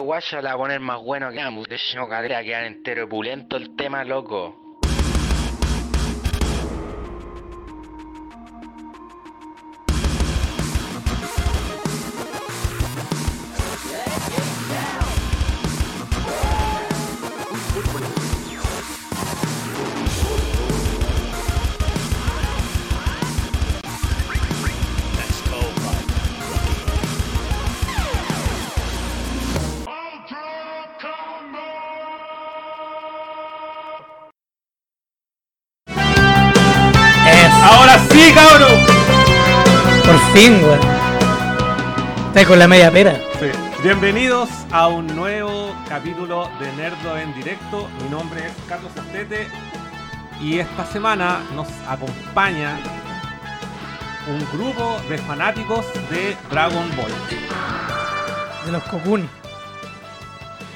guacha la va a poner más bueno que ambos. De hecho, cadera quedar entero pulento el tema, loco. Fin. Está con la media pera. Sí. Bienvenidos a un nuevo capítulo de Nerdo en directo. Mi nombre es Carlos Astete y esta semana nos acompaña un grupo de fanáticos de Dragon Ball. De los Kokuni.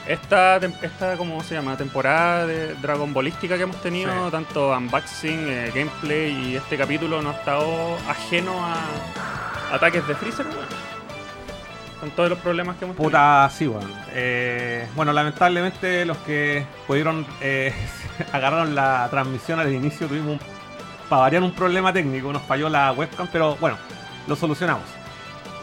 Esta, esta, ¿cómo se llama? Temporada de Dragon Ballística que hemos tenido, Sí. tanto unboxing, eh, gameplay y este capítulo no ha estado ajeno a ataques de Freezer, weón. Con todos los problemas que hemos tenido. Puta, sí, weón. Eh, bueno, lamentablemente los que pudieron eh, agarraron la transmisión al inicio tuvimos para variar un problema técnico, nos falló la webcam, pero bueno, lo solucionamos.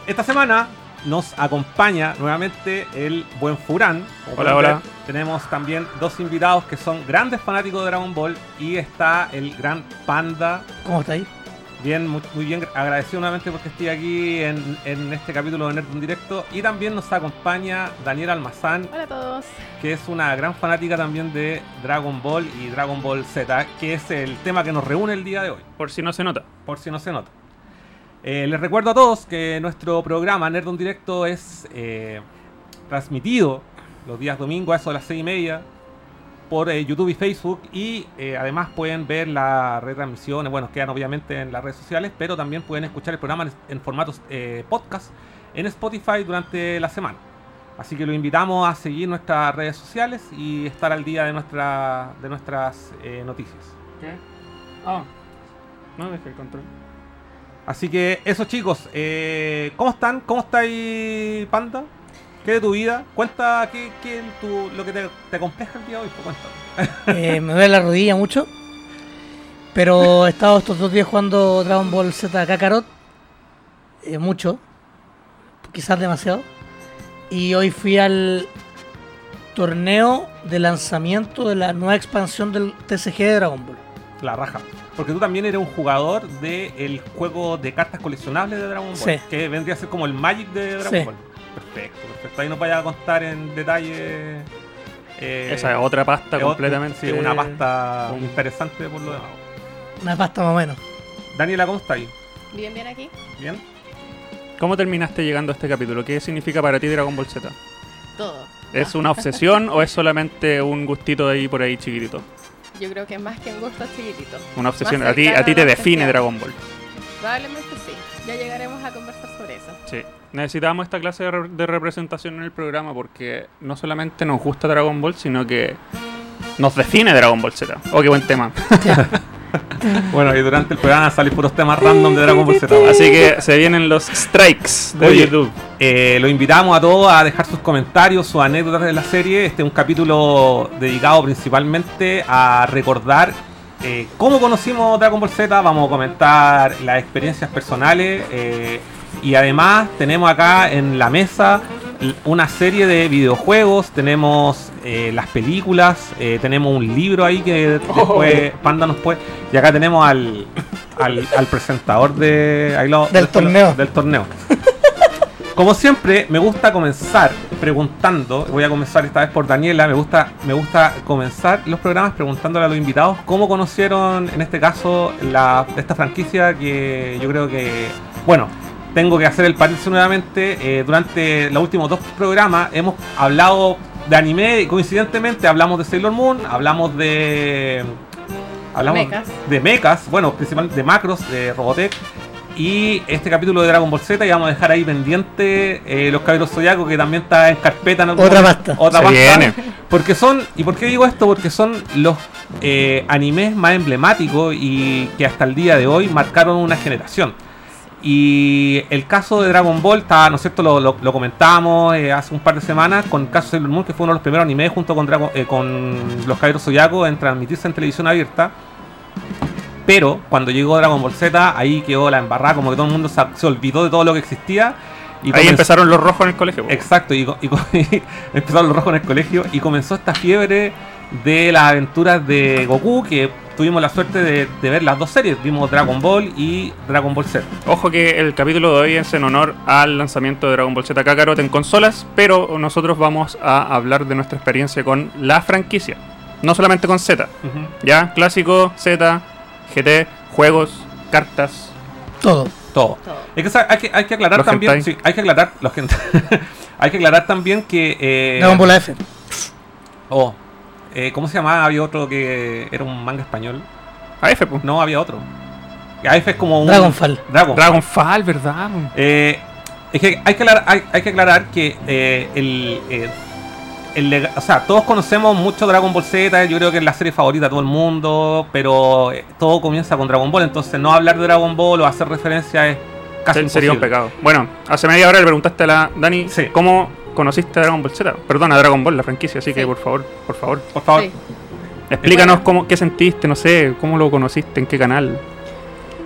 Esta semana nos acompaña nuevamente el buen Furán. Hola, hola. ver, Tenemos también dos invitados que son grandes fanáticos de Dragon Ball y está el gran Panda. ¿Cómo está ahí? Bien, muy, muy bien, agradecido nuevamente porque estoy aquí en, en este capítulo de Nerd en Directo. Y también nos acompaña Daniela Almazán, Hola a todos. que es una gran fanática también de Dragon Ball y Dragon Ball Z, que es el tema que nos reúne el día de hoy, Por si no se nota. por si no se nota. Eh, les recuerdo a todos que nuestro programa Nerd en Directo es eh, transmitido los días domingos a eso de las 6 y media por eh, YouTube y Facebook y además pueden ver las retransmisiones, bueno, quedan obviamente en las redes sociales, pero también pueden escuchar el programa en, en formatos podcast en Spotify durante la semana. Así que lo invitamos a seguir nuestras redes sociales y estar al día de, nuestra, de nuestras noticias. ¿Qué? Ah. No, dejé el control. Así que eso chicos, eh, ¿cómo están? ¿Cómo estáis, Panda? ¿Qué de tu vida? Cuenta qué, qué tu- lo que te, te compleja el día de hoy. pues, cuéntame. Eh, me duele la rodilla mucho. Pero he estado estos dos días jugando Dragon Ball Z Kakarot. eh, mucho. Quizás demasiado. Y hoy fui al torneo de lanzamiento de la nueva expansión del TCG de Dragon Ball. La raja. Porque tú también eres un jugador del juego de cartas coleccionables de Dragon Ball. Sí. Que vendría a ser como el Magic de Dragon Sí. Ball. Perfecto, perfecto. Ahí nos vaya a contar en detalle. eh, Esa es otra pasta es otro- completamente. sí, una pasta un- interesante por lo demás. Una pasta más o menos. Daniela, ¿cómo estás ahí? Bien, bien aquí. ¿Bien? ¿Cómo terminaste llegando a este capítulo? ¿Qué significa para ti Dragon Ball Z? Todo. ¿Es una obsesión o es solamente un gustito de ahí por ahí chiquitito? Yo creo que es más que un gusto chiquitito. Una obsesión. A ti, a ti te define. Dragon Ball. Probablemente sí. Ya llegaremos a conversar sobre eso. Sí. Necesitamos esta clase de, re- de representación en el programa porque no solamente nos gusta Dragon Ball, sino que nos define Dragon Ball Z. Oh, qué buen tema. Bueno, y durante el programa salen puros temas random de Dragon Ball Z. Así que se vienen los strikes de Oye, YouTube. Eh, lo invitamos a todos a dejar sus comentarios, sus anécdotas de la serie. Este es un capítulo dedicado principalmente a recordar eh, cómo conocimos Dragon Ball Z. Vamos a comentar las experiencias personales. eh, y además tenemos acá en la mesa una serie de videojuegos. Tenemos eh, las películas. eh, tenemos un libro ahí que después Panda nos puede. Y acá tenemos al, al, al presentador de, ahí lo- Del torneo. Del torneo. Como siempre, me gusta comenzar preguntando, voy a comenzar esta vez por Daniela, me gusta, me gusta comenzar los programas preguntándole a los invitados cómo conocieron, en este caso, la, esta franquicia que yo creo que, bueno, tengo que hacer el paréntesis nuevamente, eh, durante los últimos dos programas hemos hablado de anime y coincidentemente hablamos de Sailor Moon, hablamos de... Hablamos Mechas. de mechas, bueno, principalmente de macros, de Robotech. Y este capítulo de Dragon Ball Z, y vamos a dejar ahí pendiente eh, los caballeros zodiacos que también está en carpeta. en algún Otra momento. pasta. Otra Se pasta. viene. Porque son, ¿y por qué digo esto? Porque son los eh, animes más emblemáticos y que hasta el día de hoy marcaron una generación. Y el caso de Dragon Ball, está, ¿no es cierto? Lo, lo, lo comentamos eh, hace un par de semanas con el caso de Sailor Moon, que fue uno de los primeros animes junto con, Dragon- eh, con los Caballeros Zodiaco en transmitirse en televisión abierta. Pero cuando llegó Dragon Ball Z, ahí quedó la embarrada, como que todo el mundo se, se olvidó de todo lo que existía. Y Ahí comenzó- empezaron los rojos en el colegio. Exacto, y, y co- empezaron los rojos en el colegio y comenzó esta fiebre de las aventuras de Goku, que tuvimos la suerte de, de ver las dos series. Vimos Dragon Ball y Dragon Ball Z. Ojo que el capítulo de hoy es en honor al lanzamiento de Dragon Ball Z Kakarot en consolas, pero nosotros vamos a hablar de nuestra experiencia con la franquicia, no solamente con Z, ya clásico, Z, GT, juegos, cartas. Todo. Todo. Todo. Es que hay que, hay que aclarar Los también. hentai. Sí, hay que aclarar. Los hay que aclarar también que. Eh, Dragon Ball F. oh, eh, ¿Cómo se llamaba? Había otro que era un manga español. AF, pues. No, había otro. AF es como un. Dragonfall. Dragon. Dragonfall, ¿verdad? Eh, es que hay que aclarar, hay, hay que aclarar que eh, el, eh, el o sea, todos conocemos mucho Dragon Ball Z, yo creo que es la serie favorita de todo el mundo, pero todo comienza con Dragon Ball, entonces no hablar de Dragon Ball o hacer referencia es casi Se- Sería un pecado. Bueno, hace media hora le preguntaste a la Dani Sí. cómo conociste a Dragon Ball Z. Perdón, a Dragon Ball, la franquicia, así que por favor, por favor, Por favor. Sí. explícanos Bueno. cómo, qué sentiste, no sé, cómo lo conociste, en qué canal.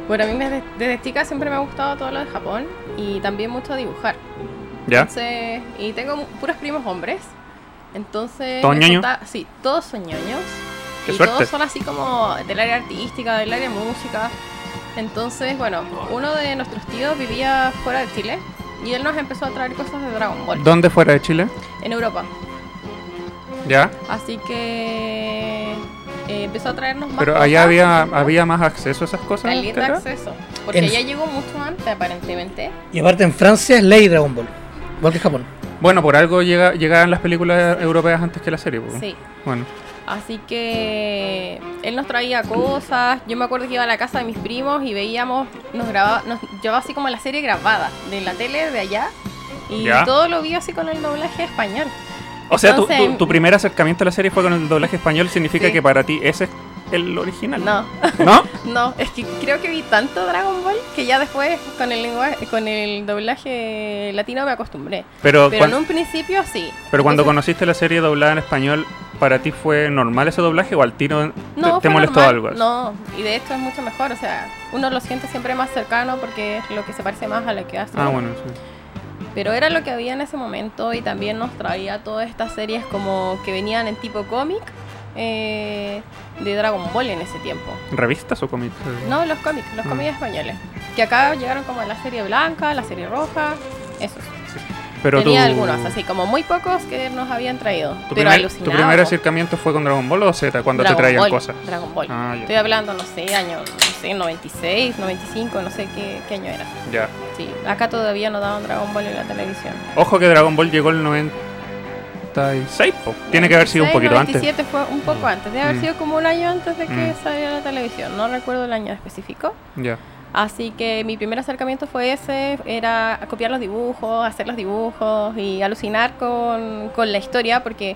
Bueno, a mí desde, desde chica siempre me ha gustado todo lo de Japón y también mucho dibujar. ¿Ya? Entonces, y tengo puros primos hombres. Entonces. ¿Todos ñoños? Sí, todos son ñoños. Qué y suerte. todos son así como del área artística, del área música. Entonces, bueno, uno de nuestros tíos vivía fuera de Chile y él nos empezó a traer cosas de Dragon Ball ¿Dónde fuera de Chile? en Europa. ¿Ya? Así que eh, empezó a traernos más Pero cosas, allá había, había más acceso a esas cosas. libre acá? acceso. Porque En- ya llegó mucho antes, aparentemente. Y aparte en Francia es ley Dragon Ball. Igual que Japón. Bueno, por algo llega, llegaban las películas europeas antes que la serie. Sí. Bueno, Así que él nos traía cosas. Yo me acuerdo que iba a la casa de mis primos y veíamos, nos grababa, nos llevaba así como la serie grabada de la tele de allá. Y Ya. todo lo vi así con el doblaje español. o sea, tu, Entonces- tu- tu primer acercamiento a la serie fue con el doblaje español, significa Sí. que para ti ese es el original. No, ¿No? no, es que creo que vi tanto Dragon Ball que ya después con el lenguaje, con el doblaje latino me acostumbré. Pero, Pero en un principio sí. pero cuando conociste la serie doblada en español, ¿para ti fue normal ese doblaje o al tiro te, no, te fue molestó normal. algo? No, y de hecho es mucho mejor. O sea, uno lo siente siempre más cercano porque es lo que se parece más a lo que hace. Ah, bueno, sí. Pero era lo que había en ese momento y también nos traía todas estas series como que venían en tipo cómic eh, de Dragon Ball en ese tiempo. ¿Revistas o cómics? No, los cómics, los Mm. cómics españoles. Que acá llegaron como la serie blanca, la serie roja, esos. Pero Tenía tu- algunos, así como muy pocos que nos habían traído. Tu, pero primer, tu primer acercamiento fue con Dragon Ball o Z cuando Dragon te traían Ball, cosas. Dragon Ball. Ah. Estoy hablando, no sé, año, no sé, 96, 95, no sé qué, qué año era. Ya. Sí, acá todavía no daban Dragon Ball en la televisión. Ojo que Dragon Ball llegó el 96, po. Tiene que haber sido un 96, poquito antes. 97 fue un poco antes, debe haber Mm. sido como un año antes de que Mm. saliera la televisión, no recuerdo el año específico. Ya. Así que mi primer acercamiento fue ese, era copiar los dibujos, hacer los dibujos y alucinar con, con la historia porque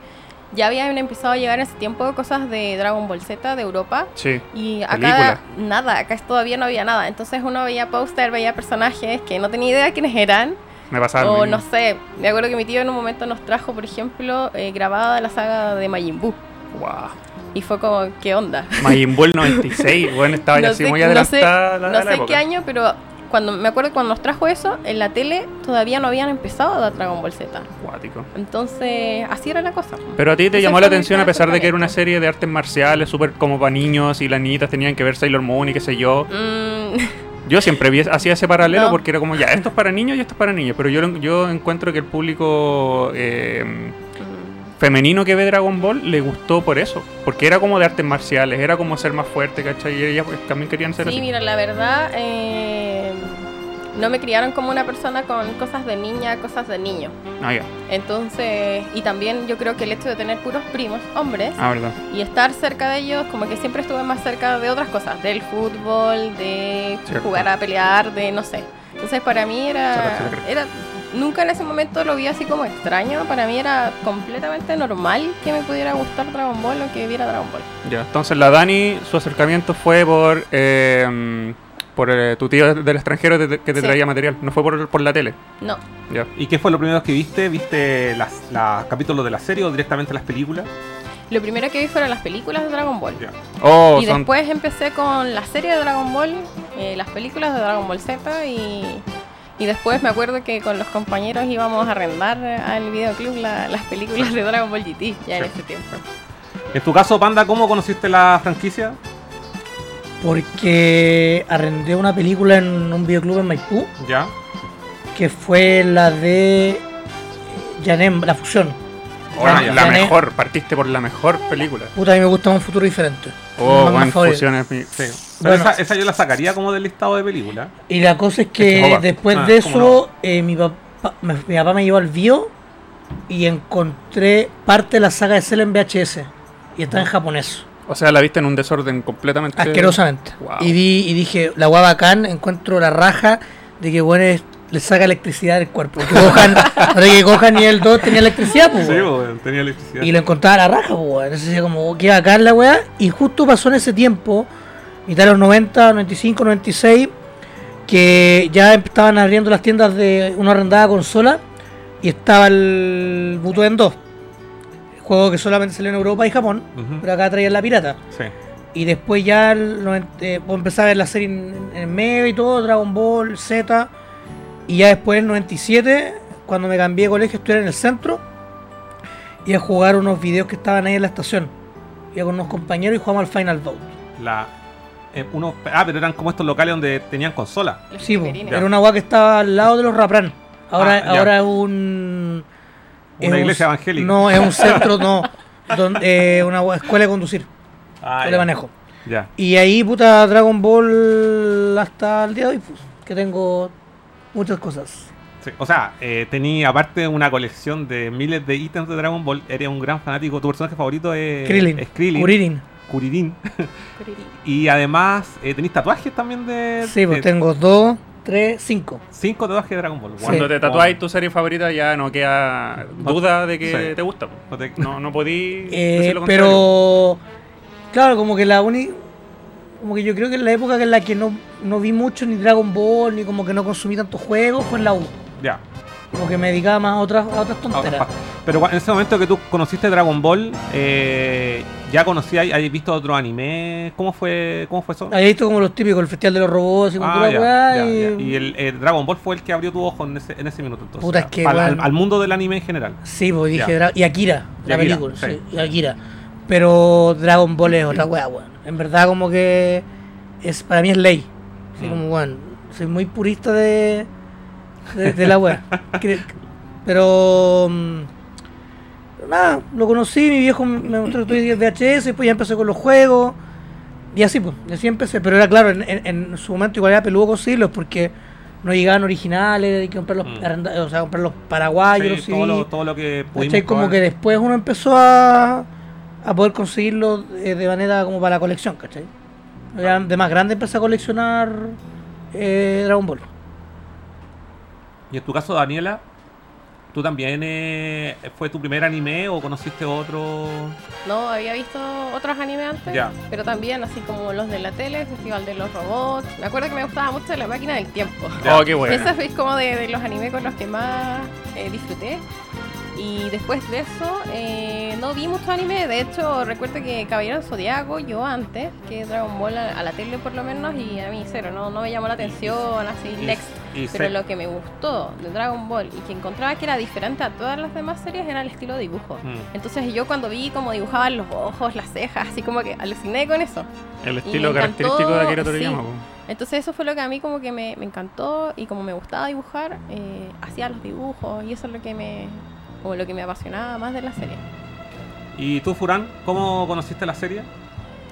ya habían empezado a llegar en ese tiempo cosas de Dragon Ball Z de Europa Sí. y acá Película. nada, acá todavía no había nada. Entonces uno veía póster, veía personajes que no tenía idea quiénes eran Me pasaba lo o no sé, me acuerdo que mi tío en un momento nos trajo, por ejemplo, eh, grabada la saga de Majin Buu Wow. Y fue como, ¿qué onda? Majin el 96, bueno, estaba ya así muy no sé- adelantada la, no sé época. qué año, pero cuando me acuerdo cuando nos trajo eso, en la tele todavía no habían empezado a dar Dragon Ball Z. Cuático. Entonces, así era la cosa. Pero a ti te llamó la atención a pesar de que era una serie de artes marciales súper como para niños y las niñitas tenían que ver Sailor Moon y qué sé yo. Mm, Yo siempre vi, hacía ese paralelo No. porque era como, ya, esto es para niños y esto es para niños. Pero yo, yo encuentro que el público eh, femenino que ve Dragon Ball le gustó por eso. Porque era como de artes marciales, era como ser más fuerte, ¿cachai? Y ellas pues, también querían ser sí, así. mira, la verdad, eh, no me criaron como una persona con cosas de niña, cosas de niño. Ah, ya. Entonces, y también yo creo que el hecho de tener puros primos, hombres, Ah, verdad. y estar cerca de ellos, como que siempre estuve más cerca de otras cosas, del fútbol, de Cierto. jugar a pelear, de no sé. Entonces para mí era, nunca en ese momento lo vi así como extraño, para mí era completamente normal que me pudiera gustar Dragon Ball o que viera Dragon Ball. Ya, entonces la Dani, su acercamiento fue por eh, Por eh, tu tío del extranjero que te, que te Sí. traía material. No fue por, por la tele. No, Ya. ¿Y qué fue lo primero que viste? ¿Viste las, las capítulos de la serie o directamente las películas? lo primero que vi fueron las películas de Dragon Ball. Ya. Oh, y son- después empecé con la serie de Dragon Ball, eh, las películas de Dragon Ball Z y, y después me acuerdo que con los compañeros íbamos a arrendar al videoclub la- las películas de Dragon Ball GT ya en ese tiempo. En tu caso, Panda, ¿cómo conociste la franquicia? Porque arrendé una película en un videoclub en Maipú, Ya. que fue la de Janem, la fusión. Oh, la mejor. Partiste por la mejor película. Puta, a mí me gusta un futuro diferente. Oh. Fusion es mi. Sí. Pero Bueno. esa, esa yo la sacaría como del listado de películas. Y la cosa es Es que que después Ah, de ¿cómo eso, eh, mi, papá, me, mi papá me llevó al bio y encontré parte de la saga de Cell en VHS. Y está en japonés, O sea, la viste en un desorden completamente. asquerosamente. Wow. Y, vi, y dije, la guava bacán, encuentro la raja de que bueno, es- le saca electricidad del cuerpo. Que Gohan, ahora que Gohan ni el 2 tenía electricidad, pues. Sí, tenía electricidad. Y lo encontraba a la raja, pues. Entonces decía como, qué bacán la weá. Y justo pasó en ese tiempo, mitad de los 90, 95, 96, que ya estaban abriendo las tiendas de una arrendada consola y estaba el Butoden 2. Juego que solamente salió en Europa y Japón, pero acá traían la pirata. Sí. Y después ya el eh, empecé a ver la serie en, en medio y todo, Dragon Ball, Z. Y ya después en el 97, cuando me cambié de colegio, estuve en el centro. Y a jugar unos videos que estaban ahí en la estación. Iba con unos compañeros y jugamos al Final. La, eh, unos, ah, pero eran como estos locales donde tenían consola. Los Sí, era una agua que estaba al lado de los Rapran. Ahora, Ah, ahora es un. es Una un- iglesia evangélica. No, es un centro, no. Donde, eh, una escuela de conducir, Ah, escuela de manejo. Ya. Y ahí, puta, Dragon Ball hasta el día de hoy, pues, que tengo muchas cosas. Sí, O sea, eh, tenía aparte una colección de miles de ítems de Dragon Ball. Eres un gran fanático. Tu personaje favorito es Krillin. es Krillin. Kuririn. Y además, eh, ¿tenéis tatuajes también de. Sí, pues de- tengo dos, tres, cinco. Cinco tatuajes de Dragon Ball. Cuando Sí. te tatuáis tu serie favorita ya no queda duda de que Sí. te gusta. No te- No, no podí Eh, pero, claro, como que la única. Como que yo creo que en la época en la que no, no vi mucho ni Dragon Ball, ni como que no consumí tantos juegos, fue en la U. Ya. Como que me dedicaba más a otras, a otras tonteras. Pero en ese momento que tú conociste Dragon Ball, eh, ya conocías, habéis visto otro anime. ¿Cómo fue, cómo fue eso? Había visto como los típicos, el Festival de los Robots y con Ah, toda la ya, weá, ya, y- ya. Y el, eh, Dragon Ball fue el que abrió tu ojo en ese, en ese minuto. Entonces, Puta, es que, al, al- al mundo del anime en general. Sí, pues dije, y Akira, Y la Akira, película, sí. sí, y Akira. Pero Dragon Ball es otra weá, weón. En verdad como que es para mí es ley. Así Mm. como, weón, soy muy purista de, de, de la Pero, mm, pero nada, lo conocí, mi viejo me mostró tuve VHS, después ya empecé con los juegos. Y así pues, así empecé. Pero era claro, en, su momento igual era peludo conseguirlos porque no llegaban originales, hay que comprarlos, Mm. arrenda- o sea, comprar los paraguayos, Sí, los todo, lo, CDs. todo lo que ¿Cachai? pudimos Como probar. que después uno empezó a, a poder conseguirlo eh, de manera como para la colección, ¿cachai? De más grande empecé a coleccionar eh, Dragon Ball. Y en tu caso, Daniela, ¿tú también eh, fue tu primer anime o conociste otro? No, había visto otros animes antes, Ya. pero también así como los de la tele, Festival de los Robots. Me acuerdo que me gustaba mucho la máquina del tiempo. Ya. Oh, qué bueno. Ese es como de, de los animes con los que más eh, disfruté. Y después de eso, eh, no vi mucho anime. De hecho, recuerdo que Caballero Zodiaco, yo antes, que Dragon Ball a, a la tele por lo menos, y a mí cero, no, no me llamó la atención, así, Y- next. y Pero se- lo que me gustó de Dragon Ball y que encontraba que era diferente a todas las demás series era el estilo de dibujo. Mm. Entonces yo cuando vi cómo dibujaban los ojos, las cejas, así como que aluciné con eso. El estilo característico de Akira sí. Toriyama. po. Entonces eso fue lo que a mí como que me, me encantó y como me gustaba dibujar, eh, hacía los dibujos y eso es lo que me como lo que me apasionaba más de la serie. ¿Y tú, Furán, cómo conociste la serie?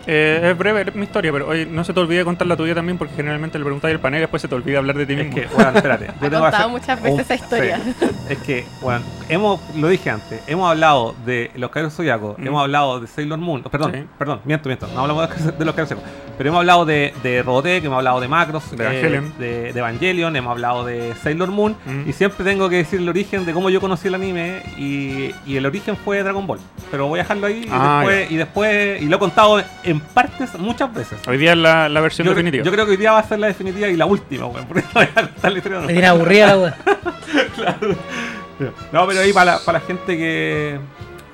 Eh, es breve mi historia, pero oye, no se te olvide contar la tuya también, porque generalmente le preguntáis al panel y después se te olvida hablar de ti Es mismo. que, bueno, espérate. Yo He tengo contado hacer muchas veces esa historia. sí. Es que, bueno, hemos, lo dije antes, hemos hablado de los Caballeros Zodiaco, Mm. hemos hablado de Sailor Moon, oh, perdón, Sí. perdón, miento, miento, no hablamos de, de los Caballeros Zodiaco, pero hemos hablado de, de Robotech, hemos hablado de Macros, De eh, Evangelion. de, de Evangelion, hemos hablado de Sailor Moon, Mm. y siempre tengo que decir el origen de cómo yo conocí el anime, y, y el origen fue Dragon Ball. Pero voy a dejarlo ahí, y, Ah, después, y después, y lo he contado en en partes muchas veces. Hoy día es la, la versión Yo, definitiva. yo creo que hoy día va a ser la definitiva y la última, weón. Porque no voy a contar la historia. Me tiene aburrida la wea. No, pero ahí para la, para la gente que,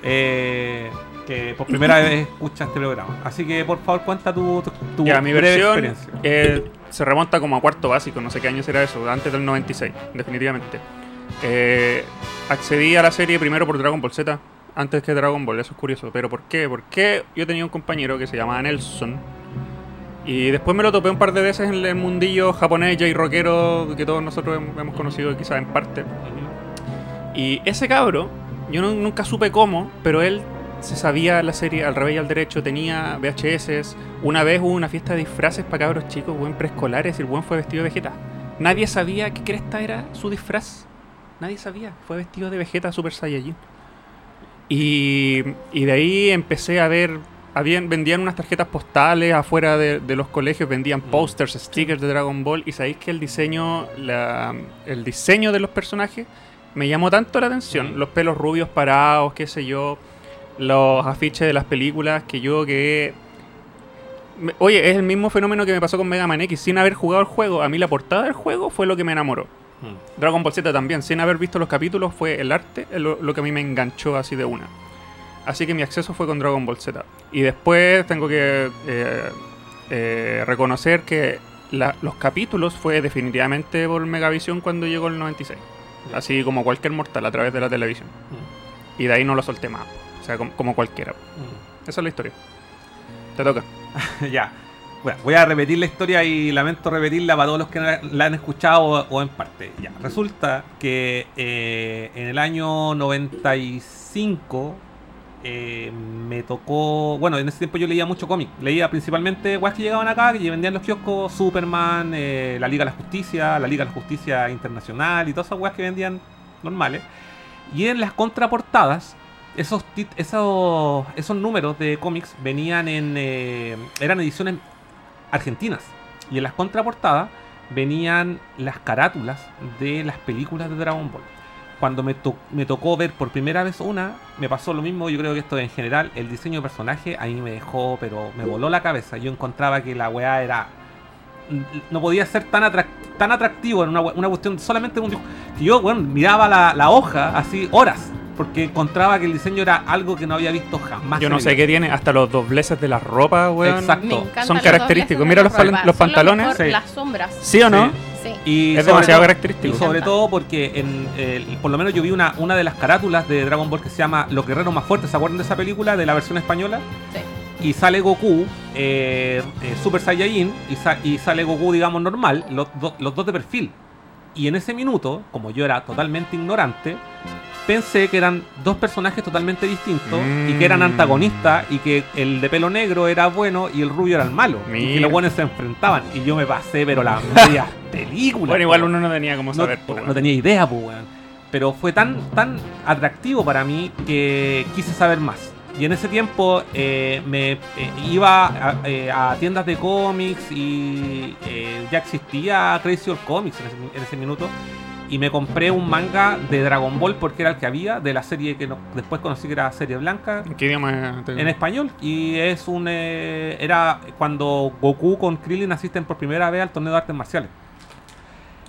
eh, que por primera vez escucha este programa. Así que por favor cuenta tu, tu, tu Ya, mi breve versión experiencia. eh, se remonta como a cuarto básico, no sé qué año será eso, antes del 96, definitivamente. Eh, accedí a la serie primero por Dragon Ball Z, antes que Dragon Ball, eso es curioso. ¿Pero por qué? Porque yo tenía un compañero que se llamaba Nelson. Y después me lo topé un par de veces en el mundillo japonés y rockero que todos nosotros hem- hemos conocido quizás en parte. Y ese cabro, yo nunca supe cómo, pero él se sabía la serie al revés y al derecho, tenía VHS. Una vez hubo una fiesta de disfraces para cabros chicos, buen preescolares, y el buen fue vestido de Vegeta. Nadie sabía qué cresta era su disfraz. Nadie sabía. Fue vestido de Vegeta Super Saiyajin. Y, y de ahí empecé a ver. Habían, vendían unas tarjetas postales afuera de, de los colegios, vendían posters, stickers de Dragon Ball. Y sabéis que el diseño, la- el diseño de los personajes me llamó tanto la atención. Los pelos rubios parados, qué sé yo, los afiches de las películas que yo que me- Oye, es el mismo fenómeno que me pasó con Mega Man X. Sin haber jugado el juego, a mí la portada del juego fue lo que me enamoró. Mm. Dragon Ball Z también, sin haber visto los capítulos, fue el arte eh, lo, lo que a mí me enganchó así de una. Así que mi acceso fue con Dragon Ball Z. Y después tengo que eh, eh, reconocer que la- los capítulos fue definitivamente por Megavisión cuando llegó el 96. Así como cualquier mortal a través de la televisión. Y de ahí no lo solté más. O sea, como, como cualquiera. Mm. Esa es la historia. Te toca. ya. Voy a repetir la historia y lamento repetirla para todos los que la, han escuchado o, en parte. Resulta que eh, en el año 95 eh, me tocó. Bueno, en ese tiempo yo leía mucho cómic. Leía principalmente weas que llegaban acá, que vendían los kioscos: Superman, eh, la Liga de la Justicia, la Liga de la Justicia Internacional y todas esas weas que vendían normales. Y en las contraportadas esos, esos, esos números de cómics venían en. eh, eran ediciones argentinas. Y en las contraportadas venían las carátulas de las películas de Dragon Ball. Cuando me, me tocó ver por primera vez una, me pasó lo mismo. Yo creo que esto en general, el diseño de personaje a mí me dejó, pero me voló la cabeza. Yo encontraba que la weá era. No podía ser tan, atrac- tan atractivo en una, una cuestión solamente de un dibujo. Que yo, bueno, miraba la, la hoja así horas. Porque encontraba que el diseño era algo que no había visto jamás. Yo no sé qué tiene, hasta los dobleces de la ropa, weón. Exacto. Son característicos. Mira los los lo pantalones. mejor, Sí. Las sombras. ¿Sí o no? Sí. Sí. Y Es sobre demasiado todo- característico. Y sobre todo porque en, el- por lo menos yo vi una, una de las carátulas de Dragon Ball que se llama Los Guerreros Más Fuertes. ¿Se acuerdan de esa película? De la versión española. Sí. Y sale Goku, eh, eh, Super Saiyajin, y, sa- y sale Goku, digamos, normal, los, do- los dos de perfil. Y en ese minuto, como yo era totalmente ignorante, pensé que eran dos personajes totalmente distintos y que eran Mm. antagonistas y que el de pelo negro era bueno y el rubio era el malo. Y que los buenos se enfrentaban. Y yo me pasé, pero la media película. Bueno, igual uno no tenía como no, saber. po, no tenía idea, pues. Pero fue tan, tan atractivo para mí que quise saber más. Y en ese tiempo eh, me eh, iba a, eh, a tiendas de cómics y ya existía Crazy Old Comics en ese, en ese minuto. Y me compré un manga de Dragon Ball porque era el que había, de la serie que no- después conocí que era serie blanca, ¿En qué idioma? en español. Y es un. era cuando Goku con Krillin asisten por primera vez al torneo de artes marciales.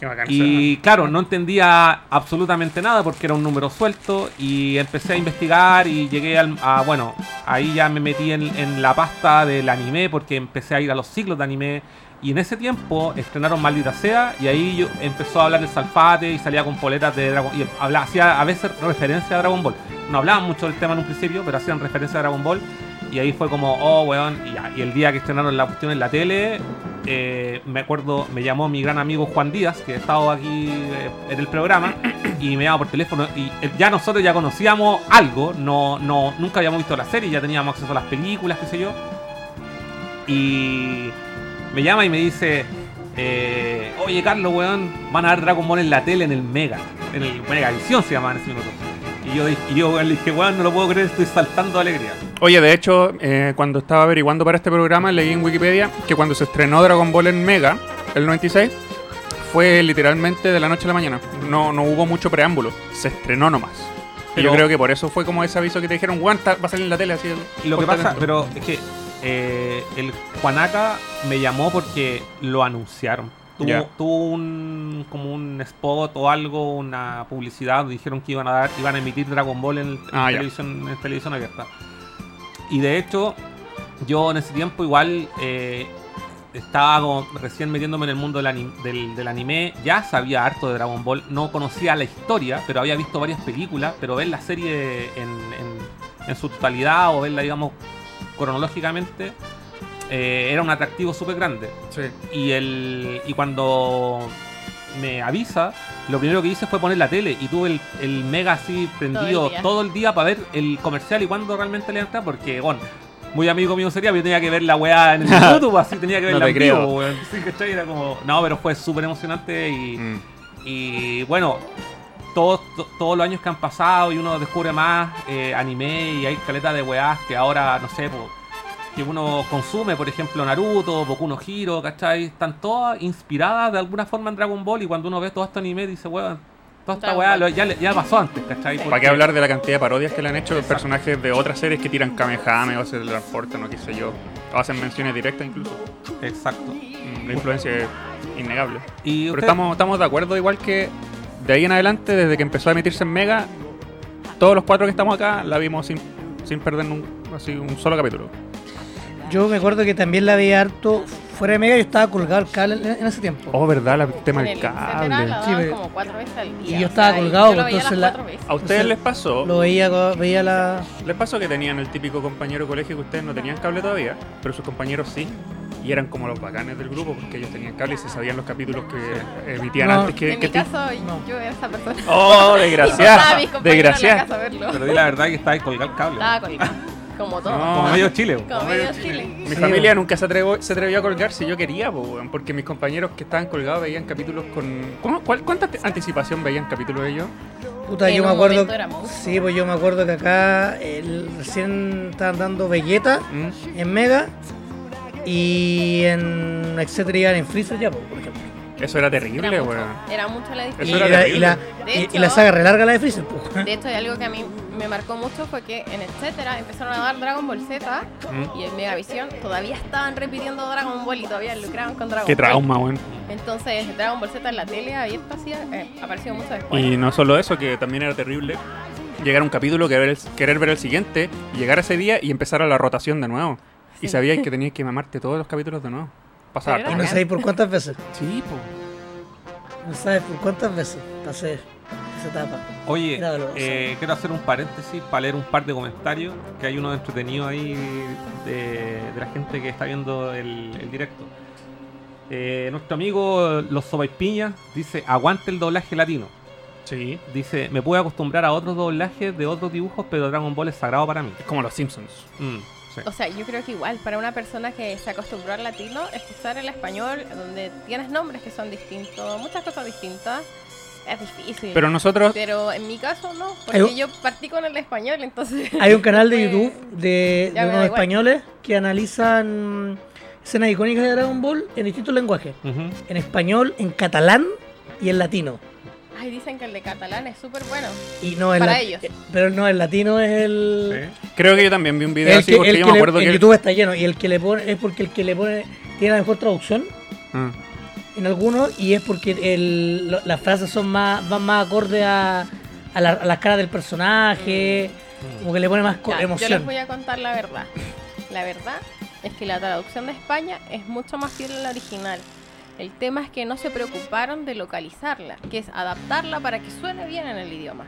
Qué bacán Y claro, no entendía absolutamente nada porque era un número suelto y empecé a investigar y llegué al, a, bueno, ahí ya me metí en, en la pasta del anime porque empecé a ir a los ciclos de anime y en ese tiempo estrenaron Maldita Sea y ahí yo empezó a hablar el Salfate y salía con poletas de Dragon y hablaba, hacía a veces referencia a Dragon Ball. No hablaban mucho del tema en un principio, pero hacían referencia a Dragon Ball y ahí fue como, oh, weón, y, el día que estrenaron la cuestión en la tele, eh, me acuerdo, me llamó mi gran amigo Juan Díaz, que estaba aquí eh, en el programa, y me llamaba por teléfono, y eh, ya nosotros ya conocíamos algo, no, no, nunca habíamos visto la serie, ya teníamos acceso a las películas, qué sé yo, y me llama y me dice, oye Carlos, weón, van a dar Dragon Ball en la tele, en el Mega, en el Mega Visión se llamaba en ese minuto. Y yo, y yo weón, le dije, weón, no lo puedo creer, estoy saltando de alegría. Oye, de hecho, eh, cuando estaba averiguando para este programa, leí en Wikipedia que cuando se estrenó Dragon Ball en Mega, el 96, fue literalmente de la noche a la mañana. No, no hubo mucho preámbulo, se estrenó nomás. Y yo creo que por eso fue como ese aviso que te dijeron, Juan, va a salir en la tele así. Lo que pasa, atento". pero es que eh, el Juanaca me llamó porque lo anunciaron. Tuvo, tuvo un como un spot o algo, una publicidad donde dijeron que iban a dar, iban a emitir Dragon Ball en, en Ah, televisión, en televisión abierta. Y de hecho, yo en ese tiempo igual eh, estaba como recién metiéndome en el mundo del, ani- del- del anime, ya sabía harto de Dragon Ball, no conocía la historia, pero había visto varias películas, pero ver la serie en, en- en su totalidad o verla, digamos, cronológicamente, eh, era un atractivo súper grande. Sí. Y, el, y cuando me avisa, lo primero que hice fue poner la tele y tuve el, el mega así prendido todo el día para ver el comercial y cuando realmente le entra, porque, bueno, muy amigo mío sería, pero yo tenía que ver la weá en el YouTube, así tenía que No te en vivo, creo. weón. Sí, ¿cachai? Era como, no, pero fue súper emocionante y, Mm. y bueno, todos, to- todos los años que han pasado y uno descubre más eh, anime y hay caleta de weás que ahora, no sé, po, que uno consume, por ejemplo, Naruto, Boku no Hero, ¿cachai? Están todas inspiradas de alguna forma en Dragon Ball y cuando uno ve todo este anime dice, weón, toda esta weá ya, le- ya pasó antes, ¿cachai? ¿Para qué hablar de la cantidad de parodias que le han hecho personajes de otras series que tiran Kamehame o se transportan o qué sé yo? O hacen menciones directas incluso. Exacto. Mm, La influencia es innegable. Y Pero estamos, estamos de acuerdo igual que de ahí en adelante, desde que empezó a emitirse en Mega, todos los cuatro que estamos acá la vimos sin, sin perder un, así, un solo capítulo. Yo me acuerdo que también la veía harto fuera de Mega. Yo estaba colgado el cable en, ese tiempo. Oh, ¿verdad? La- El tema del cable. Sí, pero- como cuatro veces al día. y yo o estaba sea, colgado, yo entonces la-. ¿A ustedes Entonces, les pasó? Lo veía, veía la. ¿Les pasó que tenían el típico compañero de colegio que ustedes no tenían cable todavía, pero sus compañeros sí? Y eran como los bacanes del grupo porque ellos tenían cable y se sabían los capítulos que emitían No. antes que, en que mi caso, No. yo era esa persona. ¡Oh, desgraciada! estaba ¡Desgraciada! Pero di la verdad que está ahí colgado el cable. Estaba colgado. Como todo. No. Como medio chile. weón. Como medio Chile. Mi Sí, familia nunca se atrevió, se atrevió a colgar si yo quería, po, porque mis compañeros que estaban colgados veían capítulos con... ¿Cómo, cuál, ¿Cuánta anticipación veían capítulos ellos? Puta, En yo me acuerdo. Sí, pues yo me acuerdo que acá el- recién estaban dando Vegeta ¿Mm? en Mega y en etcétera en Freezer ya, pues, por ejemplo. Eso era terrible, Era mucho, weón. era mucho la Y, Eso era la, y, terrible. la, De y- hecho- y la saga relarga la de Freezer. De hecho, hay algo que a mí me marcó mucho fue que en etcétera empezaron a dar Dragon Ball Z ¿Mm? y en Megavisión todavía estaban repitiendo Dragon Ball y todavía lucraban con Dragon Qué Ball. trauma, weón. Entonces, Dragon Ball Z en la tele abierta sí, eh, apareció mucho después. Y no solo eso, que también era terrible llegar a un capítulo, querer, el- querer ver el siguiente, llegar a ese día y empezar a la rotación de nuevo. Y Sí. sabías que tenías que mamarte todos los capítulos de nuevo. Pasaba Pero Y no sabéis por cuántas veces. Sí, po. No sabes por cuántas veces pasé esa etapa. Oye, eh, quiero hacer un paréntesis para leer un par de comentarios, que hay uno entretenido ahí de, de la gente que está viendo el, el directo. Eh, nuestro amigo Los Sobaipiñas dice, aguante el doblaje latino. Sí. Dice, me puedo acostumbrar a otros doblajes de otros dibujos, pero Dragon Ball es sagrado para mí. Es como los Simpsons. Mm, sí. O sea, yo creo que igual, para una persona que se acostumbró al latino, escuchar el español, donde tienes nombres que son distintos, muchas cosas distintas, es difícil. Pero nosotros... Pero en mi caso no, porque un- yo partí con el español, entonces... Hay un canal de fue- YouTube de, de unos españoles que analizan escenas icónicas de Dragon Ball en distintos lenguajes. Ujú. En español, en catalán y en latino. Ay, dicen que el de catalán es súper bueno. Y no el Para ellos. Pero no, el latino es el. Sí. Creo que yo también vi un video el así que- porque el yo que me acuerdo en que... YouTube está lleno. Y el que le pone es porque el que le pone tiene la mejor traducción Ah. en algunos. Y es porque el, lo- las frases son más van más acorde a, a, la- a las caras del personaje. Como que le pone más Ya, yo emoción. les voy a contar la verdad. La verdad es que la traducción de España es mucho más fiel a la original. El tema es que no se preocuparon de localizarla, que es adaptarla para que suene bien en el idioma.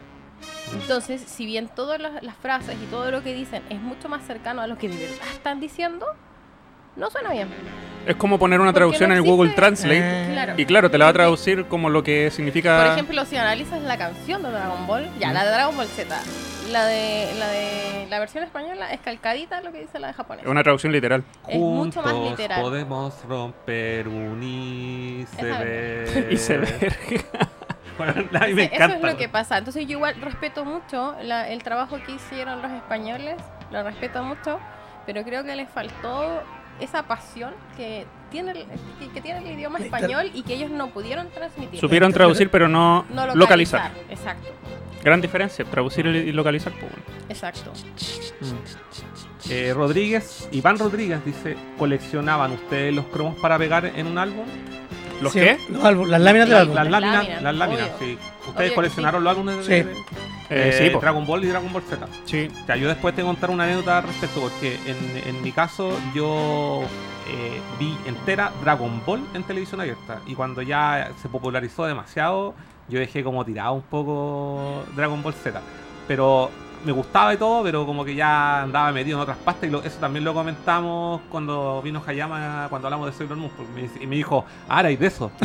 Entonces, si bien todas las, frases y todo lo que dicen es mucho más cercano a lo que de verdad están diciendo, no suena bien. Es como poner una Porque traducción no en Google existe- Translate. Claro. Y claro, te la va a traducir como lo que significa... Por ejemplo, si analizas la canción de Dragon Ball, ya, la de Dragon Ball Z, la de la de la versión española es calcadita lo que dice la de japonés. Es una traducción literal. Es mucho más literal. podemos romper un iceberg. Y se ve. Bueno, a mí me Eso encanta. es lo que pasa. Entonces yo igual respeto mucho la- el trabajo que hicieron los españoles, lo respeto mucho, pero creo que les faltó esa pasión que tiene el, que, que tiene el idioma español y que ellos no pudieron transmitir. Supieron traducir, pero no, no localizar. localizar. Exacto, Gran diferencia, traducir y localizar. Pues, bueno. exacto. Eh, Rodríguez, Iván Rodríguez dice, ¿coleccionaban ustedes los cromos para pegar en un álbum? ¿Los Sí, qué? Los álbum- las láminas del álbum. Las Las láminas, las láminas, obvio. sí. ¿Ustedes coleccionaron los álbumes de, Sí. de- Eh, de sí. Dragon Ball y Dragon Ball Z? Sí. O sea, yo después te contar una anécdota al respecto, porque en, en mi caso yo eh, vi entera Dragon Ball en televisión abierta. Y cuando ya se popularizó demasiado, yo dejé como tirado un poco Dragon Ball Z. Pero me gustaba y todo, pero como que ya andaba metido en otras pastas. Y lo- eso también lo comentamos cuando vino Hayama, cuando hablamos de Sailor Moon. me- Y me dijo, ahora hay de eso.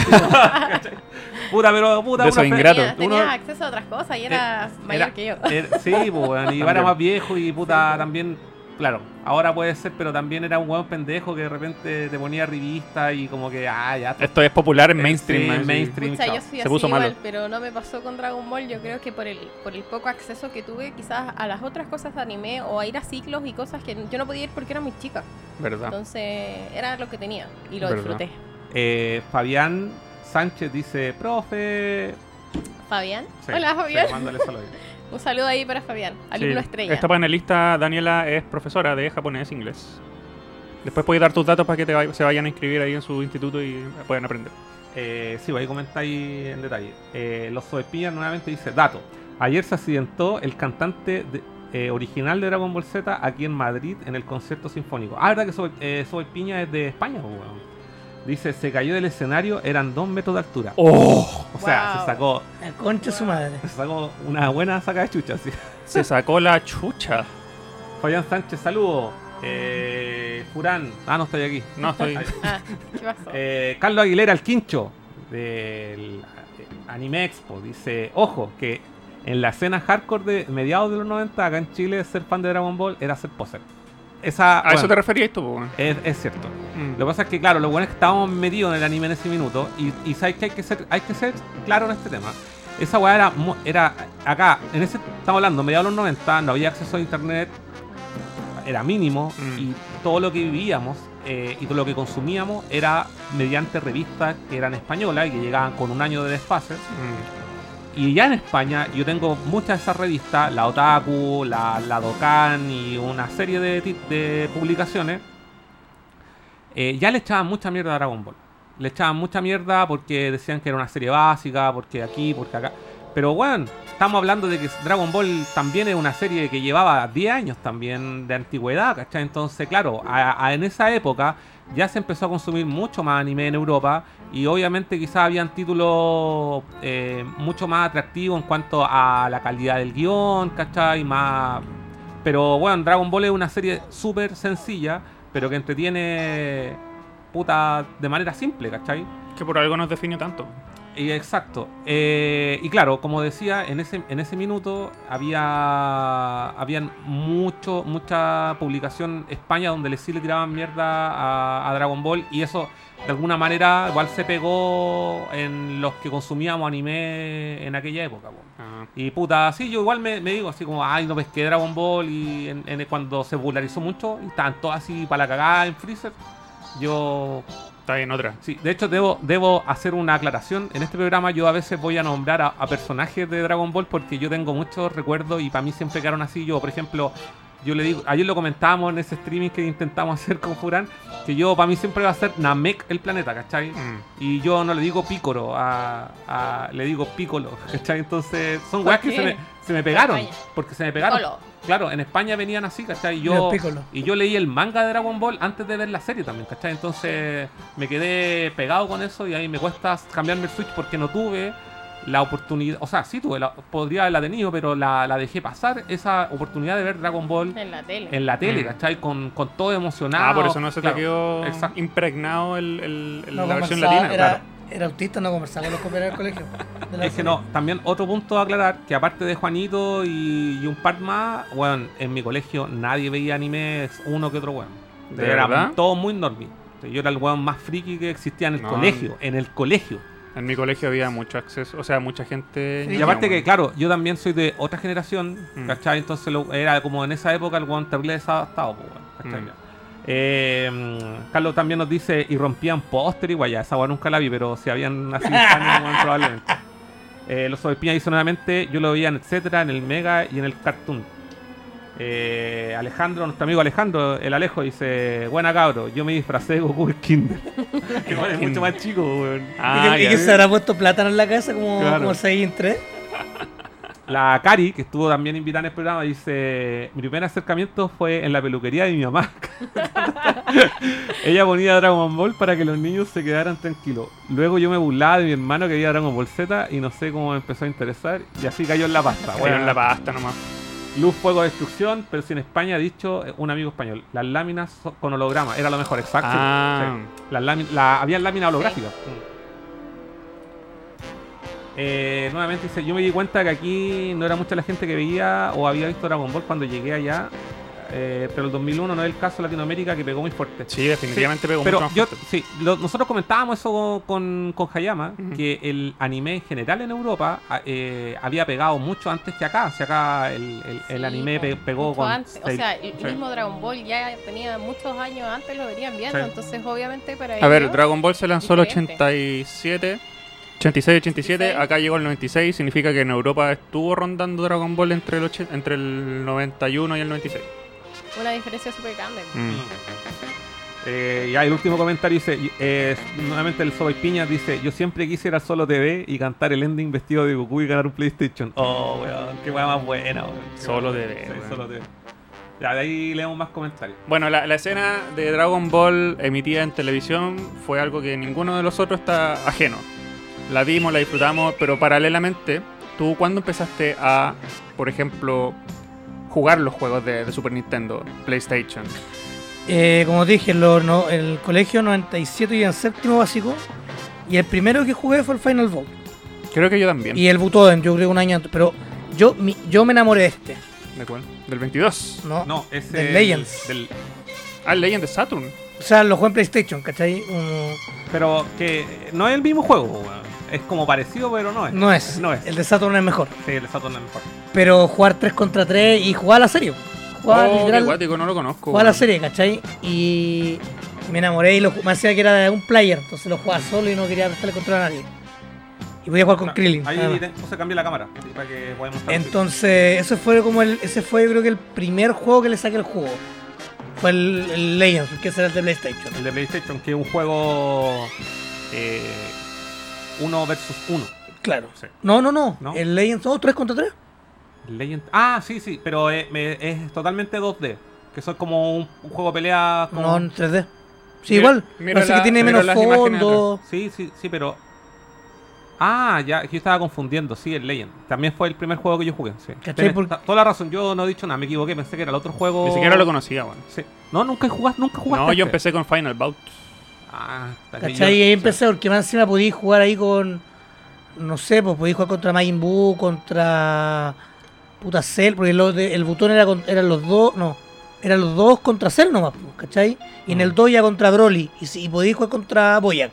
Puta, pero puta. De fe- ingratos. Tenía, tenía Uno- acceso a otras cosas y era Eh, mayor era- que yo. era- sí, pues, y era más viejo y puta también, claro, ahora puede ser, pero también era un weón pendejo que de repente te ponía revista y como que, ah, ya. Esto es popular en Eh, mainstream. sí, así. mainstream. Pucha, chao. yo soy Se así puso igual, malo. pero no me pasó con Dragon Ball. Yo creo que por el, por el poco acceso que tuve quizás a las otras cosas de anime o a ir a ciclos y cosas que yo no podía ir porque era muy chica. ¿Verdad? Entonces era lo que tenía y lo Verdad. disfruté. Eh, Fabián Sánchez dice, profe. Fabián. Sí, Hola sí, Fabián. mándale saludos. Un saludo ahí para Fabián, alumno Sí. estrella. Esta panelista, Daniela, es profesora de japonés e inglés. Después puedes dar tus datos para que te se vayan a inscribir ahí en su instituto y puedan aprender. Eh, sí, ahí comentáis en detalle. Eh, los Soepillas nuevamente dice, dato. Ayer se accidentó el cantante de- eh, original de Dragon Ball Z aquí en Madrid en el concierto sinfónico. Ah, verdad que Soe, eh, Piña es de España, pues, weón. Dice, se cayó del escenario, eran dos metros de altura. ¡Oh! O sea, Wow. se sacó, La concha de su madre. se sacó una buena saca de chucha, sí. Se sacó la chucha. Fabián Sánchez, saludo. Eh, Furán, ah, no estoy aquí. No, estoy. Ah, ¿qué pasó? Eh, Carlos Aguilera, el quincho del eh, Anime Expo, dice: Ojo, que en la escena hardcore de mediados de los 90, acá en Chile, ser fan de Dragon Ball era ser poser. Esa, ¿A eso te referías tú? es, es cierto. Mm. Lo que pasa es que, claro, lo bueno es que estábamos metidos en el anime en ese minuto y, y sabes que hay que ser, hay que ser claro en este tema. Esa weá era, era acá, en ese, estamos hablando, mediados de los 90, no había acceso a internet, era mínimo Mm. y todo lo que vivíamos eh, y todo lo que consumíamos era mediante revistas que eran españolas y que llegaban con un año de desfase. Mm. Y ya en España yo tengo muchas de esas revistas, la Otaku, la, la Dokkan y una serie de, de publicaciones. eh, ya le echaban mucha mierda a Dragon Ball. Le echaban mucha mierda porque decían que era una serie básica, porque aquí, porque acá. Pero bueno, estamos hablando de que Dragon Ball también es una serie que llevaba 10 años también de antigüedad, ¿cachai? Entonces, claro, a- en esa época ya se empezó a consumir mucho más anime en Europa y obviamente quizás habían títulos eh, mucho más atractivos en cuanto a la calidad del guion, ¿cachai? Más... Pero bueno, Dragon Ball es una serie súper sencilla, pero que entretiene puta de manera simple, ¿cachai? Que por algo nos define tanto. Y exacto. Eh, y claro, como decía, en ese, en ese minuto había habían mucho, mucha publicación España donde le sí le tiraban mierda a, a Dragon Ball y eso de alguna manera igual se pegó en los que consumíamos anime en aquella época. po. Ah. Y puta, sí, yo igual me, me digo así como, ay, no pesqué Dragon Ball y en- en- cuando se popularizó mucho y estaban todos así para la cagada en Freezer. Yo Está bien, otra. Sí, de hecho debo, debo hacer una aclaración. En este programa yo a veces voy a nombrar a, a personajes de Dragon Ball porque yo tengo muchos recuerdos y para mí siempre quedaron así. Yo, por ejemplo, yo le digo, ayer lo comentábamos en ese streaming que intentamos hacer con Furán, que yo para mí siempre va a ser Namek el planeta, ¿cachai? Mm. Y yo no le digo Pícoro, a, a- le digo Piccolo, ¿cachai? Entonces son ¿Por weas que se me, se me pegaron, porque se me pegaron. Piccolo. Claro, en España venían así, ¿cachai? Y yo, y yo leí el manga de Dragon Ball antes de ver la serie también, ¿cachai? Entonces me quedé pegado con eso y ahí me cuesta cambiarme el Switch porque no tuve la oportunidad, o sea, sí tuve, la, podría haberla tenido, pero la, la dejé pasar, esa oportunidad de ver Dragon Ball En la tele. en la tele, Mm. ¿cachai? Con, con todo emocionado. Ah, por eso no se Claro, te quedó exacto. impregnado el, el- el- No la versión latina. era, claro. era autista, no conversaba con los compañeros del colegio. de la Es que no, también otro punto a aclarar, que aparte de Juanito y, y un par más, bueno, en mi colegio nadie veía anime uno que otro weón. ¿De Era verdad? todo muy normal. Yo era el weón más friki que existía en el No. colegio, en el colegio. En mi colegio había mucho acceso, o sea, mucha gente. Sí. Y aparte que, claro, yo también soy de otra generación, Mm. ¿cachai? Entonces lo- era como en esa época el weón terrible desadaptado, pues, ¿cachai? Mm. Eh, Carlos también nos dice, y rompían póster igual, ya esa nunca la vi, pero si habían weón, probablemente. Eh, los Sobespiñas dice nuevamente, yo lo veía en etcétera, en el Mega y en el Cartoon. Eh, Alejandro, nuestro amigo Alejandro, el Alejo, dice, buena cabro, yo me disfracé de Goku en Kinder. que bueno, es mucho más chico, weón. Ah, y que, se habrá puesto plátano en la casa como, Claro. como Saiyajin 3. La Cari, que estuvo también invitada en el programa, dice: Mi primer acercamiento fue en la peluquería de mi mamá. Ella ponía Dragon Ball para que los niños se quedaran tranquilos. Luego yo me burlaba de mi hermano que veía Dragon Ball Z y no sé cómo me empezó a interesar. Y así cayó en la pasta. Cayó en la pasta nomás. Luz, fuego, destrucción, pero si en España ha dicho eh, un amigo español, las láminas con holograma, era lo mejor, exacto. Ah. Sí. Las lámi- la, había láminas holográficas. Eh, nuevamente dice, yo me di cuenta que aquí no era mucha la gente que veía o había visto Dragon Ball cuando llegué allá, eh, pero el 2001 no es el caso en Latinoamérica que pegó muy fuerte. Sí, definitivamente pegó Pero mucho yo, fuerte. sí, lo- nosotros comentábamos eso con, con Hayama, Ujú. que el anime en general en Europa a- eh, había pegado mucho antes que acá. Si acá el, el- el Sí, anime po, pe- pegó con... antes. O sea, el sí. mismo Dragon Ball ya tenía muchos años antes, lo venían viendo, Sí. entonces obviamente para A ver, ellos- Dragon Ball se lanzó el diferente. 87, 86, 87, 86. acá llegó el 96, significa que en Europa estuvo rondando Dragon Ball entre el, ochen- entre el 91 y el 96. Una diferencia súper grande. Mm. Eh, ya el último comentario dice, y- eh, nuevamente el Soy Piña dice, yo siempre quisiera solo TV y cantar el ending vestido de Goku y ganar un PlayStation. Oh, weón, qué weá más buena, weón. Solo. TV, Sí, solo TV. Ya, de ahí leemos más comentarios. Bueno, la, la escena de Dragon Ball emitida en televisión fue algo que ninguno de nosotros está ajeno. La vimos, la disfrutamos, pero paralelamente, ¿tú cuándo empezaste a, por ejemplo, jugar los juegos de, de Super Nintendo, PlayStation? Eh, como te dije, lo- no, el colegio 97 y en séptimo básico. Y el primero que jugué fue el Final Bout. Creo que yo también. Y el Butoden, yo creo un año antes. Pero yo, mi- yo me enamoré de este. ¿De cuál? ¿Del 22? ¿no? No, es Del el- Legends. del- Ah, el Legend de Saturn. O sea, lo jugué en PlayStation, ¿cachai? Un- pero que no es el mismo juego, weón. Es como parecido, pero no es. no es. No es. El de Saturn es mejor. Sí, el de Saturn es mejor. Pero jugar 3 contra 3 y jugar la serie. Jugar oh, qué literal. guático, no lo conozco. Jugaba la weón. serie, ¿cachai? Y me enamoré y lo, me hacía que era de un player, entonces lo jugaba solo y no quería prestarle control a nadie. Y podía jugar con Ah, Krillin. Ahí puse cambié la cámara para que podamos Entonces, ese fue como el, ese fue creo que el primer juego que le saqué el juego. Fue el, el Legends, que ese era el de PlayStation. El de PlayStation, que es un juego eh, uno versus uno. Claro. Sí. No, no, no. ¿No? El Legends, oh, 3 contra 3. Legend... Ah, sí, sí, pero es, me- es totalmente 2D. Que eso es como un, un juego de pelea. Como... No, en 3D. Sí, Mira- igual. mira Parece la- que tiene mira menos fondo. Sí, sí, sí, pero. Ah, ya, yo estaba confundiendo, sí, el Legend. También fue el primer juego que yo jugué, sí. Por- toda la razón, yo no he dicho nada, me equivoqué, pensé que era el otro juego. Ni siquiera lo conocía, weón. Sí. No, nunca jugaste, nunca jugaste. No, yo este. empecé con Final Bout. Ah, está ¿Cachai? yo- Y ahí empecé porque más encima podías jugar ahí con. No sé, pues podías jugar contra Majin Buu, contra. Puta Cell, porque de- el botón era con- eran los dos. No, eran los dos contra Cell nomás, pues, ¿cachai? Y en Mm. el 2 ya contra Broly. Y, y podías jugar contra Boyac.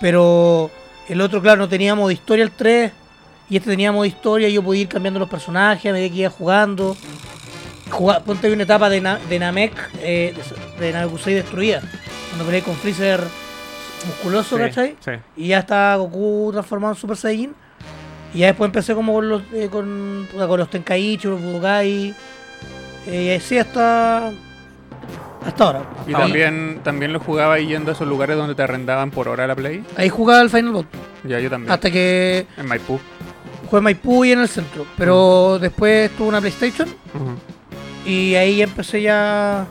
Pero el otro, claro, no tenía modo historia el 3. Y este tenía modo historia y yo podía ir cambiando los personajes a medida que iba jugando. Juga- ponte una etapa de, Na- de Namek, eh, de, de Namekusei destruida. Cuando peleé con Freezer musculoso, Sí, ¿cachai? Sí. Y ya está Goku transformado en Super Saiyan. Y ya después empecé como con los, eh, con, con los Tenkaichi, los Budokai. Eh, y así hasta. Hasta ahora. Y también, también lo jugaba ahí yendo a esos lugares donde te arrendaban por hora la Play. Ahí jugaba el Final Bout. Ya, yo también. Hasta que En Maipú. jugué en Maipú y en el centro. Pero después tuve una PlayStation. Y ahí empecé ya.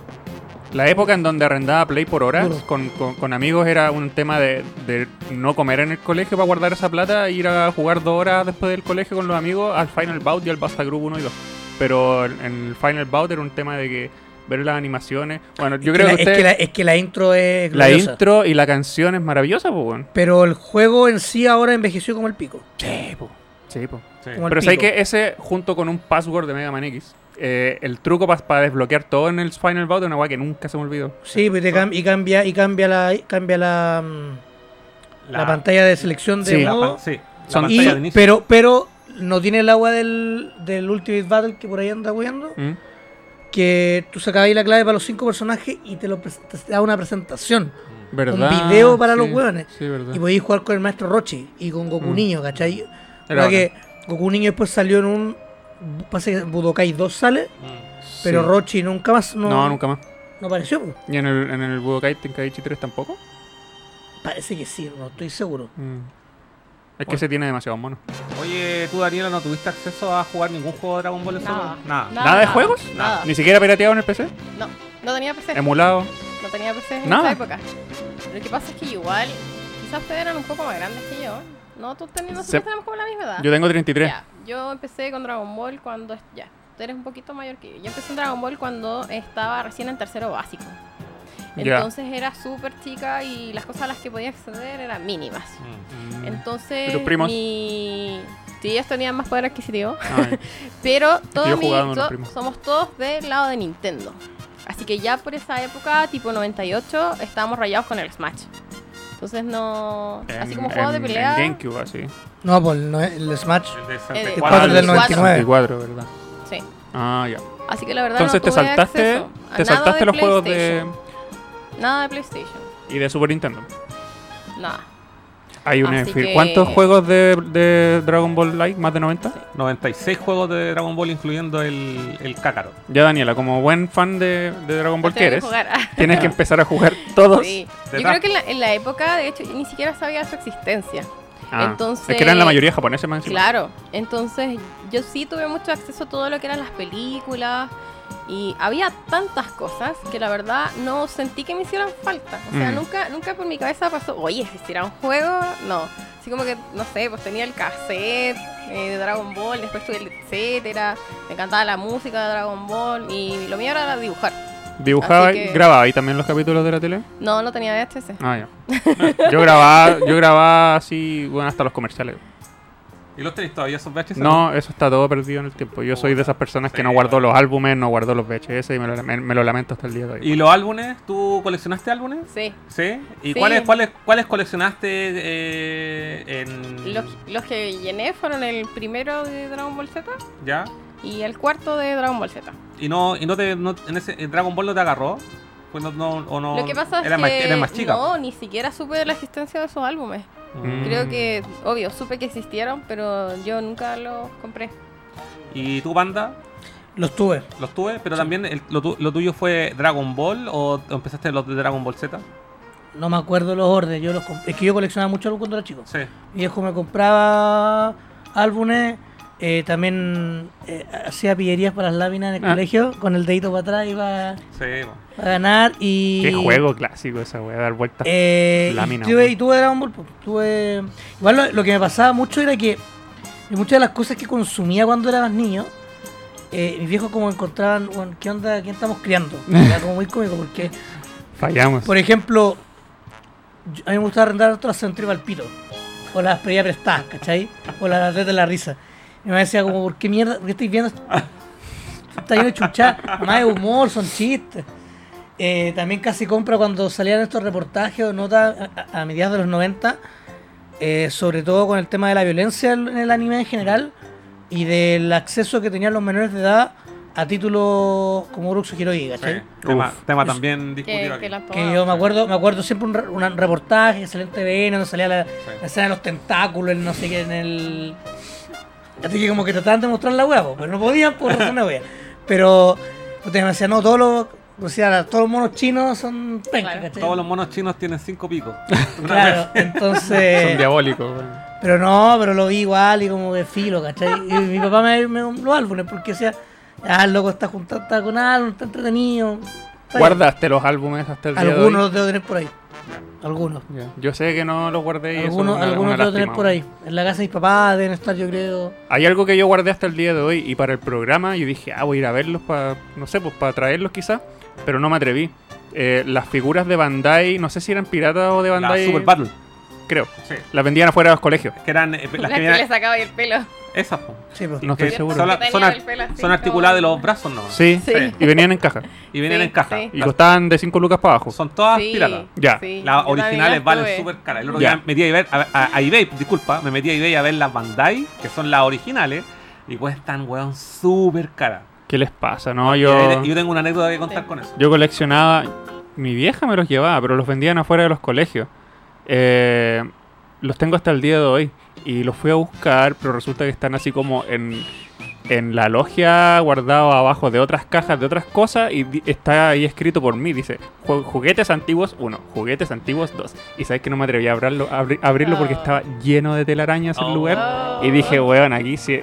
La época en donde arrendaba Play por horas con, con- con amigos era un tema de, de no comer en el colegio para guardar esa plata e ir a jugar dos horas después del colegio con los amigos al Final Bout y al Basta Group 1 y 2. Pero en el Final Bout era un tema de que ver las animaciones. Bueno, yo es creo la, que, es, usted- que la, es que la intro es. la intro y la canción es maravillosa, pues, bueno. Pero el juego en sí ahora envejeció como el pico. Sí, po. Sí, po. Sí. Pero sé que ese, junto con un password de Mega Man X, eh, el truco para desbloquear todo en el Final Bout es una weá que nunca se me olvidó. Sí, pues te cam- y cambia, y cambia la, cambia la, mm, la, pantalla de selección de Sí. Modo. sí, la Son- pantalla Y- de inicio. pero, pero no tiene el agua del, del Ultimate Battle que por ahí anda huyendo. ¿Mm? que tú sacabas ahí la clave para los cinco personajes y te lo te daba una presentación. ¿Verdad? Un video para los hueones. Sí, verdad. Y podías jugar con el maestro Rochi y con Goku Mm. Niño, ¿cachai? Era Era que Goku Niño después salió en un. Parece que Budokai 2 sale, pero Sí. Rochi nunca más. No, No, nunca más. no apareció. pues. ¿Y en el, en el Budokai Tenkaichi 3 tampoco? Parece que sí, no estoy seguro. Mm. Es que se tiene demasiado mono. Oye, tú Daniela, ¿no tuviste acceso a jugar ningún juego de Dragon Ball en Nada. Super? Nada. ¿Nada de juegos? Nada. ¿Ni siquiera pirateado en el PC? No, no tenía PC. ¿Emulado? No tenía PC en Nada. esa época. Lo que pasa es que igual, quizás ustedes eran un poco más grandes que yo. No, tú tenías, nosotros Se- tenemos como la misma edad. Yo tengo 33. Ya, yo empecé con Dragon Ball cuando. Ya, tú eres un poquito mayor que yo. Yo empecé en Dragon Ball cuando estaba recién en tercero básico. Entonces era súper chica y las cosas a las que podía acceder eran mínimas. Mm. Entonces. ¿Y tus primos? Mi... Sí, ellos tenían más poder adquisitivo. Ay, Pero todos yo mi- jugaba con unos to- primos. somos todos del lado de Nintendo. Así que ya por esa época, tipo 98, estábamos rayados con el Smash. Entonces no... así en- como juego de pelea... En GameCube, así. No, pues el, el Smash. El de Eh, 64. cuatro del 99. 64, ¿verdad? Sí. Ah, ya. Así que la verdad Entonces no te saltaste, te saltaste los juegos de. Nada de PlayStation. y de Super Nintendo. Nada. Hay un Así enfil- que- ¿Cuántos juegos de, de Dragon Ball Like? ¿Más de 90? 96 juegos de Dragon Ball, incluyendo el, el Kakarot. Ya Daniela, como buen fan de, de Dragon Ball Los que eres, tienes que empezar a jugar todos. Sí. Yo creo que en la, en la época, de hecho, ni siquiera sabía su existencia. Ah, Entonces- es que eran la mayoría japoneses más encima. Claro, entonces yo sí tuve mucho acceso a todo lo que eran las películas y había tantas cosas que la verdad no sentí que me hicieran falta. O sea, Mm. nunca, nunca por mi cabeza pasó, oye, si hiciera un juego, no. Así como que, no sé, pues tenía el cassette eh, de Dragon Ball, después tuve el etcétera, me encantaba la música de Dragon Ball y lo mío era dibujar. Dibujaba Así y que- grababa ahí también los capítulos de la tele. No, no tenía VHS. Ah, ya. Yo grababa, yo grababa así, bueno, hasta los comerciales. ¿Y los tenéis todavía esos VHS? No, eso está todo perdido en el tiempo. Yo soy de esas personas que no guardo bueno. los álbumes, no guardo los VHS y me lo, me- me lo lamento hasta el día de hoy. ¿Y los álbumes? ¿Tú coleccionaste álbumes? Sí, ¿Sí? ¿Y Sí. cuáles cuáles cuáles coleccionaste eh, en los, los que llené fueron el primero de Dragon Ball Z ya? y el cuarto de Dragon Ball Z. ¿Y no y no te no- en ese en Dragon Ball no te agarró? Pues no, no o no Lo que pasa es que más chica. no, ni siquiera supe de la existencia de esos álbumes. Mm. Creo que, obvio, supe que existieron, pero yo nunca los compré. ¿Y tu banda? Los tuve. Los tuve, pero también el- lo, tu- lo tuyo fue Dragon Ball o empezaste los de Dragon Ball Z? No me acuerdo los órdenes. Yo los es que yo coleccionaba mucho álbumes cuando era chico. Sí. Mi viejo me compraba álbumes. Eh, también eh, hacía pillerías para las láminas en el Ah. colegio. Con el dedito para atrás iba Sí. a ganar. Y, Qué juego clásico esa wea, dar vueltas. Eh, Lámina, y, y tuve Dragon Ball. pues, tuve... Igual lo, lo que me pasaba mucho era que y muchas de las cosas que consumía cuando era más niño, eh, mis viejos como encontraban, bueno, ¿qué onda? ¿Quién estamos criando? Era como muy cómico porque, Fallamos. por ejemplo, yo- a mí me gustaba arrendar otras Centro Pito O las pedía prestadas, ¿cachai? O las red de la risa. Y me decía como, ¿por qué mierda? ¿Por qué estáis viendo? Está lleno de chucha, más de humor, son chistes. Eh, también casi compra cuando salían estos reportajes o notas a, a- a mediados de los 90, eh, sobre todo con el tema de la violencia en el anime en general y del acceso que tenían los menores de edad a títulos como Uruxo Hirogi, ¿cachai? Sí. Tema, también discutido aquí. que han Que yo me acuerdo, me acuerdo siempre un, un reportaje salía en TVN, donde salía la, Sí. la escena de los tentáculos, el no sé qué, en el. Así que como que trataban de mostrar la hueá, pero no podían por razones obvias. Pero usted me decía, no, todos los, o sea, todos los monos chinos son pencas, Claro. ¿cachai? Todos los monos chinos tienen cinco picos. Claro, Son entonces. diabólicos. weón. pero no, pero lo vi igual y como de filo, ¿cachai? Y mi papá me me los álbumes porque decía, ah, el loco está juntando, está con álbum, está entretenido. ¿Guardaste los álbumes hasta el día de hoy? Algunos los debo tener por ahí. Algunos. Yo sé que no los guardé y eso Algunos, es una- algunos tener por ahí. En la casa de mis papás deben estar, yo creo. Hay algo que yo guardé hasta el día de hoy y para el programa yo dije, ah, voy a ir a verlos para, no sé, pues para traerlos quizás, pero no me atreví. Eh, las figuras de Bandai, no sé si eran piratas o de La Bandai, Super Battle. Creo. Sí. Las vendían afuera de los colegios. Que eran eh, La las que que le sacaba ahí el pelo. Esas. Sí, pues. No estoy seguro. Son, ar- pelo articuladas de los brazos, ¿no? Sí, Sí. y venían en caja. Y Sí, en caja. sí. Y costaban de 5 lucas para abajo. Son todas Sí, piratas. Ya. sí. Las originales valen súper caras. El otro Ya. día metí a eBay, a, a- a eBay, disculpa, me metí a eBay a ver las Bandai, que son las originales, y cuestan, weón, súper caras. ¿Qué les pasa? No, yo, yo tengo una anécdota que contar con eso. yo coleccionaba. Mi vieja me los llevaba, pero los vendían afuera de los colegios. Eh, los tengo hasta el día de hoy. Y los fui a buscar, pero resulta que están así como en, en la logia, guardados abajo de otras cajas, de otras cosas. Y está ahí escrito por mí. Dice: "Ju- Juguetes antiguos 1, juguetes antiguos 2. Y sabes que no me atreví a abrirlo, abri- abrirlo porque Oh. estaba lleno de telarañas el Oh. lugar. Y dije, weón, aquí sí.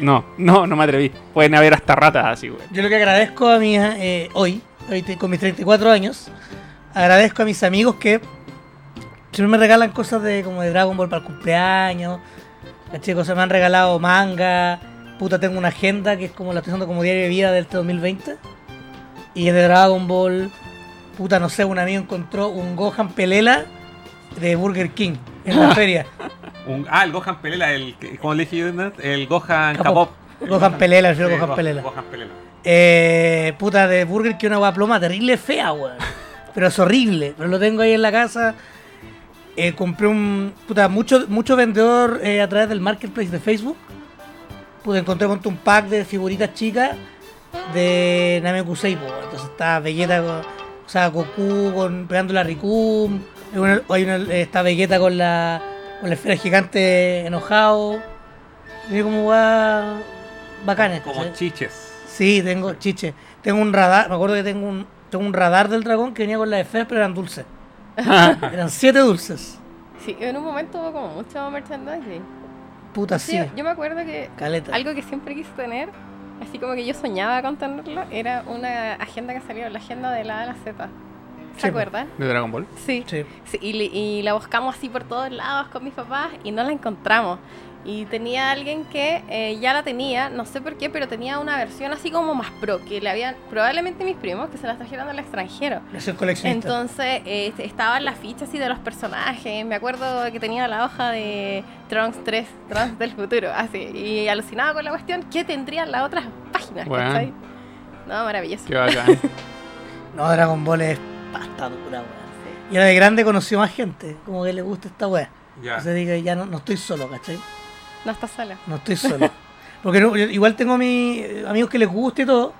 No, no, no me atreví. Pueden haber hasta ratas así, weón. Yo lo que agradezco a mis, eh, hoy, hoy con mis 34 años, agradezco a mis amigos que siempre me regalan cosas de como de Dragon Ball para el cumpleaños. ¿cachai? Cosas me han regalado manga. Puta, tengo una agenda que es como la estoy usando como diario de vida del 2020. Y es de Dragon Ball. Puta, no sé, un amigo encontró un Gohan Pelela de Burger King en la feria. Un- ah, el Gohan Pelela, el, como le dije yo, el Gohan. K-pop. Gohan Pelela, yo Sí, Gohan Go- Pelela. Gohan Pelela. Eh, puta de Burger que una hueá ploma terrible fea, weón. Pero es horrible. Pero lo tengo ahí en la casa. Eh, compré un. Puta, mucho, mucho vendedor eh, a través del marketplace de Facebook. Puta, encontré un pack de figuritas chicas de Namekusei, weón. Entonces está Vegeta con. O sea, Goku con, pegando la Rikum. Hay una, hay una- eh, está Vegeta con la. con la esfera gigante enojado. Y como weá. bacanes. Como chiches. Sí, tengo chiche. Tengo un radar, me acuerdo que tengo un, tengo un radar del dragón que venía con las esferas, pero eran dulces. eran siete dulces. Sí, en un momento hubo como mucho merchandising. Puta, Sí, sí. yo me acuerdo que Caleta. algo que siempre quise tener, así como que yo soñaba con tenerlo, era una agenda que salió, la agenda de la A a la Z. ¿Se Sí, acuerdan? De Dragon Ball. Sí. Sí. Sí, y, y la buscamos así por todos lados con mis papás y no la encontramos. Y tenía alguien que eh, ya la tenía, no sé por qué, pero tenía una versión así como más pro, que le habían, probablemente mis primos, que se las trajeron del extranjero. Coleccionista. Entonces eh, estaban las fichas así de los personajes. Me acuerdo que tenía la hoja de Trunks 3, Trunks del futuro, así. Y alucinaba con la cuestión, ¿qué tendrían las otras páginas? Bueno. ¿cachai? No, maravilloso. Qué bacán. No, Dragon Ball es pasta dura, weón. Y ahora de grande conoció más gente, como que le gusta esta weá. Ya. Entonces digo, ya no, no estoy solo, ¿cachai? No estás sola. No estoy solo. Porque no- yo- igual tengo a mis amigos que les gusta y todo,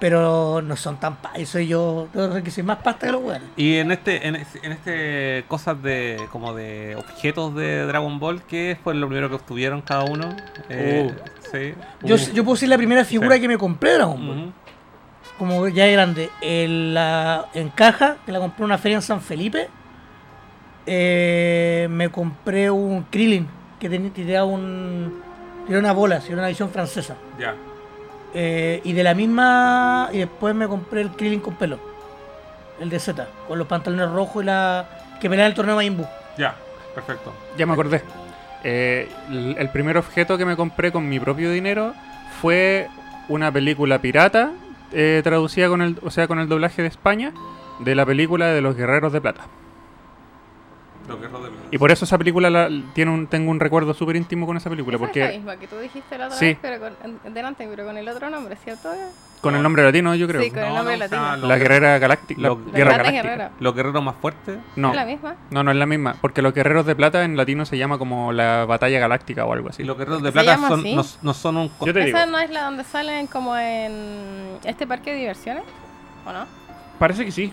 pero no son tan pa. Y soy yo, tengo que soy más pasta que los weones. Y en este, en, en este cosas de como de objetos de Dragon Ball, ¿qué fue lo primero que obtuvieron cada uno? Eh, sí. Yo, Uh. yo puedo decir la primera figura Sí. que me compré de Dragon Ball. Como ya es grande, en, la, en caja, que la compré en una feria en San Felipe, eh, me compré un Krillin, que tenía tiraba un tiraba una bola, si era una edición francesa. Ya. Eh, y de la misma, y después me compré el Krillin con pelo, el de Z, con los pantalones rojos y la que pelea en el torneo Majin Buu. Ya. Perfecto. Ya me acordé. Eh, el, el primer objeto que me compré con mi propio dinero fue una película pirata eh, traducida con el, o sea, con el doblaje de España de la película de los Guerreros de Plata. Lo que Y por eso esa película la, tiene un, tengo un recuerdo súper íntimo con esa película, Esa es la porque misma que tú dijiste la otra Sí. vez, pero con, en- delante, pero con el otro nombre, ¿cierto? con el nombre latino yo creo. Sí, con el nombre no, o sea, latino. La guerrera galáctica. La lo- La guerra galáctica. Los guerreros más fuertes. No, ¿Es la misma? no, no es la misma, porque los guerreros de plata en latino se llama como la batalla galáctica o algo así. Y los guerreros de ¿Se plata son, no, no son un... Yo te digo, ¿Esa no es la donde salen como en este parque de diversiones? ¿O no? parece que sí.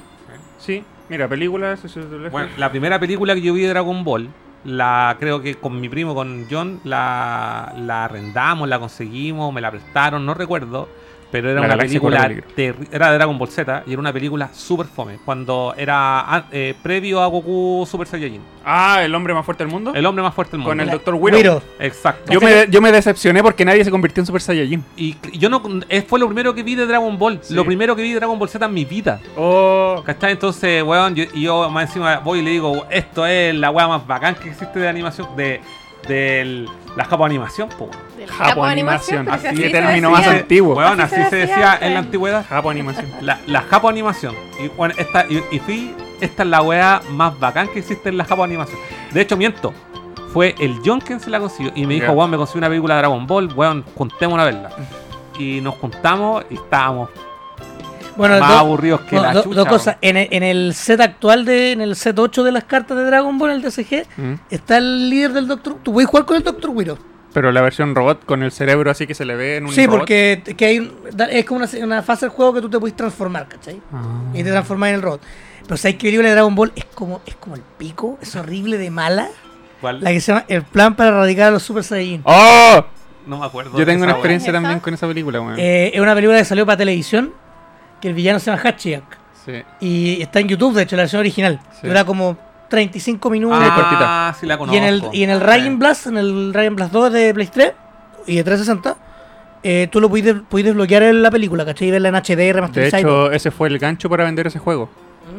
Sí, mira, películas. eso es. Bueno, la primera película que yo vi de Dragon Ball, la creo que con mi primo, con John, la, la arrendamos, la conseguimos, me la prestaron, no recuerdo. Pero era La una película, era de Dragon Ball Z y era una película super fome. Cuando era eh, previo a Goku Super Saiyajin. Ah, el hombre más fuerte del mundo. El hombre más fuerte del mundo. Con el Dr. Willow. Wiro. Exacto. Yo me, yo me decepcioné porque nadie se convirtió en Super Saiyajin. Y yo no. eh, Fue lo primero que vi de Dragon Ball. Sí. Lo primero que vi de Dragon Ball Z en mi vida. Oh, ¿Cachai? Entonces, weón, yo, y yo más encima voy y le digo, esto es la weá más bacán que existe de animación, de, de la Japo animación. Del Japo Animación. Así así se término más antiguo. Weón, Así así se se decía en la antigüedad. Japo Animación. La, la Japo animación. Y bueno, esta, y, y fui, esta es la weá más bacán que existe en la Japo animación. De hecho, miento. Fue el John quien se la consiguió. Y me dijo, weón, me consiguió una película de Dragon Ball, weón, juntémonos a verla. Y nos juntamos y estábamos Bueno, más do- aburridos que no, la do- chucha. dos cosas. En el, en el set actual, de, en el set 8 de las cartas de Dragon Ball, el DCG, Mm. está el líder del Doctor. Tú puedes jugar con el Doctor Wiro. Pero la versión robot con el cerebro así que se le ve en un Sí, robot. porque que hay es como una, una fase del juego que tú te puedes transformar, ¿cachai? Ah. Y te transformas en el robot. Pero sabes que película de Dragon Ball es como, es como el pico, es horrible de mala. ¿Cuál? La que se llama El plan para erradicar a los Super Saiyajin. ¡Oh! No me acuerdo. Yo tengo una experiencia también con esa película, weón. Eh, es una película que salió para televisión, que el villano se llama Hachiyak. Sí. Y está en YouTube, de hecho, la versión original. Sí. Dura como 35 minutos. Ah, sí la conozco. y en el, y en el Ryan Blast, en el Ryan Blast 2 de Play 3 y de 360, eh, tú lo puedes, puedes desbloquear en la película, ¿cachai? Y verla en HD De remasterizada. y todo. hecho, ese fue el gancho para vender ese juego.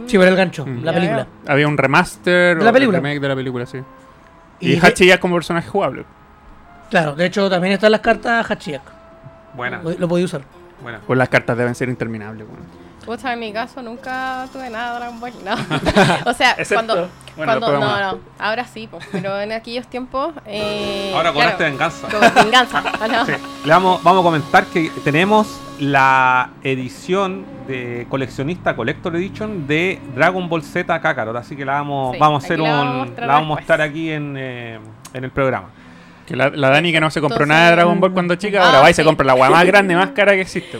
Sí, ver el gancho, Mm. la película. Había un remaster De la o película. remake de la película, sí. Y Y, de- ya como personaje jugable. Claro, de hecho también están las cartas Hachiyak. Buena, Lo, lo podía usar. Buena. Pues las cartas deben ser interminables, weón. Pucha, en mi caso nunca tuve nada de Dragon Ball, no. o sea, Excepto- cuando... bueno, cuando no, no, ahora sí, pues, pero en aquellos tiempos... Eh, Ahora claro, cobraste venganza. con venganza, ¿no? Sí. Le vamos, vamos a comentar que tenemos la edición de coleccionista Collector Edition de Dragon Ball Z Kakarot, así que la vamos, Sí, vamos a hacer un, vamos a mostrar la vamos a mostrar aquí en, eh, en el programa. Que la, la Dani que no se compró Entonces- nada de Dragon Ball cuando chica, Ah, ahora va y se compra la weá más grande, más cara que existe.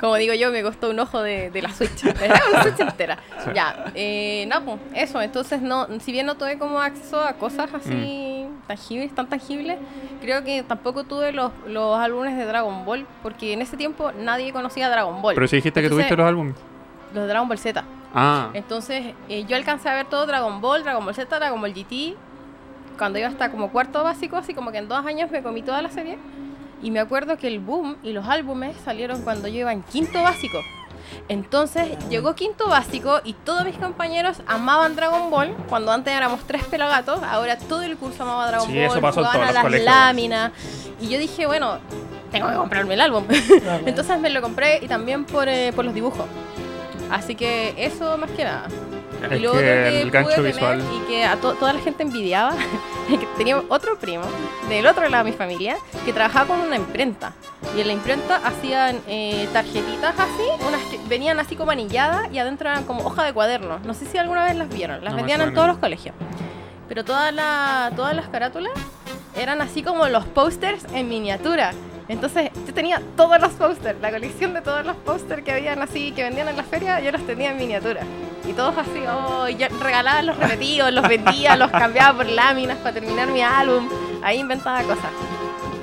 Como digo yo, me costó un ojo de, de la Switch. La Switch entera. Ya, eh, no, pues, eso. Entonces, no, si bien no tuve como acceso a cosas así Mm. tangibles, tan tangibles, creo que tampoco tuve los, los álbumes de Dragon Ball, porque en ese tiempo nadie conocía Dragon Ball. Pero si dijiste que tuviste los álbumes. Los de Dragon Ball Z. Ah, Entonces, eh, yo alcancé a ver todo Dragon Ball, Dragon Ball Z, Dragon Ball GT. Cuando iba hasta como cuarto básico, así como que en dos años me comí toda la serie. Y me acuerdo que el boom y los álbumes salieron cuando yo iba en quinto básico. Entonces llegó quinto básico y todos mis compañeros amaban Dragon Ball. Cuando antes éramos tres pelagatos, ahora todo el curso amaba Dragon Sí, Ball. eso pasó jugaban a las colegios. láminas. Y yo dije, bueno, tengo que comprarme el álbum. Entonces me lo compré y también por, eh, por los dibujos. Así que eso más que nada. Y lo otro que el pude gancho tener visual. y que a to- toda la gente envidiaba, que tenía otro primo del otro lado de mi familia que trabajaba con una imprenta. Y en la imprenta hacían eh, tarjetitas así, unas que venían así como anilladas y adentro eran como hoja de cuaderno. No sé si alguna vez las vieron, las No vendían en todos los colegios. Pero toda la, todas las carátulas eran así como los posters en miniatura. Entonces yo tenía todos los posters, la colección de todos los posters que habían así, que vendían en la feria, yo los tenía en miniatura. Y todos así, oh, yo regalaba los repetidos, los vendía, los cambiaba por láminas para terminar mi álbum. Ahí inventaba cosas.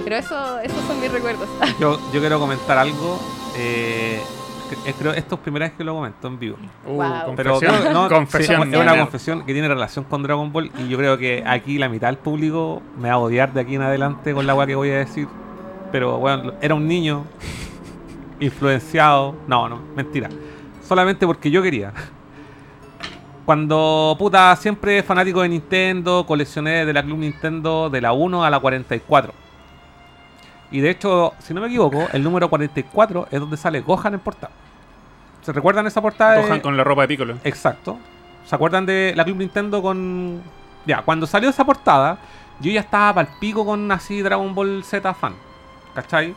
Pero eso, esos son mis recuerdos. Yo, yo quiero comentar algo. eh, que- eh, creo esto es primera vez que lo comento en vivo. Uh, Wow. Pero confesión. no, confesión. sí, es una confesión que tiene relación con Dragon Ball y yo creo que aquí la mitad del público me va a odiar de aquí en adelante con la weá que voy a decir. Pero bueno, era un niño influenciado. No, no, mentira. Solamente porque yo quería. Cuando, puta, siempre fanático de Nintendo, coleccioné de la Club Nintendo de la 1 a la 44. Y de hecho, si no me equivoco, el número 44 es donde sale Gohan en portada. ¿Se recuerdan esa portada? de- Gohan con la ropa de Piccolo. Exacto. ¿Se acuerdan de la Club Nintendo con. Ya, cuando salió esa portada, yo ya estaba pal pico con así Dragon Ball Z fan. ¿Cachai?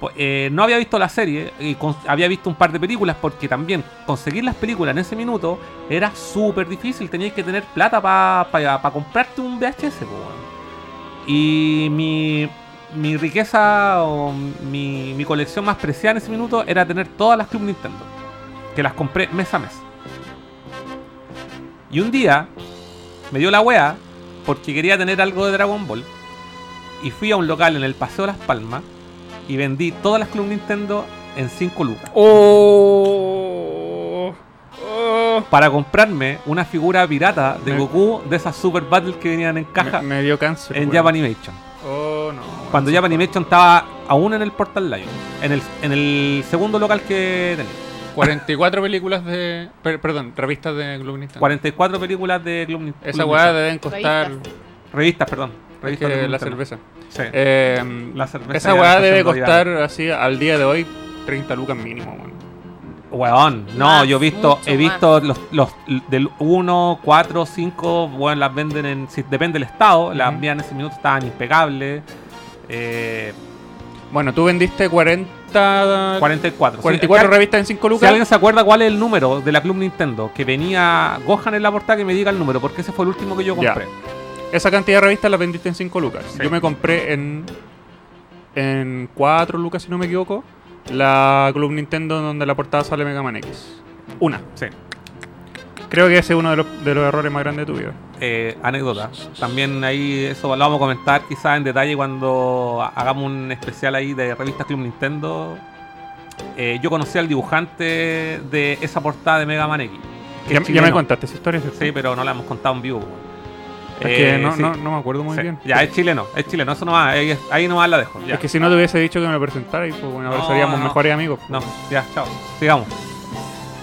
Pues, eh, no había visto la serie y había visto un par de películas porque también conseguir las películas en ese minuto era súper difícil. Tenías que tener plata para comprarte un VHS. Y mi, mi riqueza o mi, mi colección más preciada en ese minuto era tener todas las Club Nintendo. Que las compré mes a mes. Y un día me dio la wea porque quería tener algo de Dragon Ball. Y fui a un local en el Paseo Las Palmas y vendí todas las Club Nintendo en 5 lucas. Oh, oh. Para comprarme una figura pirata de Me- Goku de esas Super Battles que venían en caja Me, me dio cáncer. en weón. Japanimation. Oh, no. Cuando Japanimation estaba aún en el Portal Lion. En el, en el segundo local que tenía. 44 películas de. per- perdón, revistas de Club Nintendo. 44 películas de Club Nin- Esa weá Nintendo. deben costar. Revistas. Revistas, perdón. Que la cerveza. Sí. Eh, La cerveza esa weá debe ya. costar así al día de hoy 30 lucas mínimo, weón. Weón, no, Más, yo he visto, he visto los, los del 1, 4, 5, bueno, las venden en, si, depende del estado, las Ujú. envían en ese minuto, estaban impecables. Eh, Bueno, tú vendiste 40. 44. 44 Si- revistas en 5 Si lucas. alguien se acuerda cuál es el número de la Club Nintendo, que venía Gohan en la portada, que me diga el número, porque ese fue el último que yo compré. Esa cantidad de revistas las vendiste en 5 lucas. Sí. Yo me compré en en 4 lucas, si no me equivoco, la Club Nintendo donde la portada sale Mega Man X. Una. Sí. Creo que ese es uno de los, de los errores más grandes de tu vida. Eh, anécdota. También ahí eso lo vamos a comentar quizás en detalle cuando hagamos un especial ahí de revistas Club Nintendo. Eh, yo conocí al dibujante de esa portada de Mega Man X. Ya, me contaste esa historia, ¿cierto? Sí, pero no la hemos contado en vivo. Es que Eh, no, sí. no, no me acuerdo muy Sí. bien. Ya, es chileno, es chileno, eso nomás, ahí, ahí nomás la dejo. Ya. Es que si no te hubiese dicho que me lo presentara, y pues bueno, ahora No, seríamos no. mejores amigos. No, ya, chao. Sigamos.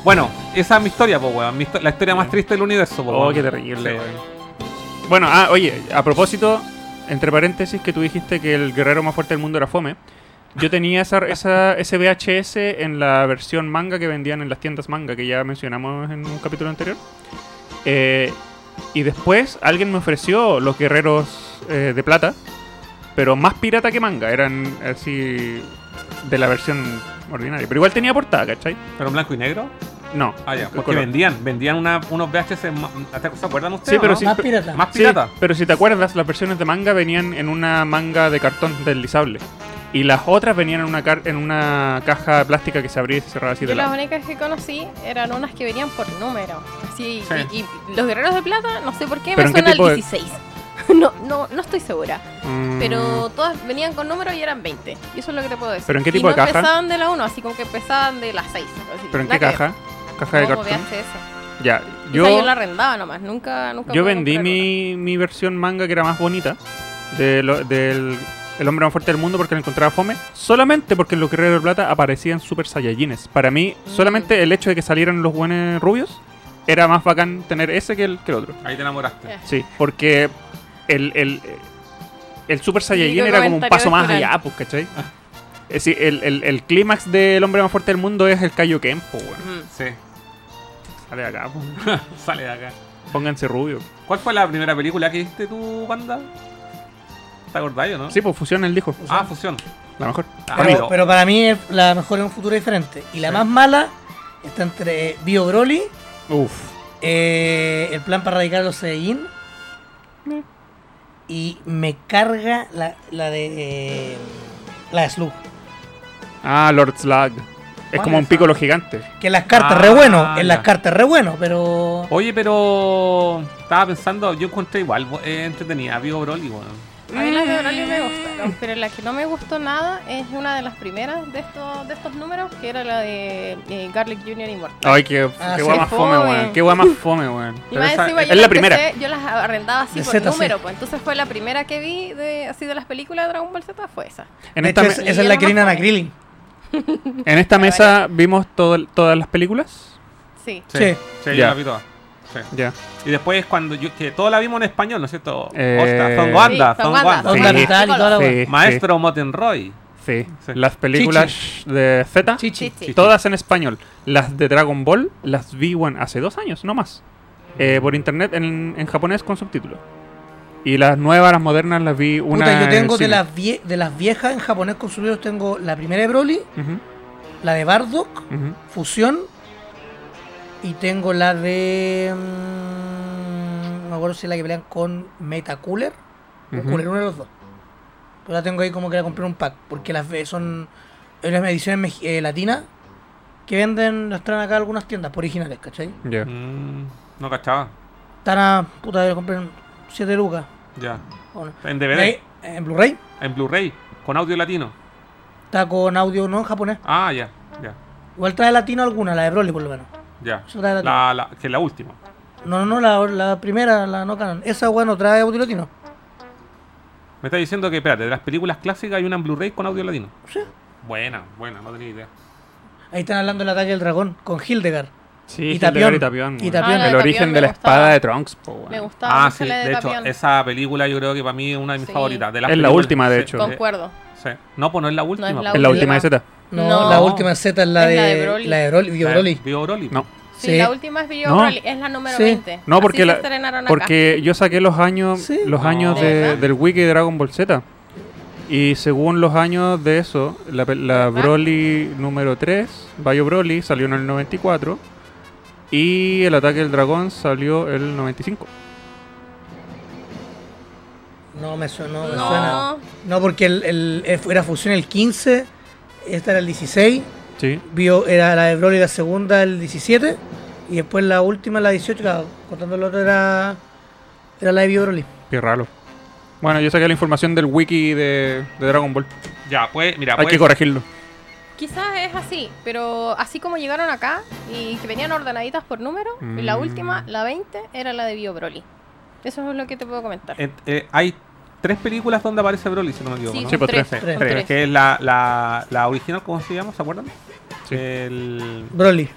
Bueno, esa es mi historia, pues, weón. histo- La historia más triste del universo, pues, Oh, qué terrible, Sí. weón. Bueno, ah, oye, a propósito, entre paréntesis, que tú dijiste que el guerrero más fuerte del mundo era Fome. Yo tenía esa, esa, ese VHS en la versión manga que vendían en las tiendas manga, que ya mencionamos en un capítulo anterior. Eh, y después alguien me ofreció los guerreros eh, de plata, pero más pirata que manga. Eran así de la versión ordinaria. Pero igual tenía portada, ¿cachai? ¿Pero en blanco y negro? No. Ah, ya. Porque color. vendían, vendían una- unos VHS. ¿Se acuerdan ustedes? Sí, pero no? sí, Más pirata. Más Sí, pirata. pero si te acuerdas, las versiones de manga venían en una manga de cartón deslizable. Y las otras venían en una, car- en una caja plástica que se abría y se cerraba así de las lado. únicas que conocí eran unas que venían por número. Así, Sí. y, y los guerreros de plata, no sé por qué, ¿Pero me suena tipo al de- 16. no, no, no estoy segura. Mm, Pero todas venían con número y eran 20. Y eso es lo que te puedo decir. ¿Pero en qué Y tipo no de caja? empezaban de la 1, así como que empezaban de la 6. así, ¿Pero en qué que ver. caja? Caja de cartón. Ya, Yo, yo, yo la arrendaba nomás, nunca, nunca yo vendí mi, mi versión manga que era más bonita de lo- del El hombre más fuerte del mundo porque la encontraba fome. Solamente porque en los guerreros de plata aparecían super saiyajines. Para mí, solamente el hecho de que salieran los buenos rubios era más bacán tener ese que el, que el otro. Ahí te enamoraste. Ya. Sí, porque el, el, el Super Saiyajin era como un paso más allá, pues, ¿cachai? Es decir, el, el, el clímax del hombre más fuerte del mundo es el Kaioken, weón. Ujú. Sí. Sale de acá, po. Sale de acá. Pónganse rubio. ¿Cuál fue la primera película que viste tú, banda? ¿Te acordás o no? Sí, pues Fusión, él dijo. Ah, Fusión. La mejor. Ah, Pero, para mí es la mejor en un futuro diferente. Y la Sí. más mala está entre Bio Broly, Uf. eh, el plan para erradicar a los Saiyajin. Y me carga la, la de. eh, la de Slug. Ah, Lord Slug. Es ¿Cuál como es un piccolo gigante. Que en las cartas Ah, re bueno. En las ya. cartas re bueno, pero. Oye, pero estaba pensando, yo encontré igual eh, entretenida, Bio Broly, weón. A mí las de Broly me gustaron, pero la que no me gustó nada es una de las primeras de estos, de estos números, que era la de eh, Garlic Jr. Immortal. Ay, qué, Ah, qué sí. guay más fome, weón. Qué guay más fome, weón. Y pero más esa- encima es yo la las primera. empecé- yo las arrendaba así De por Z, sí. número, pues entonces fue la primera que vi de así de las películas de Dragon Ball Z fue esa. En de esta, hecho, me- es- me- esa es la Krillin Krillin. en esta mesa vimos todo- todas las películas. Sí. Sí, Sí. sí, yo Ya. la vi toda. Sí. Ya. Y después cuando yo, que todos la vimos en español, ¿no es cierto? Eh, Son Wanda, Sí, Sí. Sí, Maestro Motenroy. Sí. Sí. Las películas de Z. Chichi. Todas en español. Las de Dragon Ball las vi bueno, hace dos años, no más. Eh, por internet en, en japonés con subtítulos. Y las nuevas, las modernas, las vi una. Puta, yo en tengo de las, vie- de las viejas en japonés con subtítulos, tengo la primera de Broly, la de Bardock. Fusión. Y tengo la de. mm, no me acuerdo si es la que pelean con Metacooler. O Ujú. Cooler, uno de los dos. Pero la tengo ahí como que la compré en un pack. Porque las ve- son. Unas ediciones eh, latinas que venden, las traen acá algunas tiendas por originales, ¿cachai? Ya. Mm, no cachaba. Están a. puta, la compré en 7 lucas. Ya. En DVD, Ahí, En Blu-ray. en Blu-ray, con audio latino. Está con audio no en japonés. Ah, ya, ya, Igual trae latino alguna, la de Broly por lo menos. Ya. Trae. La, la, que es la última. No, no, no, la, la primera, la no canon. Esa weá no trae audio latino. Me está diciendo que, espérate, de las películas clásicas hay una en Blu-ray con audio latino. Sí. Buena, buena, no tenía idea. Ahí están hablando del ataque del dragón con Hildegard. Sí, Y Tapión. y Tapión. Y weón. Tapión. Ah, la El de origen Tapión de la gustaba. espada de Trunks, po, weón. Me gustaba Ah, sí, la de, de hecho, esa película yo creo que para mí es una de mis Sí. favoritas. De las Es la última, de sí, hecho. sí, Concuerdo. sí. No, pues no es la última. la pues. Es la última. última de Z. No, No. la última Z es la Es de, la de Broly. La de Broly, Bio Broly. Bio Broly. No. Sí, Sí. la última es Video No. Broly, es la número Sí. 20. No, porque la-. Porque yo saqué los años, Sí. los No. años ¿De del wiki de Dragon Ball Z. Y según los años de eso, la, la. Broly número 3, Bayo Broly, salió en el 94. Y el ataque del dragón salió el 95. No me suena. No, me No. suena. no porque el, el- eh, era fusión el 15, esta era el 16, Sí. Bio, era la de Broly la segunda el 17, y después la última la 18, claro, contando el otro era, era la de Bio Broly. Qué raro. Bueno, yo saqué la información del wiki de, de Dragon Ball. Ya, pues, mira, Hay pues, que corregirlo. Quizás es así, pero así como llegaron acá y que venían ordenaditas por número, y la Mm. última, la 20, era la de Bio Broly. Eso es lo que te puedo comentar. eh, eh, hay tres películas donde aparece Broly, si no me equivoco. Sí, ¿no? Sí, pues, tres. tres. Tres. Que es la, la, la original, ¿cómo se llama? ¿Se acuerdan? Sí. El, Broly.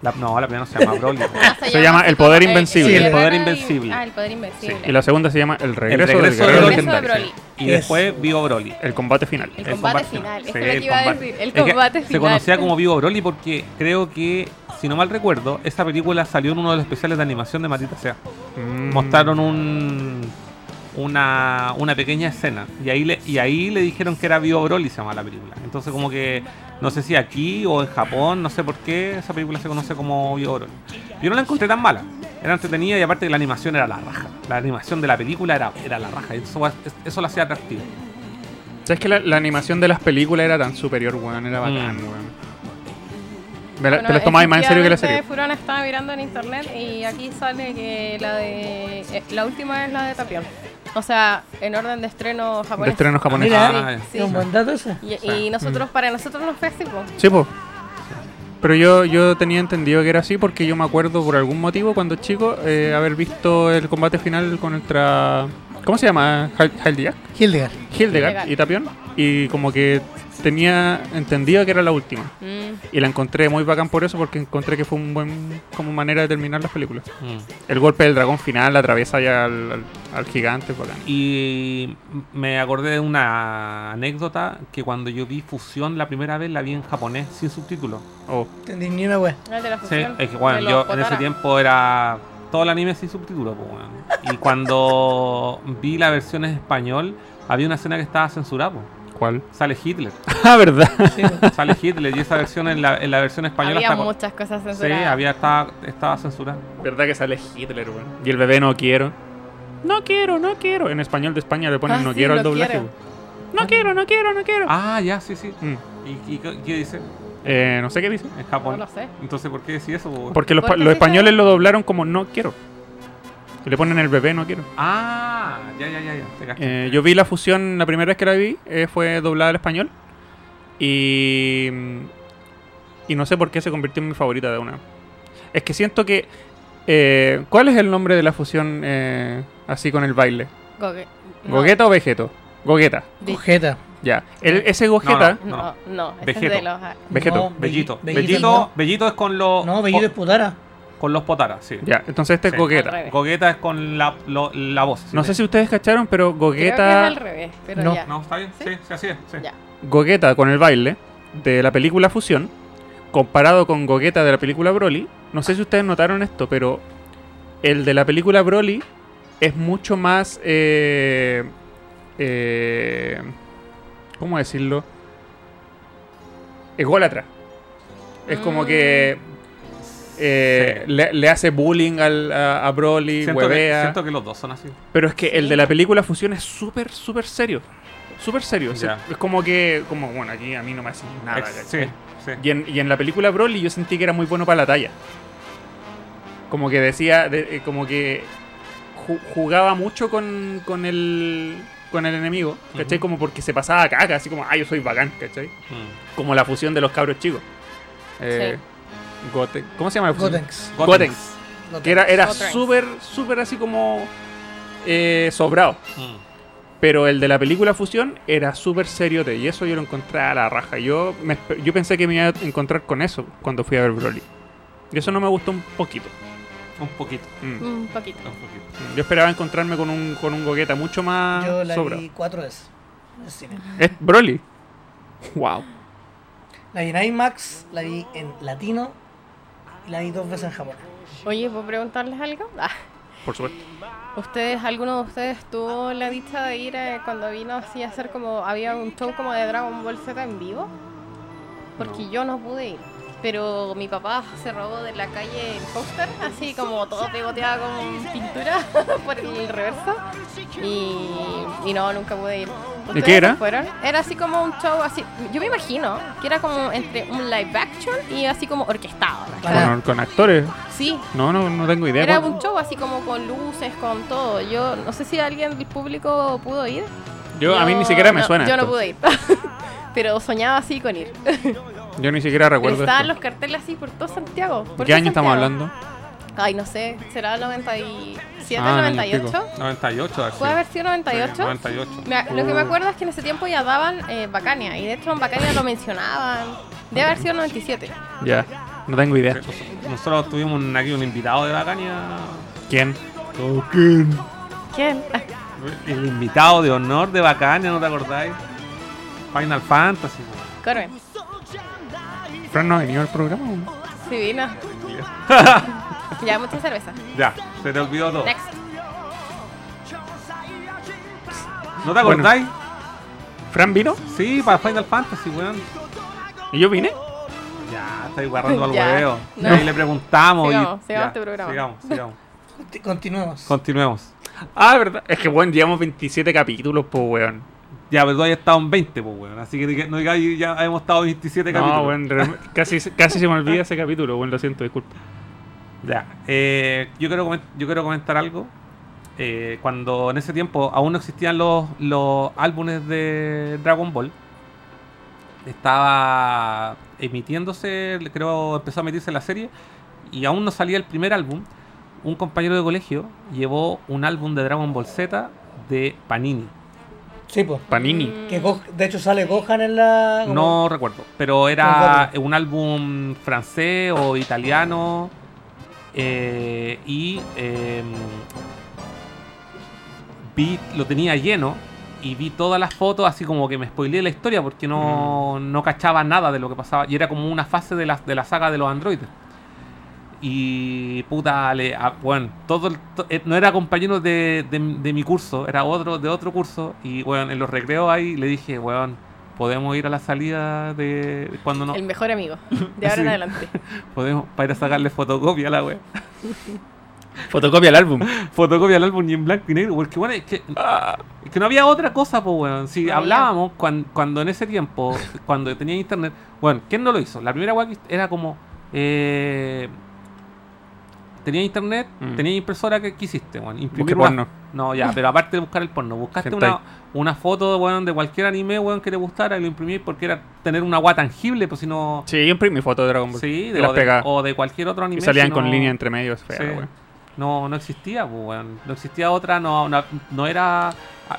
la- no, la primera no se llama Broly. Ah, Se llama El Poder Invencible. Sí, el Poder Invencible. Ah, el Poder Invencible. Y la segunda se llama El regreso, regreso del del guerrero regreso de legendario. Broly. Y Es- después Vivo Broly. El combate final. El El combate combate final. Sí, Eso es lo que el iba a combate. decir. El Es que combate Se final. conocía como Vivo Broly porque creo que, si no mal recuerdo, esa película salió en uno de los especiales de animación de Matita Sea. Mm. Mostraron un una, una pequeña escena y ahí le y ahí le dijeron que era Vivo Broly se llama la película. Entonces como que no sé si aquí o en Japón, no sé por qué esa película se conoce como Vivo Broly. Yo no la encontré tan mala. Era entretenida y aparte que la animación era la raja. La animación de la película era, era la raja. y Eso, eso la hacía atractiva. ¿Sabes que la, la animación de las películas era tan superior, weón? Era bacán, Mm. weón. Me la- Bueno, te las tomabas más en serio que la serie. Furón estaba mirando en internet y aquí sale que la de eh, la última es la de Tapión. O sea, en orden de estreno De japonés. estreno japonés. Mira, Ah, Sí, Es un buen dato ese. Y, Sí. y nosotros, para nosotros nos fue así, po. Sí, pues. Pero yo, yo tenía entendido que era así porque yo me acuerdo por algún motivo cuando chico eh, haber visto el combate final contra... ¿Cómo se llama? Hil- Hildegard. Hildegard. Hildegard Hildegard. y Tapión. Y como que tenía entendido que era la última. Mm. Y la encontré muy bacán por eso porque encontré que fue un buen como manera de terminar las películas. Mm. El golpe del dragón final la atraviesa ya al, al- al gigante, bacán. Y me acordé de una anécdota que cuando yo vi Fusión la primera vez la vi en japonés sin subtítulos. Oh, Entendí ni una wea. El de la Sí, es que bueno, yo en ese tiempo era todo el anime sin subtítulos. pues. Y cuando vi la versión en español, había una escena que estaba censurada. pues. ¿Cuál? Sale Hitler. ah, ¿verdad? Sí. Sale Hitler y esa versión en la, en la versión española Había está muchas cosas Sí, censuradas. había estaba, estaba censurada. ¿Verdad que sale Hitler, weón? Y el bebé no quiero. No quiero, no quiero. En español de España le ponen Ah, no sí, quiero al no doblaje. quiero. weón. No quiero, no quiero, no quiero. Ah, ya, sí, sí. Mm. ¿Y, y qué, qué dice Eh, no sé qué dice. en Japón? No lo sé. Entonces, ¿por qué decía eso? Porque los, pa- Porque los se- españoles lo doblaron como no quiero. Y le ponen el bebé no quiero. Ah, ya, ya, ya, ya. te. Eh, yo vi la fusión, la primera vez que la vi eh, fue doblada al español. Y. Y no sé por qué se convirtió en mi favorita de una. Es que siento que. eh, ¿Cuál es el nombre de la fusión eh, así con el baile? Goge- no. ¿Gogeta o Vegeto? Gogeta. Di- Gogeta. Ya. El- ese Gogeta. No, No, no, ese es Vegeto. de los... Vegeto. No, Bellito. Belli- Bellito, Bellito es con los. No, Bellido es Putara. Con los potaras, sí. Ya, entonces este es Sí. Al Gogeta. revés. Gogeta es con la, lo- la voz. No sé si ustedes cacharon, pero Creo que es Gogeta. al revés, pero No. ya. No, está bien. Sí, sí, así es. sí. Ya. Gogeta con el baile de la película Fusión, comparado con Gogeta de la película Broly, no sé si ustedes notaron esto, pero el de la película Broly es mucho más... eh, eh, ¿Cómo decirlo? Ególatra. Es como Mm. que eh, Sí. le, le hace bullying al- a, a Broly, Siento que, huevea. siento que los dos son así. Pero es que el Sí. de la película Fusión es súper, súper serio. Súper serio. Es- como que, como, bueno, aquí a mí no me hacen nada. Sí, sí. Y, en, y en la película Broly yo sentí que era muy bueno para la talla. Como que decía, de- eh, como que ju- jugaba mucho con, con el con el enemigo, ¿cachai? Ujú. Como porque se pasaba caca, así como, ah, yo soy bacán, ¿cachai? Mm. Como la fusión de los cabros chicos. Eh, Goten- ¿Cómo se llama la fusión? Gotenks. Gotenks. Que era, era Gotenks. súper, súper así como eh, sobrado. Mm. Pero el de la película Fusión era súper seriote y eso yo lo encontré a la raja. Yo, me yo pensé que me iba a encontrar con eso cuando fui a ver Broly. Y eso no me gustó un poquito. Un poquito. Mm. Un poquito. Un poquito. Yo esperaba encontrarme con un, con un Gogeta mucho más Yo la sobrado. vi cuatro veces. ¿Es Broly? Wow. La vi en IMAX, la vi en latino la vi dos veces en japonés. Oye, ¿puedo preguntarles algo? Ah, Por supuesto. ¿Ustedes, alguno de ustedes tuvo la dicha de ir eh, cuando vino así a hacer como, había un show como de Dragon Ball Z en vivo? Porque yo no pude ir. Pero mi papá se robó de la calle el póster, así como todo pegoteado con pintura por el reverso. Y, y no, nunca pude ir. ¿Ustedes qué era? Fueron? Era así como un show así, yo me imagino que era como entre un live action y así como orquestado. ¿cachai? Con, con actores. Sí, No, no, no tengo idea. era ¿Cuál- un show así como con luces, con todo. Yo no sé si alguien del público pudo ir. Yo, a mí ni siquiera me no, suena. Yo no pude ir. Pero soñaba así con ir. Yo ni siquiera recuerdo Estaban esto. los carteles así por todo Santiago. ¿De por qué todo año estamos Santiago. hablando? Ay, no sé. ¿Será el 97, Ah, en el 98? 98, así. ¿Puede haber sido 98? Sí, 98. Me- lo que me acuerdo es que en ese tiempo ya daban eh, Bacania. Y de hecho en Bacania lo mencionaban. Debe haber sido 97. Ya, no tengo idea. Nosotros tuvimos un- aquí un invitado de Bacania. ¿Quién? ¿Quién? El invitado de honor de Bacania, ¿no te acordáis? Final Fantasy. Carmen. Fran no ha venido al programa. ¿o no? Sí, vino. Ya, mucha cerveza. Ya, se te olvidó todo. Next. ¿No te Bueno. acordáis? ¿Fran vino? Sí, para Final Fantasy, weón. ¿Y yo vine? Ya, estáis guardando al Ya, hueveo. no. Y ahí le preguntamos. Sigamos, y, sigamos ya, este programa. Sigamos, sigamos. Conti- Continuemos. Continuemos. Ah, verdad. Es que, bueno, llevamos 27 capítulos, pues, weón. Ya, pero tú has estado en 20, pues, weón. Así que no digáis, ya hemos estado 27 No, capítulos. weón, re- casi, casi se me olvida ese capítulo, weón, lo siento, disculpa. Ya, eh, yo, quiero yo quiero comentar algo. Eh, cuando en ese tiempo aún no existían los, los álbumes de Dragon Ball, estaba emitiéndose, creo empezó a emitirse la serie, y aún no salía el primer álbum. Un compañero de colegio llevó un álbum de Dragon Ball Z de Panini. Sí, pues. Panini. Que Go- de hecho sale Gohan en la. No recuerdo, pero era un álbum francés o italiano eh, y eh, vi, lo tenía lleno y vi todas las fotos así como que me spoileé la historia porque no, no cachaba nada de lo que pasaba y era como una fase de la, de la saga de los androides. Y puta, le, ah, bueno, todo el- to- eh, no era compañero de, de- de mi curso, era otro de otro curso. Y bueno, en los recreos ahí le dije, weón, podemos ir a la salida de de cuando no. El mejor amigo. De ahora Sí. en adelante. Podemos para ir a sacarle fotocopia a la wea. Fotocopia al álbum. Fotocopia al álbum y en blanco y negro. Porque bueno, es que, es que no había otra cosa, pues weón. Si No hablábamos cuan- cuando, en ese tiempo, cuando tenía internet, bueno, ¿quién no lo hizo? La primera que era como. Eh, tenía internet, Mm. tenía impresora que quisiste, weón. imprimir una- porno. No, ya, pero aparte de buscar el porno, buscaste una, una foto weón, de cualquier anime weón, que te gustara y lo imprimí porque era tener una agua tangible, pues si no. Sí, yo imprimí fotos de Dragon Ball. Sí, de, o, de, o de cualquier otro anime. Y salían si con no- línea entre medio, es fea, Sí. No, no existía, pues, weón. No existía otra, no, no, no era.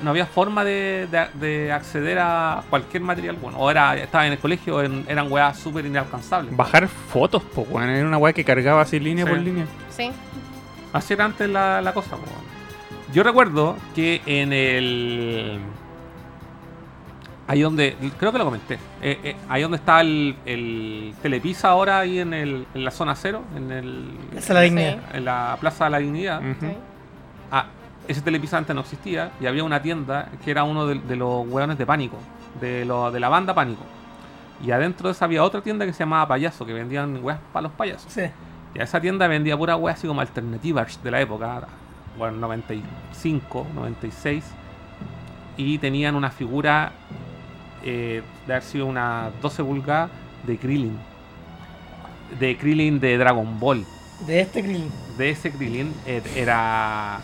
No había forma de, de- de acceder a cualquier material, bueno. O era, estaba en el colegio, en- eran weas súper inalcanzables. Bajar fotos, pues, weón. Era una weá que cargaba así línea Sí. por línea. Sí. Así era antes la, la cosa, pues, weón. Yo recuerdo que en el. Ahí donde. Creo que lo comenté. eh, eh, ahí donde está el, el Telepisa ahora, ahí en, el, en la zona cero, en, el, es la dignidad. en la Plaza de la Dignidad. Sí. Ah, ese Telepisa antes no existía y había una tienda que era uno de, de los hueones de Pánico, de, lo, de la banda Pánico. Y adentro de esa había otra tienda que se llamaba Payaso, que vendían weas para los payasos. Sí. Y a esa tienda vendía pura weas así como alternativas de la época, bueno, 95, 96. Y tenían una figura eh, de haber sido una 12 pulgadas de Krillin. De Krillin de Dragon Ball De este Krillin. de ese Krillin eh, era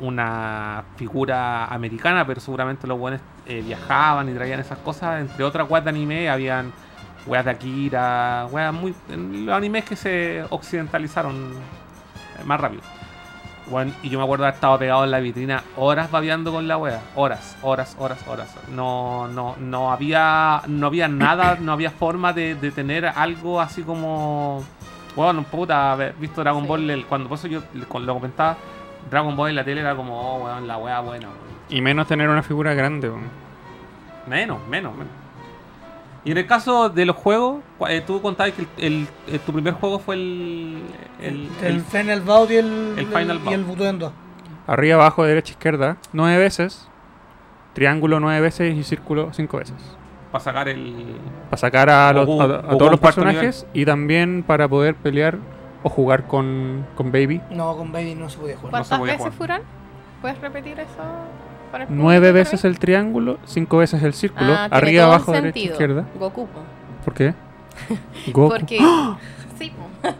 una figura americana, pero seguramente los buenos eh, viajaban y traían esas cosas. Entre otras weas de anime, habían weas de Akira, weas muy. los animes que se occidentalizaron eh, más rápido. Bueno, y yo me acuerdo haber estado pegado en la vitrina horas babeando con la wea. Horas, horas, horas, horas. No, no, no había. No había nada, no había forma de, de tener algo así como. Bueno, puta, haber visto Dragon Sí. Ball el- cuando por eso yo lo comentaba. Dragon Ball en la tele era como, oh, weón, la wea buena, weón. Y menos tener una figura grande, weón. Menos, menos, menos. Y en el caso de los juegos, eh, tú contabas que el, el- eh, tu primer juego fue el. El, El, el- Final Bout y el, el Final y el 2. Arriba, abajo, derecha, izquierda, nueve veces. Triángulo nueve veces y círculo cinco veces. Para sacar el. Para sacar a, los- Goku- a- a Goku todos los personajes y también para poder pelear o jugar con, con Baby. No, con Baby no se podía jugar. No se ¿Cuántas podía veces, jugar. Furán? ¿Puedes repetir eso? para el Nueve veces el triángulo, cinco veces el círculo, Ah, arriba, abajo, derecha, izquierda. Goku. po. ¿Por qué? Goku. Porque. sí, po.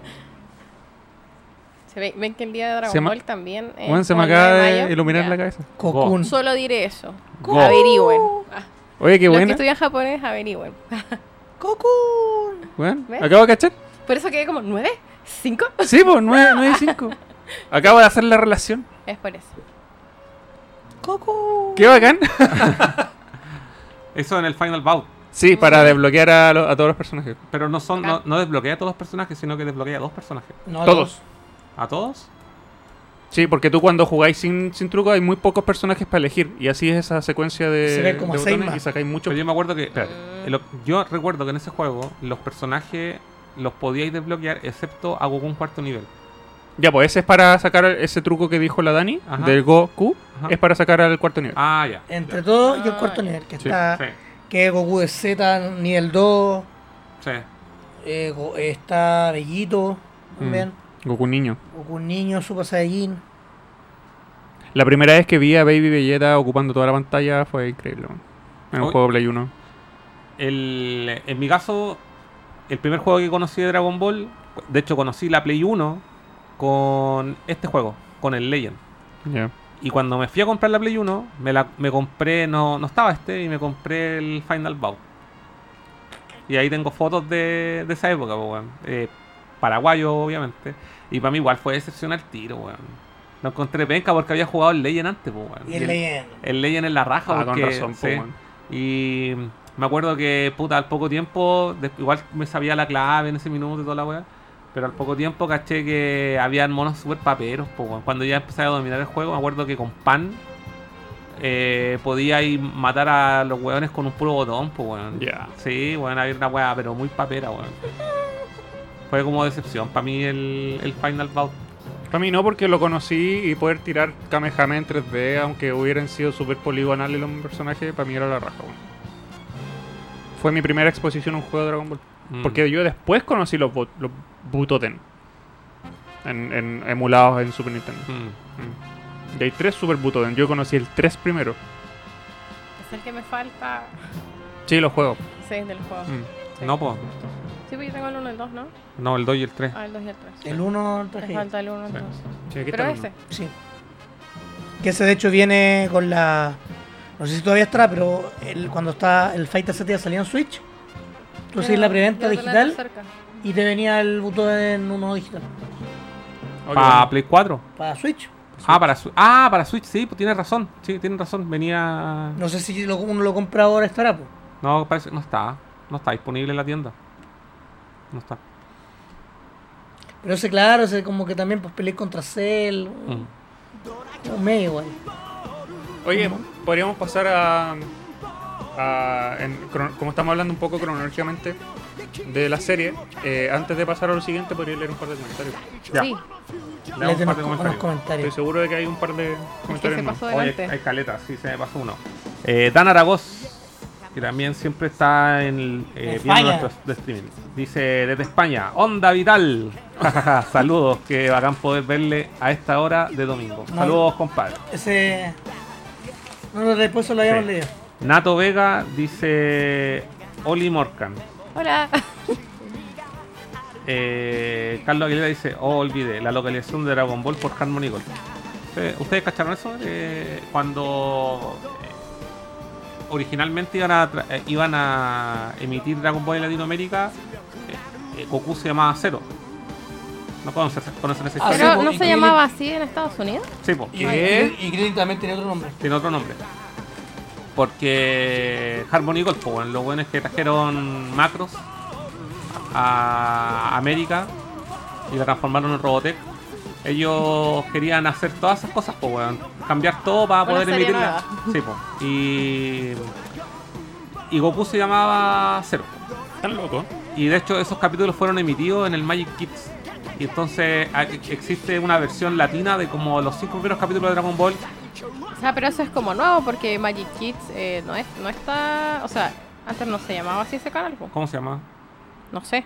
Se ve- ven que el día de Dragon Se Ball también. es Bueno, se me acaba 9 de iluminar Ya. la cabeza. Cocoon. Solo diré eso. Go. Averigüen. Ah, Oye, qué Los que estudian japonés, averigüen. Cocoon. Bueno, ¿Ves? acabo de cachar. Por eso quedé como, ¿nueve? ¿Cinco? Sí, pues, 9 y 5. Acabo de hacer la relación. Es por eso. Cocoon. Qué bacán. Eso en el Final Bout. Sí, para desbloquear a, lo- a todos los personajes. Pero no son, no, no desbloquea a todos los personajes, sino que desbloquea a dos personajes. No, Todos. ¿A todos? Sí, porque tú cuando jugáis sin, sin truco hay muy pocos personajes para elegir. Y así es esa secuencia de, Se ve como de seis botones más. y sacáis mucho. Pero yo me acuerdo que. espérate, yo recuerdo que en ese juego los personajes los podíais desbloquear excepto a Goku en cuarto nivel. Ya, pues ese es para sacar ese truco que dijo la Dani, Ajá. del Goku, Ajá. es para sacar al cuarto nivel. Ah, ya. Entre todos y el Ah, cuarto ya. nivel, que Sí, está. Sí, Que es Goku de Z, nivel 2. sí. eh, Go- está Bellito también. Goku niño. Goku niño, Super Saiyajin. La primera vez que vi a Baby Vegeta ocupando toda la pantalla fue increíble. man. En un juego Play 1. El, en mi caso, el primer juego que conocí de Dragon Ball, de hecho conocí la Play 1 con este juego, con el Legend. Ya. Y cuando me fui a comprar la Play 1, me, la, me compré, no, no estaba este, y me compré el Final Bout. Y ahí tengo fotos de, de esa época, pues, weón. Eh, paraguayo, obviamente. Y para mí igual fue decepción al tiro, weón. Lo encontré penca porque había jugado el Legend antes, pues, weón. Y el Legend. el Legend en la raja, Ah, con razón, sí. Y me acuerdo que, puta, al poco tiempo, de- igual me sabía la clave en ese minuto y toda la weá. Pero al poco tiempo caché que habían monos super paperos, po, weón. Cuando ya empecé a dominar el juego, me acuerdo que con pan eh, podía ir matar a los weones con un puro botón, pues weón. Ya. Sí, weón, había una weá, pero muy papera, weón. Fue como decepción para mí el, el Final Bout. Para mí no, porque lo conocí y poder tirar Kamehameha en 3D, aunque hubieran sido super poligonales los personajes, para mí era la raja. weón. Fue mi primera exposición a un juego de Dragon Ball. Mm. Porque yo después conocí los, los Butoden. En, en- emulados en Super Nintendo. Mm. Mm. Y hay tres Super Butoden. Yo conocí el 3 primero. Es el que me falta. Sí, los juegos. Sí, del juego. Mm. Sí. No, pues. Sí, porque yo tengo el 1 y el 2, ¿no? No, el 2 y el 3. Ah, el 2 y el 3. El 1 Me traje. falta el 1 y el Sí. 2. Sí, aquí Pero el ese. Sí. Que ese de hecho viene con la. No sé si todavía estará, pero el, cuando está el Fighter Z ya salía en Switch. Tú hacías la preventa digital y te venía el botón en uno digital. ¿Para. Play 4? Para Switch. Ah, para, Swi- ah, para Switch, sí, pues tienes razón. Sí, tienes razón. Venía. No sé si lo, uno lo compra ahora estará, pues. No, parece no está. No está disponible en la tienda. No está. Pero ese, claro, ese como que también pues pelear contra Cell. Mm. Un medio igual. Oye, podríamos pasar a. a- en crono- como estamos hablando un poco cronológicamente de la serie, eh, antes de pasar a lo siguiente, podría leer un par de comentarios. Ya. Sí, un unos, par de unos comentarios. Estoy comentarios. seguro de que hay un par de es que comentarios se más. pasó Oye, hay caleta, sí, se me pasó uno. Eh, Dan Aragos, que también siempre está en el, eh, viendo nuestros streaming. Dice desde España, Onda Vital. Saludos, que bacán poder verle a esta hora de domingo. No. Saludos, compadre. Ese. No, no, después se lo habíamos Sí. leído. Nato Vega dice Oli Morcan. Hola. Eh, Carlos Aguilera dice, oh, olvidé, la localización de Dragon Ball por Harmony Gold. ¿Ustedes, cacharon eso? Eh, cuando eh, originalmente iban a, eh, iban a emitir Dragon Ball en Latinoamérica, eh, eh, Goku se llamaba Zero. ¿No esa Ah, historia? Pero po, no se llamaba así en Estados Unidos. Sí, po, Y, y, Krillin también tiene otro nombre. tiene otro nombre. Porque Harmony Gold, pues, bueno, los buenos que trajeron macros a América y la transformaron en Robotech. Ellos querían hacer todas esas cosas, pues, weón. Cambiar todo para Una poder emitirla. Sí, pues. Y. Y Goku se llamaba Zero. Tan loco. Y de hecho, esos capítulos fueron emitidos en el Magic Kids. Y entonces a- existe una versión latina de como los cinco primeros capítulos de Dragon Ball. O sea, pero eso es como nuevo porque Magic Kids eh, no, es, no está. O sea, Antes no se llamaba así ese canal. ¿Cómo se llama? No sé.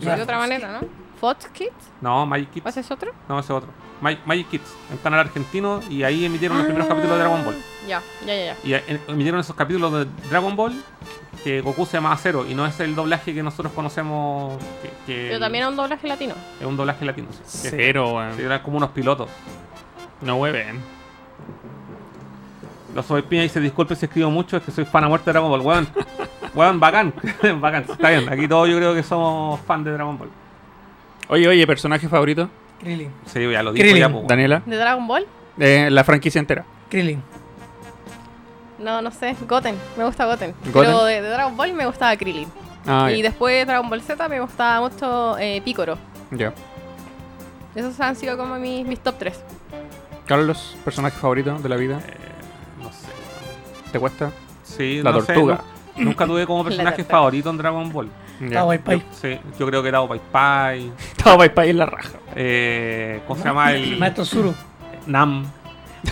Ya. De otra manera, ¿no? Fox Kids. No, Magic Kids. ¿O ese es otro? No, ese es otro. Ma- Magic Kids, un canal argentino, y ahí emitieron los primeros capítulos de Dragon Ball. Ya, ya, ya, ya. Y eh, emitieron esos capítulos de Dragon Ball que Goku se llamaba Zero y no es el doblaje que nosotros conocemos. Que, que Pero también es un doblaje latino. es un doblaje latino. sí. Cero, weón. sí, eran como unos pilotos. No hueven. Los soy piña y se disculpe si escribo mucho, es que soy fan a muerte de Dragon Ball. Weón, weón, bacán. bacán. Está bien, aquí todos yo creo que somos fan de Dragon Ball. Oye, oye, personaje favorito. Krillin. Sí, ya lo Krillin. ya, pues. Daniela. ¿De Dragon Ball? Eh, la franquicia entera. Krillin. No, no sé. Goten. Me gusta Goten. ¿Goten? Pero de, de Dragon Ball me gustaba Krillin. Ah, y después de Dragon Ball Z me gustaba mucho eh, Picoro. ya. Esos han sido como mis, mis top 3. Carlos, personaje favorito de la vida. Eh, no sé. ¿Te cuesta? Sí, La no sé, tortuga. nu- nunca tuve como personaje favorito en Dragon Ball. Estaba Pai Pai. Sí, yo creo que era Pai Pai. Estaba Pai Pai en la raja. Eh, ¿Cómo se llama el Maestro Zuru. Nam?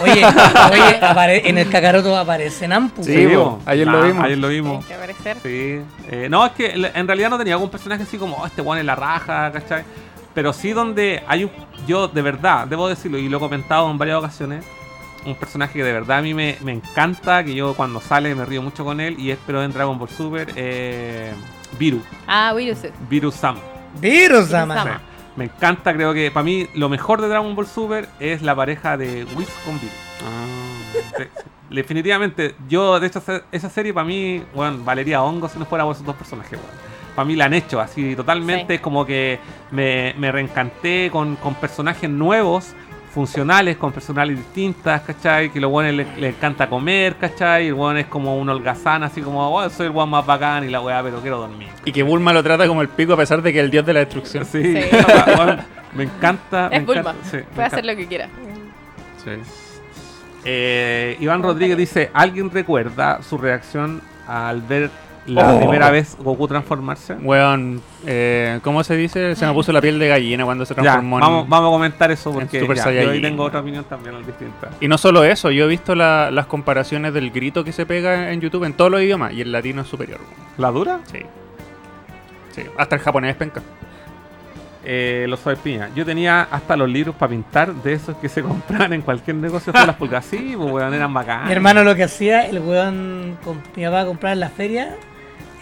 Oye, oye apare- en el Kakaroto aparece Nampu. Sí, bo. bo, ayer lo vimos. Ayer lo vimos. que aparecer. Sí. Eh, no, es que en realidad no tenía algún personaje así como, oh, este weón en la raja, ¿cachai? Pero sí donde hay un... Yo, de verdad, debo decirlo, y lo he comentado en varias ocasiones, un personaje que de verdad a mí me, me encanta, que yo cuando sale me río mucho con él, y es pero en Dragon Ball Super, eh, Viru. Ah, Virus. Viru Sam. Virus, Sí. ama. Me encanta, creo que para mí lo mejor de Dragon Ball Super es la pareja de Whis con Viru. Ah. Definitivamente, yo de hecho esa- serie para mí, bueno, valería hongo si no fuera por esos dos personajes. Para mí la han hecho así totalmente, Sí. como que me, me reencanté con, con personajes nuevos, funcionales, con personalidades distintas, ¿cachai? Que los buenos les le encanta comer, ¿cachai? Y el weón es como un holgazán, así como, oh, soy el weón más bacán y la weá, pero quiero dormir. Y que Bulma lo trata como el pico a pesar de que es el dios de la destrucción. Sí, me encanta. me Es Bulma. encanta, sí, me Puede hacer encanta. lo que quiera. Sí. Eh, Iván Rodríguez dice, ¿alguien recuerda su reacción al ver la Oh. primera vez Goku transformarse? Weón, eh, ¿cómo se dice? Se me puso la piel de gallina cuando se Ya, transformó en- vamos, vamos a comentar eso porque Super ya, yo ahí Saiyajin. tengo otra opinión también al distinta. Y no solo eso, yo he visto la- las comparaciones del grito que se pega en YouTube en todos los idiomas y el latino es superior. ¿La dura? Sí. Sí, hasta el japonés penca. Eh, los soy piña. Yo tenía hasta los libros para pintar de esos que se compraban en cualquier negocio de las pulgas. Sí, pues weón, eran bacanas. Mi hermano lo que hacía, el weón con, mi papá compraba en la feria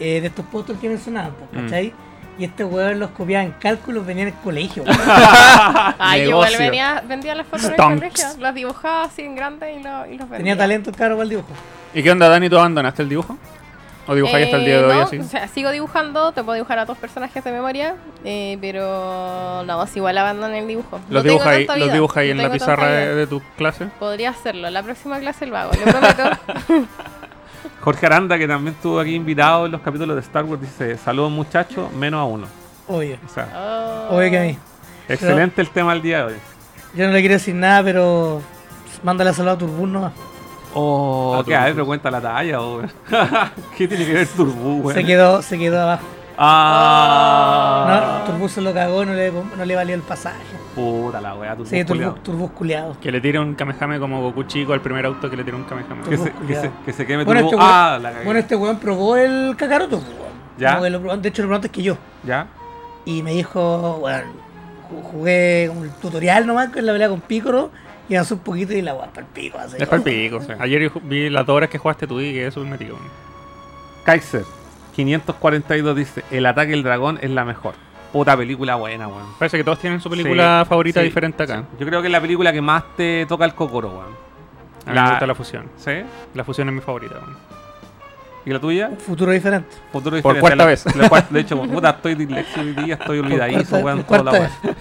eh, de estos postos que mencionaban, pues, ¿cachai? Y este weón los copiaba en cálculos, venía en el colegio. weón. Ah, igual venía, vendía las fotos en el Stonks. colegio. Los dibujaba así en grande y, lo- y los vendía. Tenía talento caro para el dibujo. ¿Y qué onda, Dani? ¿Tú abandonaste el dibujo? ¿O dibujáis hasta el día de Eh, hoy no, así? O sea, sigo dibujando, te puedo dibujar a dos personajes de memoria, eh, pero no, si igual abandoné el dibujo. ¿Los No dibujáis los no en la pizarra de, de tu clase? Podría hacerlo, la próxima clase lo hago, lo prometo. Jorge Aranda, que también estuvo aquí invitado en los capítulos de Star Wars, dice, saludos muchachos, menos a uno. Obvio. O sea, Oh. Obvio que a mí. excelente el tema del día de hoy. Yo no le quiero decir nada, pero mándale a saludar a Turbún nomás. Oh, Ah, ¿qué? A ver, pero cuenta la talla, weón. ¿Qué tiene que ver Turbu, weón? Se quedó, se quedó abajo. Ah. No, Turbus se lo cagó, no le, no le valió el pasaje. Puta la weá, Turbu. Sí. Turbus, Turbus culiado. Que le tire un Kamehame como Goku chico al primer auto que le tire un Kamehame. Que se, que, culiao. se, que se queme Bueno, Turbu. este weón- ah, la cagué. Bueno, este weón probó el Kakaroto. weón. Ya. Lo probó- de hecho, lo probó antes que yo. ¿Ya? Y me dijo, bueno, ju- jugué un tutorial nomás con la pelea con Picoro y avanzó un poquito y la weá para el pico. así. Es para el pico. Ayer yo vi las dos horas que jugaste tú y que eso me metió. Kaiser, 542 dice, el ataque del dragón es la mejor. Puta película buena, weón. Parece que todos tienen su película Sí, favorita sí, diferente acá. sí. Yo creo que es la película que más te toca el cocoro, weón. A mí La- me gusta la fusión. ¿Sí? La fusión es mi favorita. weón. ¿Y la tuya? Un futuro diferente. Futuro Por diferente. cuarta La- vez. la cuarta- de hecho, puta, estoy disléxico hoy día, estoy olvidadizo, cuarta- weón. por toda la cuarta weá.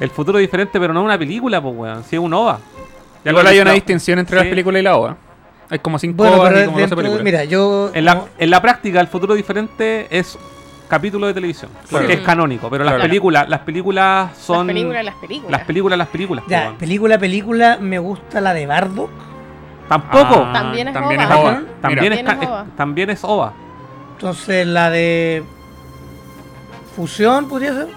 El futuro diferente, pero no es una película, pues, weón. Sí es un OVA. Ya Igual lo- hay una distinción entre Sí. las películas y la OVA. Hay como cinco Bueno, OVAs y como 12 dentro de- películas. mira, yo... En la, en la práctica, el futuro diferente es capítulo de televisión. Porque Sí. es canónico. Pero las películas, las películas son. Las películas, las películas. Las películas, las películas. ya, película, película, me gusta la de Bardock. Tampoco. Ah, También es también OVA. es OVA. Ajá. también, es, También ca- es OVA. es- también es OVA. Entonces la de... Fusión, podría ser.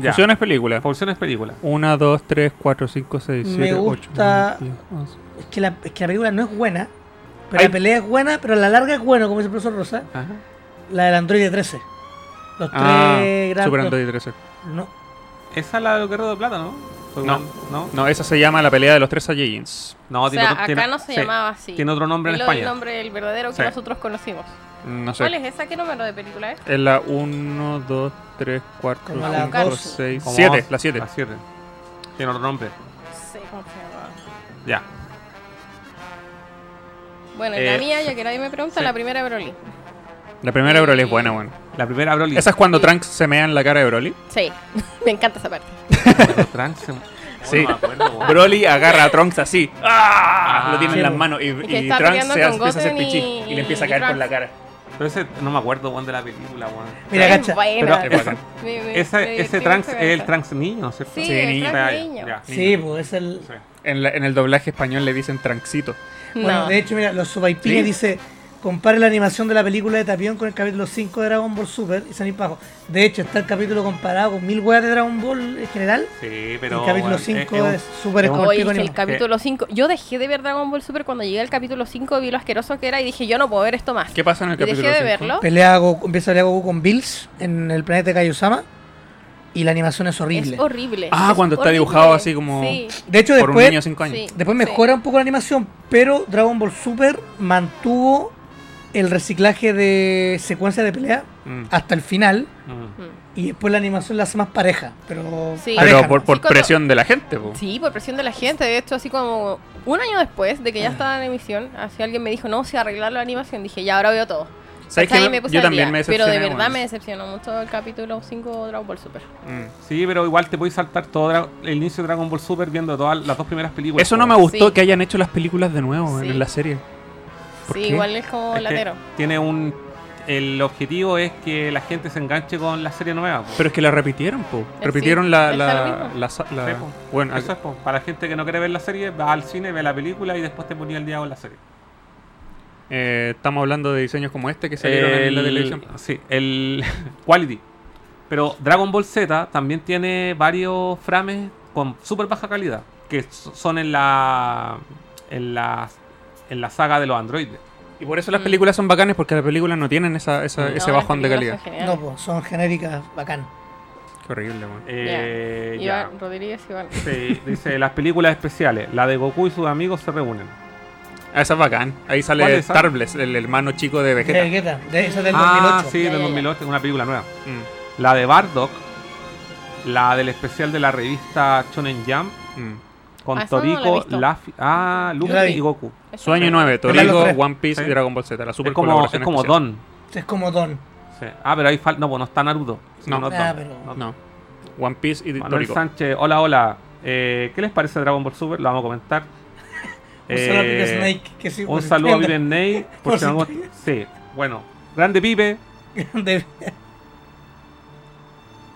Ya. Fusión es película. Fusión es película. 1, 2, 3, 4, 5, 6, Me 7, 8, gusta- 9, 10, 11. Es que la, es que la película no es buena. Pero Hay- la pelea es buena, pero a la larga es bueno, como dice el profesor Rosa. Ajá. La del Android 13. Los Ah, tres grandes. Super Android 13. No, Esa es la de los guerreros de plata, ¿no? No. una- ¿No? No, esa se llama la pelea de los tres Saiyajins. No, O tiene sea, otro- acá tiene- no se sí, llamaba así. Tiene otro nombre en Es lo- el España. nombre, el verdadero que Sí. nosotros conocimos. No ¿Cuál sé. es esa? ¿Qué número de película es? Es la 1, 2, 3, 4, Como la 5, dos. 6, Como 7. vos- La 7. La 7. Tiene otro nombre. No sé cómo se llama. Ya. Bueno, Eh, la mía, ya que nadie me pregunta, sí. la primera Broly. La primera Broly es buena, bueno. La primera Broly. ¿Esa es cuando Sí. Trunks se mea en la cara de Broly? Sí, me encanta esa parte. Trunks se- Sí. Acuerdo. Broly agarra a Trunks así. ¡Ah! Ah. Lo tiene en Sí, las manos y, Trunks se empieza a hacer pichí y- y le empieza a caer por la cara. Pero ese no me acuerdo weón, de la película, weón. Mira, buena. Pero Es bacán. Me- me- Ese, ese Trunks es el. Trunks niño, ¿cierto? Sí, Sí, el niño. Trunks Ya, niño. Sí, pues es el. Sí. En, la- en el doblaje español le dicen Trunksito. Bueno, No. de hecho, mira, los subaipines ¿Sí? dice: compare la animación de la película de Tapión con el capítulo 5 de Dragon Ball Super y San Pajo. De hecho, está el capítulo comparado con mil weas de Dragon Ball en general. Sí, pero. el capítulo weón, 5 un- es súper es el Oye, capítulo 5. Yo dejé de ver Dragon Ball Super cuando llegué al capítulo 5, vi lo asqueroso que era y dije, yo no puedo ver esto más. ¿Qué pasa en el Y dejé capítulo de cinco? verlo. Pelea empieza a pelear Goku con Bills en el planeta de Kaiosama y la animación es horrible. Es horrible. Ah, es cuando está dibujado así como- Sí, de hecho, Por un después, niño de 5 años. sí. después mejora un poco la animación, pero Dragon Ball Super mantuvo el reciclaje de secuencias de pelea Mm. hasta el final Mm. Mm. y después la animación la hace más pareja. Pero, Pero por, por Sí, cuando- presión de la gente, po. Sí, por presión de la gente. De hecho, así como un año después de que ya estaba en emisión, así alguien me dijo, no, si arreglar la animación. Dije, ya, ahora veo todo. ¿Sabes. Y me puse Yo también día. me Pero de decepcioné, verdad bueno. me decepcionó mucho el capítulo 5 de Dragon Ball Super. Mm. Sí, pero igual te puedes saltar todo el inicio de Dragon Ball Super viendo todas las dos primeras películas. Eso no me gustó Sí. que hayan hecho las películas de nuevo Sí. en la serie. ¿Por Sí, qué? igual es como Es que latero. tiene un. El objetivo es que la gente se enganche con la serie nueva. po. Pero es que la repitieron, po. sí, Repitieron la. Bueno, Eso es po. para la gente que no quiere ver la serie, va al cine, ve la película y después te ponía el día con la serie. Eh, estamos hablando de diseños como este que salieron en la El- televisión. Sí, el Quality. Pero Dragon Ball Z también tiene varios frames con súper baja calidad, que so- son en la, en la en la saga de los androides. Y por eso las Mm. películas son bacanes porque las películas no tienen esa, esa- No, ese bajón de calidad. No, pues, son genéricas, bacán. Qué horrible, weón. Eh, ya. Iván Rodríguez Iván. Sí, dice las películas especiales, la de Goku y sus amigos se reúnen. Ah, esa es bacán. Ahí ¿Cuál sale es esa? Tarbles, el hermano chico de Vegeta. De Vegeta, de esa del ah, 2008. sí, Ya, del ya, ya. 2008, una película nueva. Mm, La de Bardock, la del especial de la revista Shonen Jump mm. con Ah, esa no la Toriko. Luffy, ah, la Luffy y Goku. Eso Sueño no. 9, Pero los Toriko. One Piece Sí. y Dragon Ball Z. La super es como, es como especial. Don. Es como Don. Sí. Ah, pero ahí falta. No, pues no está Naruto. Sí, No. es Ah, pero- No. One Piece y Manuel Toriko. Sánchez, hola, hola. Eh, ¿Qué les parece Dragon Ball Super? Lo vamos a comentar. Un saludo a Eh, Snake, que sí, Un saludo a. Viven Ney. Por si no-. Sí, bueno. Grande Pipe. De-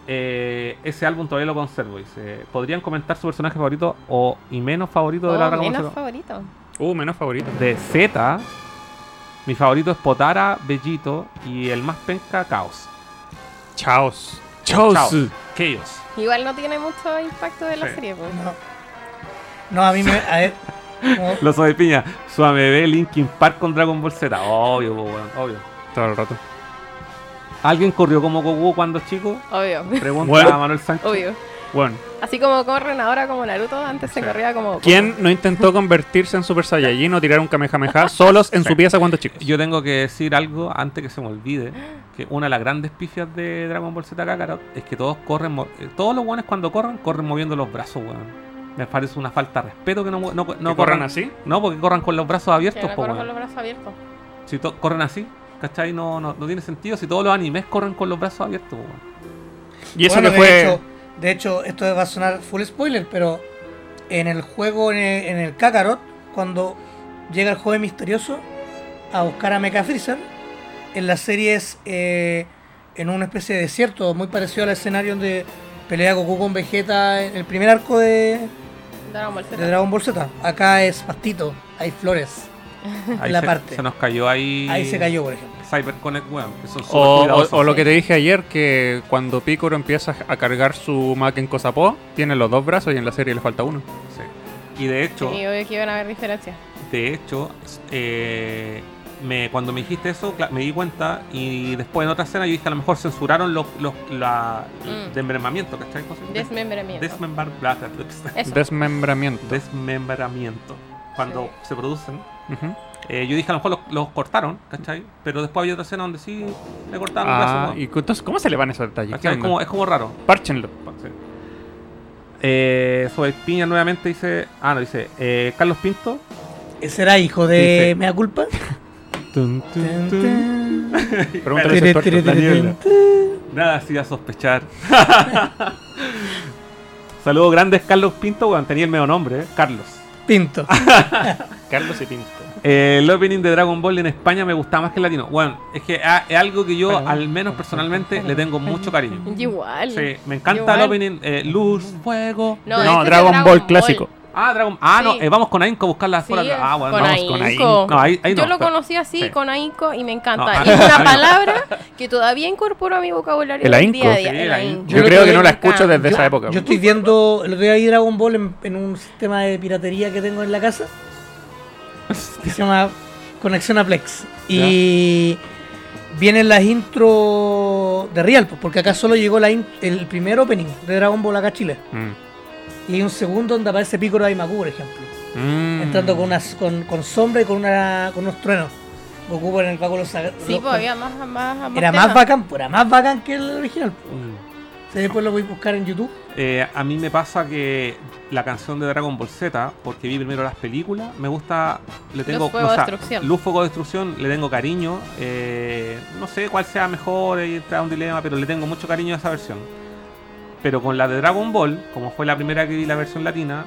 Eh, ese álbum todavía lo conservo. Dice, ¿Podrían comentar su personaje favorito o y menos favorito de la Dragon Ball menos favorito. Uh, menos favorito. De Z, mi favorito es Potara, Bellito y el más penca, Chaos. Chaos. Chaos. Chaos. Igual no tiene mucho impacto de la Sí. serie. pues. No. No, a mí me. A ver. Los de piña, Suame bebé Linkin Park con Dragon Ball Z. Obvio, po, weón, obvio. Todo el rato. ¿Alguien corrió como Goku cuando chico? Obvio. Pregunta Bueno. a Manuel Sánchez. Obvio. Bueno, Así como corren ahora como Naruto, antes se corría como. ¿quién no intentó convertirse en Super Saiyajin o tirar un Kamehameha solos en su pieza cuando chicos? Yo tengo que decir algo antes que se me olvide. Que una de las grandes pifias de Dragon Ball Z Kakarot es que todos corren, todos los buenos cuando corren, corren moviendo los brazos, weón. Me parece una falta de respeto que no, no, no ¿Que corran así? No, porque corran con los brazos abiertos, po, corren weón. con los brazos abiertos. Si to- corren así, ¿cachai? No, no, no tiene sentido. Si todos los animes corren con los brazos abiertos. Y eso Bueno, que de fue. Hecho, de hecho, esto va a sonar full spoiler, pero en el juego, en el, en el Kakarot, cuando llega el joven misterioso a buscar a Mecha Freezer, en la serie es eh, en una especie de desierto, muy parecido al escenario donde pelea Goku con Vegeta en el primer arco de, Dragon Ball de. Dragon Ball Z. Acá es pastito, hay flores. Ahí La se, parte. se nos cayó ahí. Ahí se cayó, por ejemplo. CyberConnect, que son súper O, o- o lo que te dije ayer, que cuando Piccolo empieza a cargar su Maken Kosapo, tiene los dos brazos y en la serie le falta uno. Sí. Y de hecho, Sí, obvio que iban a haber diferencias. de hecho, eh, me, cuando me dijiste eso, me di cuenta y después en otra escena yo dije a lo mejor censuraron los, los la, Mm. el desmembramiento, ¿cachai? Desmembramiento. Desmembrar- bla, bla, bla, Eso. Desmembramiento. desmembramiento. Cuando Sí. se producen. Eh, yo dije a lo mejor los, los cortaron, ¿cachai? Pero después había otra escena donde sí le cortaron Ah, brazo, ¿no? y entonces, ¿cómo se le van esos detalles? ¿Qué ¿Cachai? Es como, es como raro. Párchenlo. Sí. Eh, Piña nuevamente dice. Ah, no, dice. eh, Carlos Pinto. ¿Ese era hijo de Dice- Mea Culpa? Pregúntale Tere, a ese tere, tuerto. tere, Daniela. tun, tun. Nada hacía sospechar. Saludos grandes, Carlos Pinto. Bueno, tenía el medio nombre, ¿eh? Carlos. Pinto. Carlos y Pinto. Eh, el opening de Dragon Ball en España me gustaba más que el latino. Bueno, es que ah, es algo que yo, al menos personalmente, le tengo mucho cariño. Igual. Sí, me encanta Igual. el opening. eh, luz, fuego. No, No, este Dragon, Dragon Ball Ball. clásico. Ah, Dragon. Ah, no, Sí. eh, vamos con Ainco a buscarla Sí, fuera. Ah, bueno, con vamos Ainco. con Ainco. No, ahí, ahí Yo no, lo pero- conocí así, sí. con ahínco, y me encanta. No, y mí- es una palabra que todavía incorporo a mi vocabulario ¿El día a día. Sí, el ahínco. Yo Yo creo que no la escucho desde esa época. Yo estoy viendo, el otro día vi Dragon Ball en, en un sistema de piratería que tengo en la casa. Que se llama Conexión a Plex. Y vienen las intro de Real, pues, porque acá solo llegó la in- el primer opening de Dragon Ball acá a Chile. Mm. Y hay un segundo donde aparece Piccolo Daimaku, por ejemplo. Mm. Entrando con, unas, con, con sombra y con, una, con unos truenos. Goku con el báculo sagrado. Sí, pues había más, más, más Era temas. más bacán, pues, era más bacán que el original. pues. Mm. Sea, después lo voy a buscar en YouTube. Eh, a mí me pasa que la canción de Dragon Ball Z, porque vi primero las películas, me gusta, le tengo Fuego, o sea, Destrucción. Luz, Fuego, Destrucción, le tengo cariño. eh, no sé cuál sea mejor, y está un dilema, pero le tengo mucho cariño a esa versión. Pero con la de Dragon Ball, como fue la primera que vi la versión latina,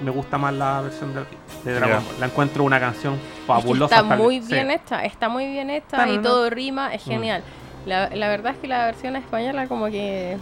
me gusta más la versión de, de Dragon. Ball. La encuentro una canción Es que fabulosa. está tal- muy sí. bien hecha, está muy bien hecha Claro, y no. todo rima, es Mm. genial. La, la verdad es que la versión española como que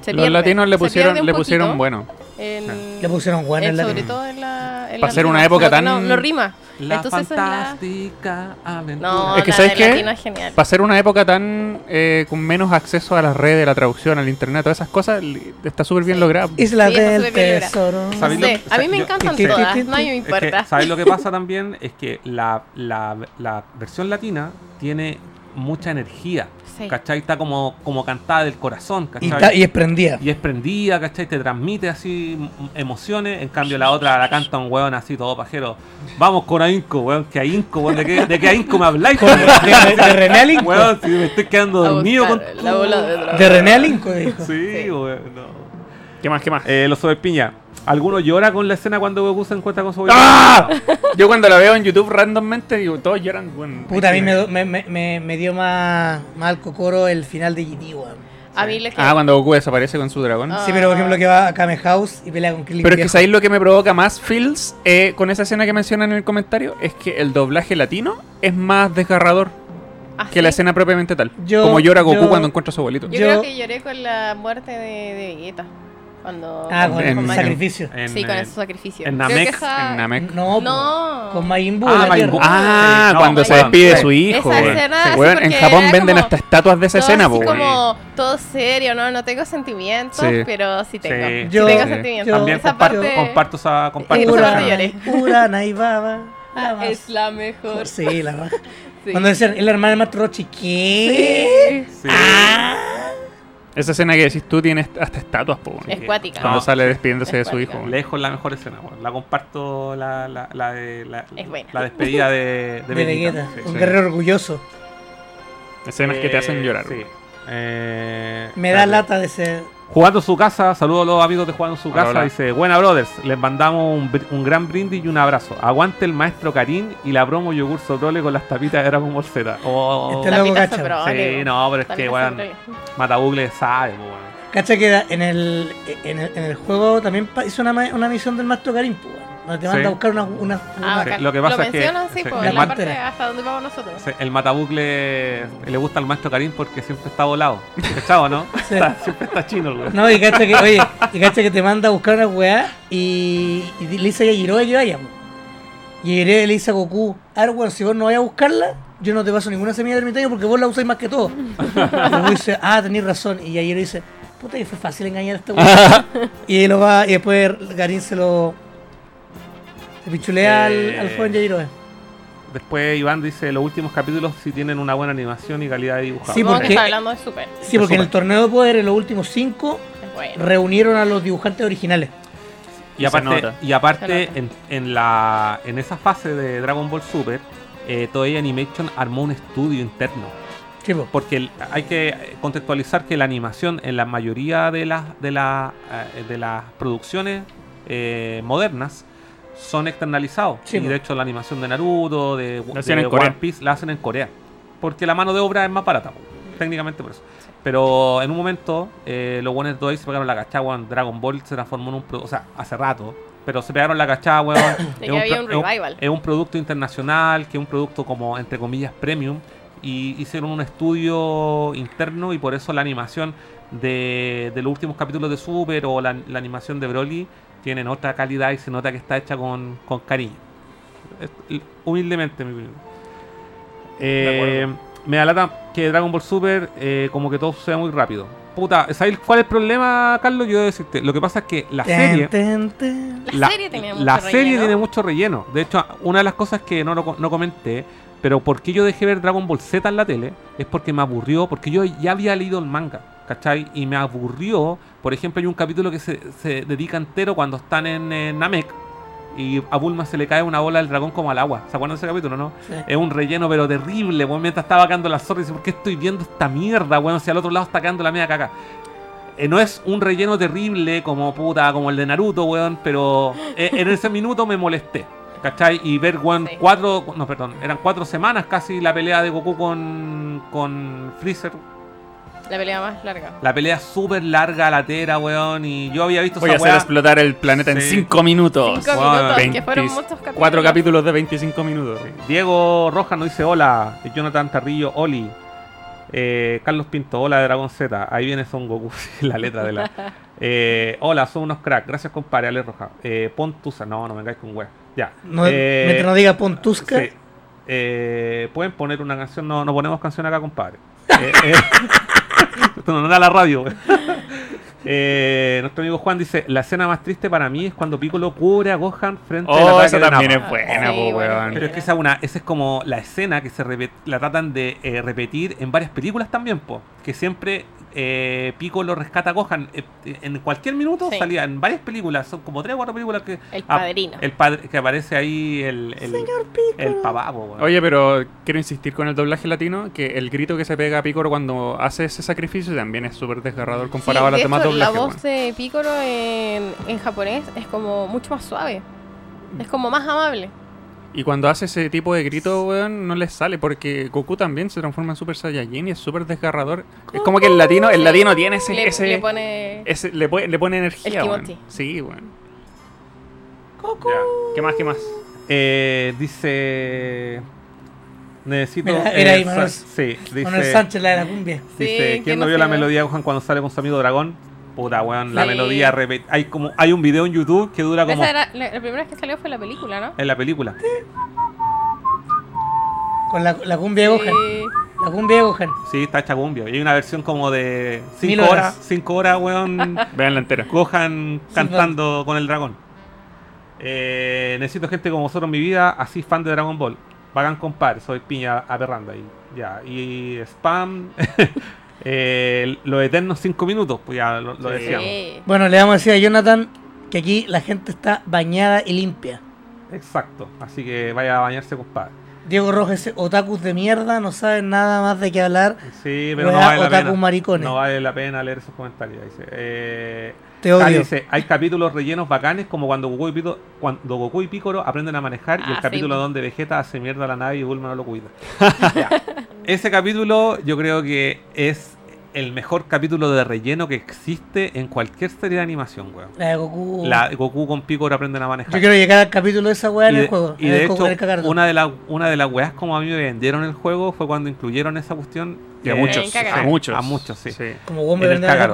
se Los pierde, latinos le pusieron, le pusieron bueno. En- Le pusieron bueno en- en la sobre todo en la en Pa' la ser una rima, época no, tan- no, no rima. La Entonces es la- fantástica aventura. No, Es que, la ¿sabes qué? Para ser una época tan eh, con menos acceso a las redes, la traducción, al internet, todas esas cosas, está súper bien Sí. logrado. Isla Sí, del. Tesoro. No ¿Sabéis lo- sé, a mí me yo- encantan ti, todas, no me. Es importa. que, ¿sabes lo que pasa también? Es que la, la, la versión latina tiene mucha energía. Sí. ¿Cachai? Está como, como cantada del corazón, Y, ¿cachai? ta- y es prendida. Y es prendida, ¿cachai? Te transmite así emociones. En cambio, la otra la canta un weón así, todo pajero. Vamos con Ainco, weón. Que Ainco, weón. ¿De qué, de qué Ainco me habláis? De, de- de René Alinco. Weón, si me estoy quedando dormido con buscar la bola de René Alinco, dijo. Sí, Sí. weón. no. ¿Qué más? ¿Qué más? Eh, los Piña. ¿Alguno llora con la escena cuando Goku se encuentra con su? ¡Ah! Yo cuando la veo en YouTube randommente, digo, todos lloran. Bueno, Puta, a mí me, me, me, me, me dio más, más al cocoro el final de GT, weón. A mí le Ah, cuando Goku desaparece con su dragón. Ah. Sí, pero por ejemplo que va a Kame House y pelea con Krillin Pero es que. ¿sabéis lo que me provoca más feels eh, con esa escena que mencionan en el comentario? Es que el doblaje latino es más desgarrador ¿Ah, que la escena propiamente tal. Yo- Como llora Goku yo- cuando encuentra a su abuelito. Yo, Yo- creo que lloré con la muerte de, de Vegeta. Cuando Ah, con En- el sacrificio. En, Sí, con en- ese sacrificio. en Namek, esa- en Namek. No, con Majin Buu Ah, Majin. Buu. Ah, no, cuando se despide de sí. su hijo. Esa escena, Sí, en Japón venden como- hasta estatuas de esa todo escena, weón. como todo serio, ¿no? No tengo sentimientos, Sí. pero sí tengo. Sí. Sí Yo- tengo Sí. sentimientos. También esa comparto, parte comparto esa. Comparto. Urana y Baba. más. es la mejor. Sí, la. Sí. Cuando decían, es la hermana de Maestro Rochi, ¿qué? Sí. Sí. Ah. Esa escena que decís tú tiene hasta estatuas, po. Es cuática. Cuando No, sale despidiéndose de su hijo. Lejos la mejor escena, weón. La comparto la, la, la, de, la, Es buena. la despedida de, de, De Vegeta, Sí, un sí. guerrero orgulloso. Escenas que te hacen Eh, llorar. Sí. weón. Eh, Me da lata de ser. Jugando su casa, saludos a los amigos de Jugando en su Hola, casa. hola. Dice: Buena, brothers, les mandamos un, br- un gran brindis y un abrazo. Aguante el maestro Karim y la promo yogur soprole con las tapitas de Dragon Ball Z. Oh, Este La loco cacha. soprole, Sí, no, pero es La que, soprole. Matabugle sabe, weón. Cacha que en el, en el, en el juego también hizo una, una misión del Maestro Karim, pues, te manda Sí. a buscar una. una, Ah, una- lo que pasa es que- mencionan, sí, sí, pues, la parte hasta donde vamos nosotros. Sí, El matabucle le gusta al maestro Karim porque siempre está volado. ¿Cachado, no? Sí. Está- siempre está chino, el weón. No, y cacha que, oye, y cacha que te manda a buscar una weá y, y le dice a Yajirobe que vaya, po. Y le dice a Goku, a ver, weón, si vos no vayas a buscarla, yo no te paso ninguna semilla de ermitaño porque vos la usáis más que todo. Y Goku dice, ah, tenés razón. Y Yajirobe dice, puta, que fue fácil engañar a este weón. y él lo va, y después Garín se lo. Se pichulea al, Eh. al joven Yajirobe. Después Iván dice, los últimos capítulos sí tienen una buena animación y calidad de dibujado. Sí, porque- que está hablando de Super. Sí, porque en el torneo de poder, en los últimos cinco, bueno. reunieron a los dibujantes originales. Y aparte, y aparte en, en la, en esa fase de Dragon Ball Super, eh, Toei Animation armó un estudio interno. Porque el- hay que contextualizar que la animación en la mayoría de las de, la, eh, de las producciones eh, modernas son externalizados. Sí, y de hecho la animación de Naruto, de, en. One Piece, la hacen en Corea. Porque la mano de obra es más barata, técnicamente por eso. Pero en un momento, eh, los buenos Toei se pegaron la cachada, weón. Dragon Ball se transformó en un producto, o sea, hace rato. Pero se pegaron la cachada, weón. Es había un es revival. es un producto internacional, que es un producto como, entre comillas, premium. Y hicieron un estudio interno y por eso la animación de, de los últimos capítulos de Super o la, la animación de Broly tienen otra calidad y se nota que está hecha con, con cariño. Humildemente, mi opinión. Eh, me da lata que Dragon Ball Super, eh, como que todo suceda muy rápido. Puta, ¿sabes cuál es el problema, Carlos? Yo debo decirte, lo que pasa es que la Ten, serie ten, ten. La serie tenía mucho la serie tiene mucho relleno. De hecho, una de las cosas que no, lo co- no comenté, pero por qué yo dejé ver Dragon Ball Z en la tele, es porque me aburrió, porque yo ya había leído el manga, ¿cachai? Y me aburrió. Por ejemplo, hay un capítulo que se, se dedica entero cuando están en, eh, Namek y a Bulma se le cae una bola del dragón como al agua. ¿Se acuerdan de ese capítulo, no? Sí. Es un relleno, pero terrible, weón. Mientras estaba cagando la zorra, y dice, ¿por qué estoy viendo esta mierda, weón? Si al otro lado está cagando la media caca. Eh, no es un relleno terrible como puta, como el de Naruto, weón, pero eh, en ese minuto me molesté. ¿Cachai? Y ver, weón, Sí. cuatro, no, perdón, eran cuatro semanas casi la pelea de Goku con, con Freezer. La pelea más larga. La pelea súper larga, latera, weón, y yo había visto Voy a hacer weá. explotar el planeta en Sí. 5 minutos. Cinco Wow, minutos, que 20 fueron muchos capítulos. Cuatro capítulos de 25 minutos. Diego Rojas nos dice hola. Jonathan Tarrillo, Oli. Eh, Carlos Pinto, hola de Dragon Z. Ahí viene Son Goku, la letra de la. Eh, hola, son unos cracks. Gracias, compadre. Ale Rojas. Eh, Pontusa, no, no me vengáis con wea. Ya. No, Eh, mientras no diga Pontusca, sí. Eh, Pueden poner una canción. No, no ponemos canción acá, compadre. Eh, eh, Esto no da la radio. Eh, nuestro amigo Juan dice: La escena más triste para mí es cuando Piccolo cubre a Gohan frente al Oh, ataque esa de también es buena, Sí, po, bueno. weón. Pero es que esa, una, esa es como la escena que se repet- la tratan de eh, repetir en varias películas también, po. Que siempre eh, Piccolo rescata a Gohan. eh, en cualquier minuto Sí. salía en varias películas, son como tres o cuatro películas que. El ah, padrino. el padre que aparece ahí el. el El papá, po, weón. Oye, pero quiero insistir con el doblaje latino, que el grito que se pega a Picoro cuando hace ese sacrificio también es súper desgarrador comparado Sí, a las de demás hecho, doblajes. La voz de Piccolo en, en japonés es como mucho más suave. Es como más amable. Y cuando hace ese tipo de grito, weón, no les sale, porque Goku también se transforma en Super Saiyajin y es súper desgarrador. Es como que el latino, el latino tiene ese, Le, ese, le pone. ese- le, pone, le pone energía, El weón. Sí, weón. Coco. Ya. ¿Qué más, qué más? Eh, dice. Necesito. Mira, era ahí, eh, Manuel- Sí, dice. Manuel Sánchez, la de la cumbia. Dice, Sí, ¿quién no vio la melodía de Gohan cuando sale con su amigo dragón? Puta, weón, la Sí. melodía repet- hay como Hay un video en YouTube que dura como Esa era, la, la primera vez que salió fue la película, ¿no? en la película. Con la, la cumbia de Gohan. Sí. La cumbia de Gohan. Sí, está hecha cumbia. Y hay una versión como de Mil 5 horas. horas, 5 horas, weón, Vean la entera. Gohan cantando con el dragón. Eh, necesito gente como vosotros en mi vida, así fan de Dragon Ball. Vagan compadre, soy piña aberrando ahí. Ya, y spam. eh, los eternos 5 minutos, pues ya lo, lo Sí. decíamos. Bueno, le vamos a decir a Jonathan que aquí la gente está bañada y limpia. Exacto, así que vaya a bañarse, compadre. Diego Rojas, otakus de mierda, no saben nada más de qué hablar. Sí, pero no vale la pena. maricones. No vale la pena leer esos comentarios. Dice. Eh, Te odio. Dice, hay capítulos rellenos bacanes como cuando Goku y, Pito- cuando Goku y Piccolo aprenden a manejar y Ah, el sí. capítulo donde Vegeta hace mierda a la nave y Bulma no lo cuida. Ese capítulo yo creo que es el mejor capítulo de relleno que existe en cualquier serie de animación, weón. La de Goku. La Goku con Piccolo aprenden a manejar. Yo quiero llegar al capítulo de esa weá en y el de, juego. y de el Goku hecho, una de, las una de las weas como a mí me vendieron el juego fue cuando incluyeron esa cuestión. Y a eh, muchos, a muchos. A muchos, sí. Como vos me.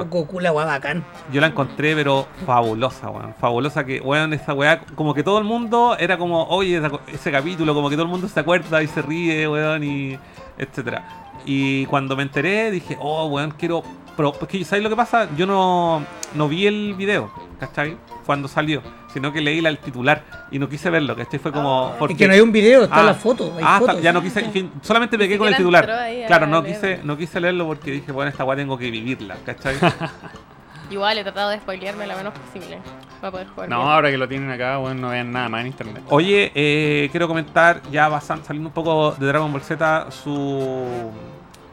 Goku, la weá bacán. Yo la encontré, pero fabulosa, weón. Fabulosa que, weón, esa weá, como que todo el mundo era como, oye, ese capítulo, como que todo el mundo se acuerda y se ríe, weón, y etcétera. Y cuando me enteré, dije, oh, weón, quiero. Pero, porque, ¿sabes lo que pasa? Yo no, no vi el video, ¿cachai? Cuando salió, sino que leí la, el titular y no quise verlo, ¿cachai? Fue como... Es que no hay un video, está Ah, la foto. Hay ah, está- fotos. ya no quise, que solamente me quedé con el titular. ahí Claro, no quise, no quise leerlo porque dije, bueno, esta weá tengo que vivirla, ¿cachai? Igual he tratado de spoilearme lo menos posible para poder jugar. No, bien. ahora que lo tienen acá, bueno, no vean nada más en internet. Oye, eh, quiero comentar, ya basan- saliendo un poco de Dragon Ball Z, su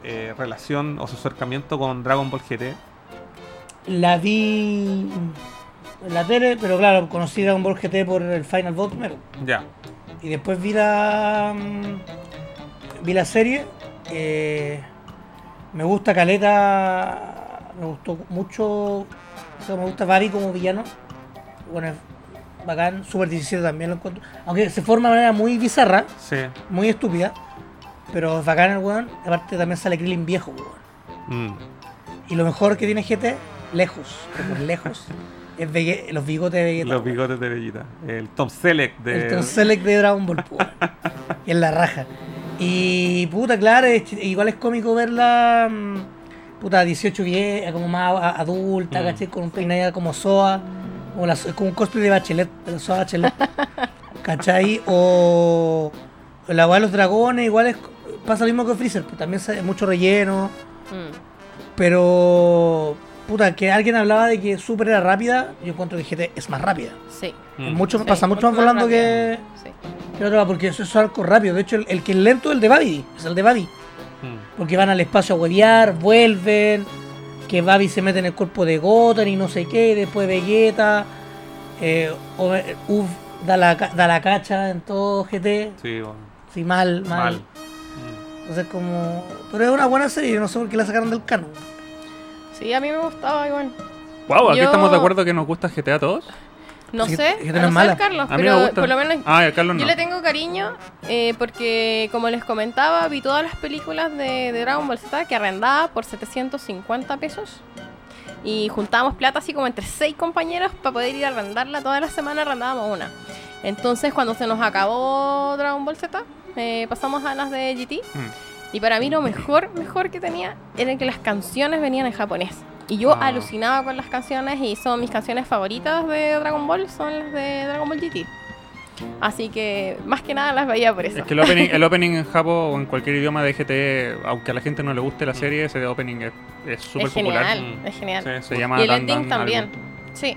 eh, relación o su acercamiento con Dragon Ball GT. La vi en la tele, pero claro, conocí Dragon Ball GT por el Final Bout primero. Ya. Y después vi la. mm, Vi la serie. eh, me gusta Caleta. Me gustó mucho. o sea, me gusta Babi como villano. Bueno, es bacán. Super 17 también lo encuentro. Aunque se forma de manera muy bizarra, Sí. muy estúpida. Pero es bacán el weón. Aparte también sale Krillin viejo, weón. Mm. Y lo mejor que tiene GT, lejos, por lejos, es los bigotes de Vegeta. Los bigotes de Bellita. El Tom Selleck de. El Tom Selleck de Dragon Ball. Y en la raja. Y puta, claro, es igual es cómico verla. mm, Puta, 18 vieja, como más a- adulta, Mm. ¿cachai? Con un peinado como Soa. Como, la, como un cosplay de Bachelet, de la Soa Bachelet. ¿Cachai? O. La weá de los dragones, igual es, pasa lo mismo que Freezer, pues también hay mucho relleno. Mm. Pero. Puta, que alguien hablaba de que Super era rápida. Yo encuentro que GT es más rápida. Sí. Mm. Mucho, Sí, pasa mucho más volando que, Sí. que otra, porque eso es algo rápido. De hecho, el, el que es lento es el de Babi. Es el de Babi. Mm. Porque van al espacio a huevear, vuelven. Que Babi se mete en el cuerpo de Goten y no sé qué. Y después Vegeta. Eh, eh, Uf da la, da la cacha en todo GT. Sí, bueno, Sí, mal, mal. mal. Mm. Entonces, como. Pero es una buena serie. No sé por qué la sacaron del canon. Sí, a mí me gustaba igual. Wow, aquí Yo- estamos de acuerdo que nos gusta GTA a todos. No Sí, sé, que no no sé mala. Carlos, A mí me pero gusta. por lo menos Ah, Carlos no. yo le tengo cariño eh, porque, como les comentaba, vi todas las películas de, de Dragon Ball Z que arrendaba por 750 pesos. Y juntábamos plata así como entre seis compañeros para poder ir a arrendarla. Toda la semana arrendábamos una. Entonces, cuando se nos acabó Dragon Ball Z, eh, pasamos a las de GT. Mm. Y para mí lo mejor, mejor que tenía era que las canciones venían en japonés. Y yo Ah. alucinaba con las canciones y son mis canciones favoritas de Dragon Ball, son las de Dragon Ball GT. Así que más que nada las veía por eso. Es que el opening, el opening en Japón o en cualquier idioma de GT, aunque a la gente no le guste la serie, ese opening es- súper es popular. genial, Mm. es genial. Sí, Se sí. llama Y el Dan ending Dan también. algo. Sí.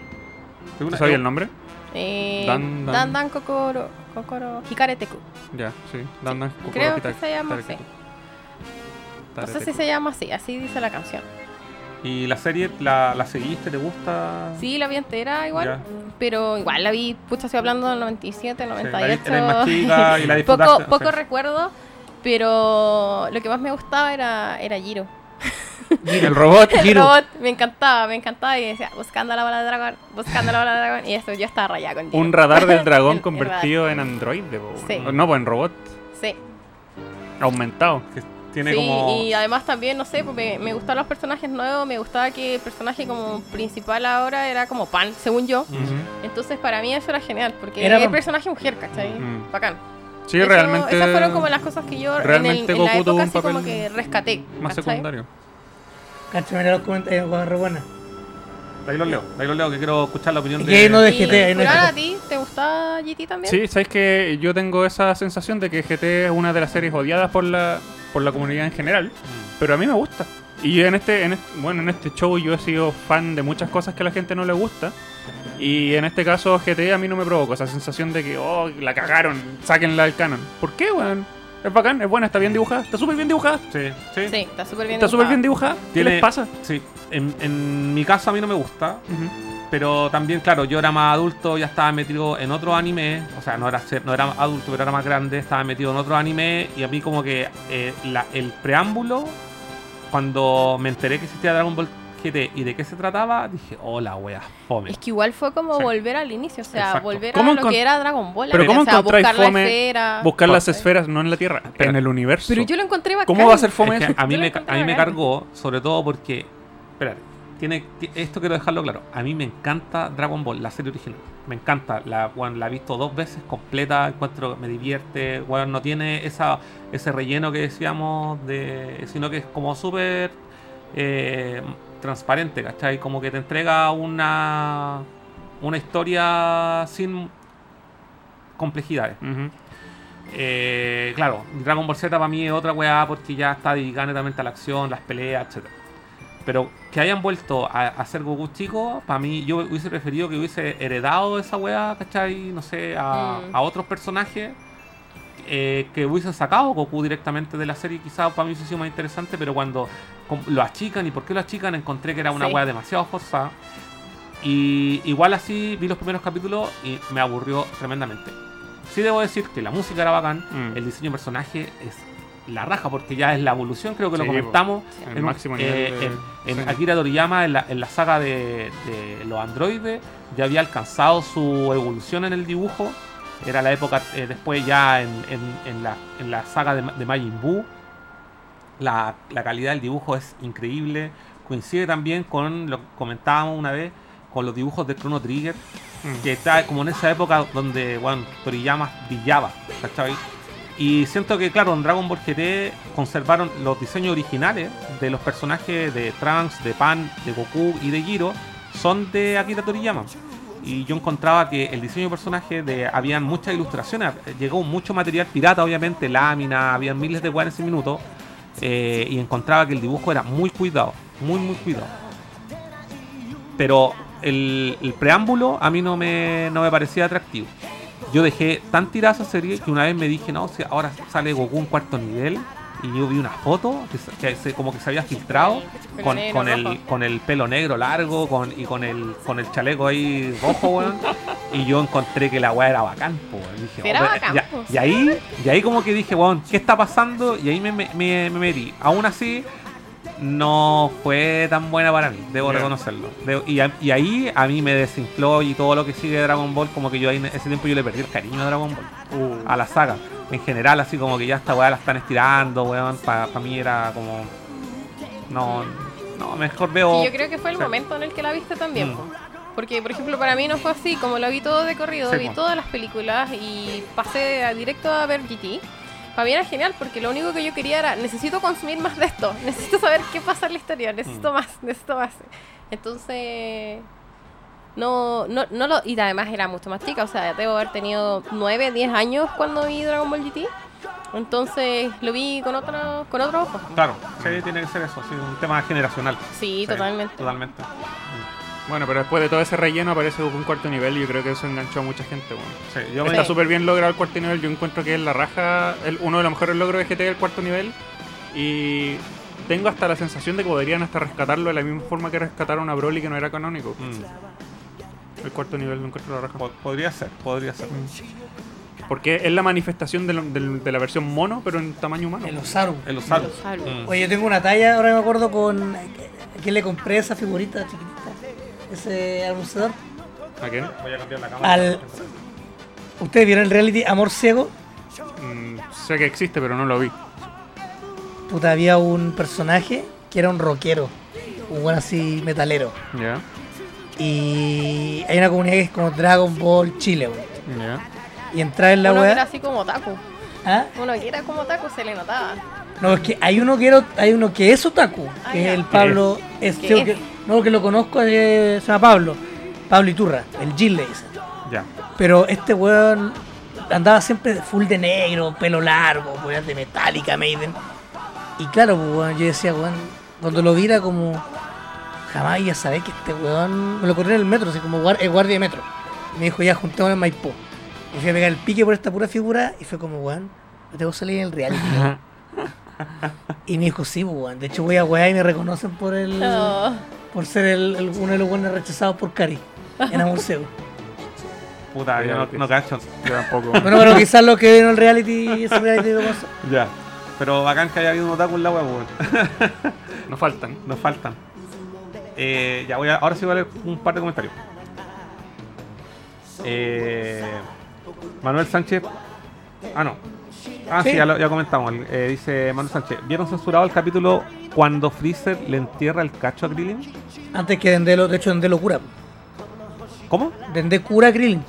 Sí, una- ¿Tú sabías el nombre? Eh, Dan- Dan, Dan. Dan Kokoro, Kokoro Hikareteku. Ya, sí. Dan Dan Kokoro Creo que se llama Tareteku. así. No sé si Tareteku. se llama así, así dice la canción. ¿Y la serie la, la seguiste? ¿Te gusta? Sí, la vi entera igual, Ya. pero igual la vi, pucha, estoy hablando del 97, Sí, la 98. vi- eres más chica y la poco, poco sí. recuerdo, pero lo que más me gustaba era, era Giro. El robot. El Giro. robot me encantaba, me encantaba y decía, buscando la bola de dragón, buscando la bola de dragón. Y eso, yo estaba rayada con Giro. Un radar del dragón El- el convertido en androide. Sí. No, en robot. Sí, Aumentado. Tiene sí, como. y además también, no sé, pues me, gustaban los personajes nuevos, me gustaba que el personaje como principal ahora era como Pan, según yo. Ujú. Entonces para mí eso era genial, porque Era el personaje mujer, ¿cachai? Mm. Bacán. Sí, Eso- realmente. Esas fueron como las cosas que yo en, el, realmente en la Goku tuvo época un así como que rescaté. Más ¿cachai? secundario. Cacho, mira los comentarios, re buena. Ahí los leo, ahí los leo, que quiero escuchar la opinión Y de. ahí no de- GT, ahí no a ti, ¿te gusta GT también? Sí, sabes que yo tengo esa sensación de que GT es una de las series odiadas por la, por la comunidad en general, pero a mí me gusta. Y en este, en este, bueno, en este show yo he sido fan de muchas cosas que a la gente no le gusta. Y en este caso GT a mí no me provocó esa sensación de que, oh, la cagaron, sáquenla del canon. ¿Por qué, weón? Es bacán, es buena, está bien dibujada, está súper bien dibujada. Sí, sí. Sí, está súper bien. Está súper bien dibujada. ¿Qué Tiene- les pasa? Sí. En, en mi caso a mí no me gusta. Ujú. Pero también, claro, yo era más adulto, ya estaba metido en otro anime. O sea, no era, no era adulto, pero era más grande. Estaba metido en otro anime. Y a mí, como que eh, la- el preámbulo, cuando me enteré que existía Dragon Ball GT y de qué se trataba, dije, hola, wea, fome. Es que igual fue como Sí. volver al inicio, o sea, Exacto. volver ¿Cómo a lo que era Dragon Ball. Pero o ¿cómo sea, encontráis buscar la fome esfera. Buscar las esferas no en la Tierra, en el universo. Pero yo lo encontré bacán. ¿Cómo va a ser fome Es que eso? a mí, me, a mí me cargó, sobre todo porque. Espera, tiene, ti- esto quiero dejarlo claro. A mí me encanta Dragon Ball, la serie original. Me encanta. La, bueno, la he visto dos veces completa. Encuentro me divierte. Bueno, no tiene esa, ese relleno que decíamos, de sino que es como súper eh, transparente, ¿cachai? Como que te entrega una. una historia sin complejidades. Eh, claro, Dragon Ball Z para mí es otra weá porque ya está dedicada netamente a la acción, las peleas, etc. Pero que hayan vuelto a, a ser Goku chico, para mí yo hubiese preferido que hubiese heredado esa weá, ¿cachai? No sé, a, Mm. a otros personajes. eh, que hubiesen sacado Goku directamente de la serie, quizás para mí hubiese sido más interesante, pero cuando lo achican y por qué lo achican, encontré que era una Sí. weá demasiado forzada. Y igual así vi los primeros capítulos y me aburrió tremendamente. Sí debo decir que la música era bacán, Mm. el diseño de personaje es la raja porque ya es la evolución, creo que lo Sí, comentamos El en, máximo eh, nivel de- en- en sí. Akira Toriyama en la, en la saga de, de los androides ya había alcanzado su evolución en el dibujo. Era la época eh, después ya en, en- en la, en la saga de, de Majin Buu. La, la calidad del dibujo es increíble. Coincide también con lo que comentábamos una vez, con los dibujos de Chrono Trigger Mm. que está como en esa época donde bueno, Toriyama brillaba, ¿cachai? Y siento que, claro, en Dragon Ball GT conservaron los diseños originales de los personajes de Trunks, de Pan, de Goku y de Giro, son de Akira Toriyama. Y yo encontraba que el diseño de personajes, de, habían muchas ilustraciones, llegó mucho material pirata, obviamente, lámina, habían miles de weas en ese minuto, eh, y encontraba que el dibujo era muy cuidado, muy, muy cuidado. Pero el, el preámbulo a mí no me, no me parecía atractivo. Yo dejé tan tirada esa serie que una vez me dije, no, si ahora sale Goku en cuarto nivel. Y yo vi una foto que, que se- como que se había filtrado con, con, el, con el pelo negro largo con, y con el, con el chaleco ahí rojo, weón. y yo encontré que la weá era bacán, po. Dije, Era "Oh, bacán, pues, y ahí, y ahí como que dije, weón, ¿qué está pasando? Y ahí me, me- me metí. Aún así, no fue tan buena para mí, debo Ya. reconocerlo. Debo- y, a- y ahí a mí me desinfló y todo lo que sigue de Dragon Ball, como que yo ahí en ese tiempo yo le perdí el cariño a Dragon Ball, Uh. a la saga. En general, así como que ya esta weá la están estirando, weón, para mí era como... No, no, mejor veo... Y yo creo que fue el Sí. momento en el que la viste también. Mm. po. Porque, por ejemplo, para mí no fue así. Como lo vi todo de corrido, Sí, vi po. todas las películas y pasé a- directo a ver GT. Para mí era genial porque lo único que yo quería era, necesito consumir más de esto. Necesito saber qué pasa en la historia. Necesito Mm. más, necesito más. Entonces... No, no, no lo... Y además era mucho más chica. O sea, debo haber tenido 9, 10 años cuando vi Dragon Ball GT. Entonces lo vi con otro, con otro ojo. Claro, sí, tiene que ser eso, sí, un tema generacional. Sí, totalmente. Totalmente. Bueno, pero después de todo ese relleno aparece en cuarto nivel y yo creo que eso enganchó a mucha gente. Bueno. Sí, yo me- Está súper bien logrado el cuarto nivel. Yo encuentro que es la raja, el, uno de los mejores logros de GT el cuarto nivel. Y tengo hasta la sensación de que podrían hasta rescatarlo de la misma forma que rescataron a Broly que no era canónico. Mm, El cuarto nivel no encuentro la raja. po- podría ser, podría ser. Porque es la manifestación de, lo- del- de la versión mono, pero en tamaño humano. El Osaru. El Osaru. Osaru. Mm. Oye, yo tengo una talla, ahora me acuerdo con. ¿A quién le compré esa figurita chiquitita? Ese anunciador. ¿A qué? Voy a cambiar la cámara. Al- ¿Ustedes vieron el reality Amor Ciego? Mm, sé que existe, pero no lo vi. Puta, había un personaje que era un rockero. Un buen así metalero. Ya, Y hay una comunidad que es como Dragon Ball Chile, weón. ya. Y entrar en la Uno que era web. así como taco. ¿Ah? Uno que era como taco se le notaba. No, es que hay uno que era- hay uno que es otaku, Ah, que es el Pablo. Es, ¿Qué creo es? que, no, que lo conozco, se llama Pablo. Pablo Iturra, el Gil le dicen. Ya. Pero este weón andaba siempre full de negro, pelo largo, weón de Metallica, Maiden. Y claro, pues, weón, yo decía, weón, cuando lo vi era como. Jamás iba a saber que este weón. Me lo corrí en el metro, así como guar- el guardia de metro. Y me dijo, ya juntémonos en Maipú. Y fui a pegar el pique por esta pura figura y fue como, weón, no tengo que salir en el reality. y me dijo, sí, pues, weón. De hecho, voy a weá y me reconocen por el. Por ser el, el- uno de los buenos rechazados por Cari. En Amor Ciego. Puta, yo no, no cacho. Yo tampoco. Bueno, pero quizás los que vieron el reality, ese reality de cosas. Ya. Pero bacán que haya habido un otaku en la web, weón. no faltan. Nos faltan. Eh, ya voy a, ahora sí voy a leer un par de comentarios. Eh, Manuel Sánchez. Ah, no. Ah, sí, Sí. ya, lo- ya comentamos. Eh, dice Manuel Sánchez. ¿Vieron censurado el capítulo cuando Freezer le entierra el cacho a Krillin? Antes que Dendé lo, de hecho Dendé lo cura. ¿Cómo? Dendé cura a Krillin.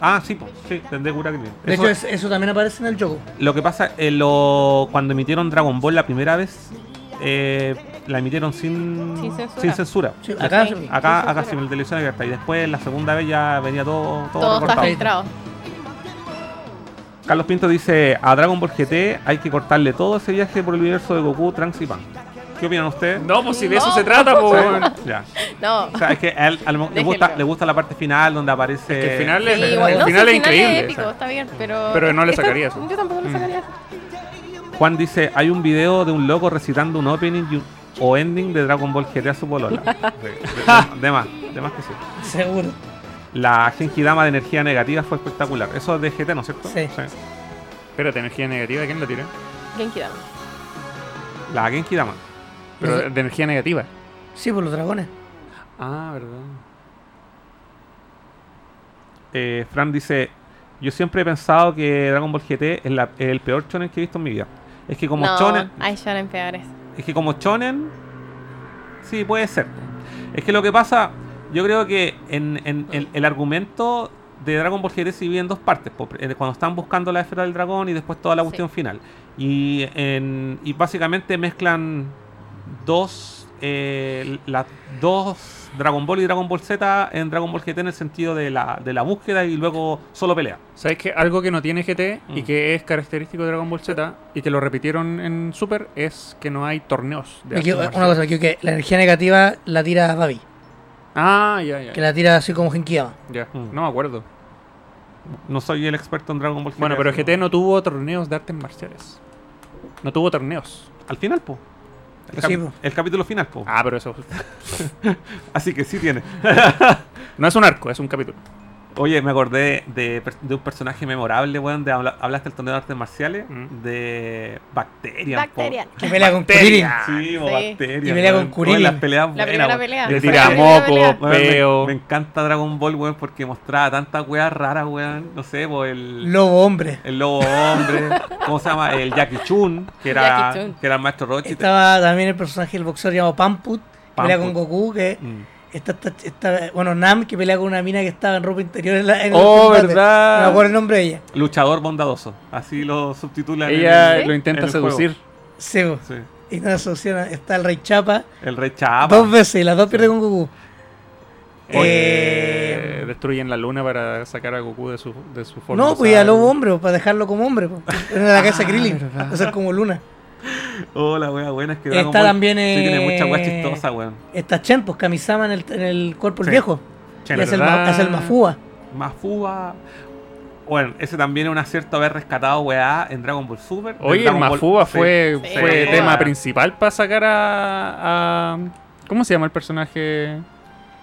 Ah, sí, sí, tendré cura Krillin. De Eso- hecho, es- eso también aparece en el juego. Lo que pasa, eh, lo, cuando emitieron Dragon Ball la primera vez, eh, la emitieron sin, Sin censura. sin censura. Sí, acá Sí. Acá, Sin acá censura. sí, en televisión abierta. Y después la segunda vez ya venía todo, todo, Todo recortado. Carlos Pinto dice, a Dragon Ball GT hay que cortarle todo ese viaje por el universo de Goku, Trunks y Pan. ¿Qué opinan ustedes? No, pues si de No. eso se trata, pues. Ya. No. O sea, es que a él a lo mejor le, gusta, le gusta la parte final donde aparece... Es que el final es, Sí, el bueno, final es increíble. épico, o sea. está bien, pero. Pero no le sacaría eso. Yo tampoco le Mm. sacaría eso. Juan dice, hay un video de un loco recitando un opening y un- o ending de Dragon Ball GT a su polola. Sí, de, de más, de más que sí. Seguro. La Genki Dama de energía negativa fue espectacular. Eso es de GT, ¿no es cierto? Sí. Espérate, energía negativa, ¿quién lo tira? Genki Dama. La Genki Dama. Pero de energía negativa. Sí, por los dragones. Ah, verdad. Eh, Fran dice, yo siempre he pensado que Dragon Ball GT es, la- es el peor shonen que he visto en mi vida. Es que como no, shonen, hay shonen peores. es que como shonen, sí puede ser. Es que lo que pasa, yo creo que en, en- en- el argumento de Dragon Ball GT se divide en dos partes. Eh, Cuando están buscando la esfera del dragón y después toda la Sí. cuestión final. Y, en- y básicamente mezclan dos, eh, las dos Dragon Ball y Dragon Ball Z en Dragon Ball GT en el sentido de la, de la búsqueda y luego solo pelea. ¿Sabes que Algo que no tiene GT y Mm. que es característico de Dragon Ball Z y que lo repitieron en Super es que no hay torneos de artes una cosa, marciales. equivoqué. La energía negativa la tira Babi. Ah, ya, ya. Que la tira así como Genkiyama. ya. Mm. No me acuerdo. No soy el experto en Dragon Ball GT. Bueno, pero así GT no tuvo torneos de artes marciales. No tuvo torneos. Al final, po. El, Sí, capi- po. el capítulo final, po. Ah, pero eso. Así que sí tiene. No es un arco, es un capítulo. Oye, me acordé de, un personaje memorable, weón, de habla- hablaste del torneo de artes marciales, Mm. de Bacterian. po. Bacteria. Que pelea con. Kuririn. Sí, Sí. Bacterian. Y pelea con. Kuririn. Las peleas La buenas, primera weón. pelea. Le La tira moco, me- peo. Me, encanta Dragon Ball, weón, porque mostraba tantas weas raras, weón. No sé, po, el, Lobo hombre. el lobo hombre. ¿Cómo se llama? El Jackie Chun, que era, Chun. que era el maestro Rochi. Estaba también el personaje del boxeador llamado Pamput. Que pelea con Pamput. Goku. Que Mm. Está- está- bueno, Nam que pelea con una mina que estaba en ropa interior en, la, en Oh, verdad. No me acuerdo el nombre de ella. Luchador bondadoso. Así lo subtitulan. en Ella el- lo en intenta seducir. Sí. Sí. y no asocian. Está el Rey Chapa. El rey Chapa. Dos veces y las dos pierde con Goku. Eh, Eh, destruyen la luna para sacar a Goku de su, de su forma. no, pues ya usada. lobo hombre, po, para dejarlo como hombre. po. Era la casa Ah, Krillin. Eso es como Luna. Oh, la wea buena es que Está Ball también, sí tiene mucha wea chistosa, weón. Está Chen, pues Kamisama en el, en el cuerpo del Sí. viejo. Chen, y es el, es el Mafúa. Mafuba. Bueno, ese también es un acierto haber rescatado weá en Dragon Ball Super. Oye, el Ball- Mafuba fue, Sí. fue Sí. tema principal para sacar a, a- ¿Cómo se llama el personaje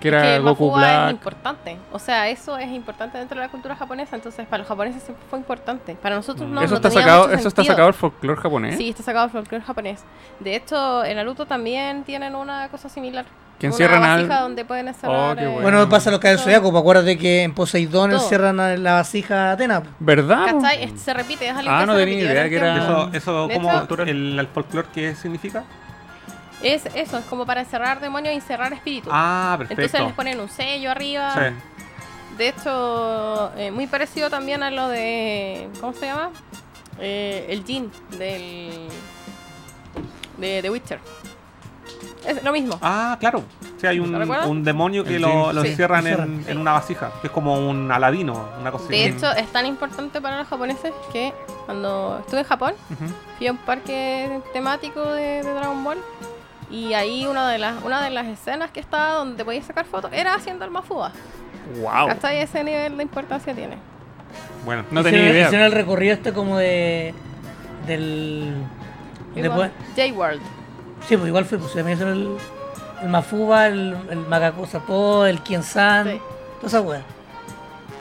que era que Goku Mafuba es Black? importante. O sea, eso es importante dentro de la cultura japonesa. Entonces, para los japoneses siempre fue importante. Para nosotros no. eso no está tenía sacado, mucho eso está sacado del folclore japonés. Sí, está sacado del folclore japonés. De hecho, en Naruto también tienen una cosa similar. Que una encierran al- vasija donde pueden encerrar. Oh, qué eh, bueno. Bueno, pasa lo que hay en Zodiaco. acuérdate que en Poseidón Todo. encierran a la vasija a Atena. ¿Verdad? ¿Cachai? Es- Se repite, es algo Ah, que no se tenía idea que era-. Eso, eso como hecho- el, el folclore, ¿qué significa? Es eso, es como para encerrar demonios y encerrar espíritus. Ah, perfecto. Entonces les ponen un sello arriba. Sí. De hecho, eh, muy parecido también a lo de. ¿Cómo se llama? Eh, el Jin del. de The Witcher. Es lo mismo. Ah, claro. Sí, hay un, demonio que El lo, Jin. lo Sí, encierran en, una vasija, que es como un aladino, una cosa De hecho, es tan importante para los japoneses que cuando estuve en Japón, fui a un parque temático de, de Dragon Ball. Y ahí una de las una de las escenas que estaba donde podías sacar fotos era haciendo el Mafuba. Wow. Hasta ese nivel de importancia tiene. Bueno, No Hicieron- tenía idea. Hicieron el recorrido este como de. del. Después, J-World. sí, pues igual fue, pues se me hizo el, el Mafuba, el, el Magaku Sapo, el Kien-san, Sí. toda esa wea.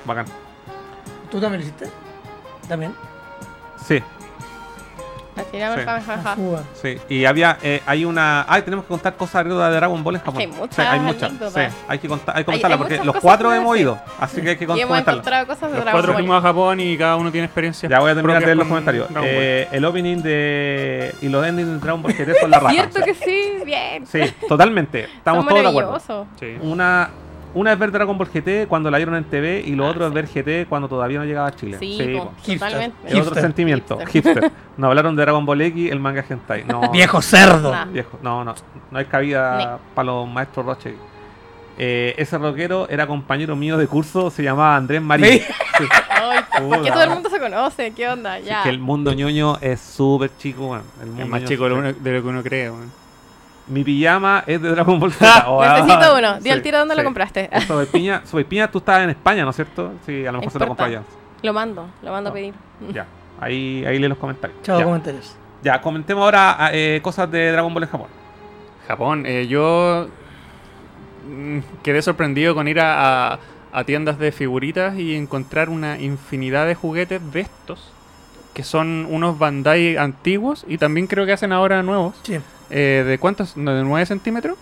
bacán. ¿Tú también lo hiciste? También. Sí, Sí. Y había, eh, hay una... Ay, tenemos que contar cosas de Dragon Ball en Japón. hay muchas Sí, hay muchas. Sí, hay que, contar, hay que Hay- contarla hay porque los cuatro hemos ido. Así que hay que con- Y hemos comentarla. encontrado cosas de Los Dragon cuatro fuimos a Japón y cada uno tiene experiencia. Ya voy a terminar de leer los comentarios. Eh, el opening de. y los endings de Dragon Ball GT son la raja. Cierto que sí, bien. Sí, totalmente. Estamos Son todos de acuerdo. Una. Una es ver Dragon Ball GT cuando la dieron en TV y lo Ah, otro es sí. ver GT cuando todavía no llegaba a Chile. Sí, po, Hipster. totalmente. Es otro sentimiento, Hipster. hipster. Nos hablaron de Dragon Ball X, el manga hentai. No, Viejo cerdo. Nah. viejo. No, no, no hay cabida para los maestros Roche. Eh, ese rockero era compañero mío de curso, se llamaba Andrés Marín. ¿Sí? Sí. Ay, ¿Por qué Puta. todo el mundo se conoce? ¿Qué onda? Sí, Ya. que el mundo ñoño es súper chico, weón. El mundo Es más ñoño chico de es lo, súper- uno- de lo que uno cree, weón. Mi pijama es de Dragon Ball Z. Oh, ah, Necesito uno. Di sí, al tiro dónde lo compraste. El Sobepiña, Sobepiña, tú estabas en España, ¿no es cierto? Sí, a lo mejor se lo compró allá. Lo mando, lo mando a pedir. Ya, ahí, ahí lee los comentarios. Chao, ya. comentarios. Ya, comentemos ahora ah, eh, cosas de Dragon Ball en Japón. Japón, eh, yo mm, quedé sorprendido con ir a, a- a tiendas de figuritas y encontrar una infinidad de juguetes de estos, que son unos Bandai antiguos y también creo que hacen ahora nuevos. Sí. Eh, ¿De cuántos? ¿No, ¿De 9 centímetros?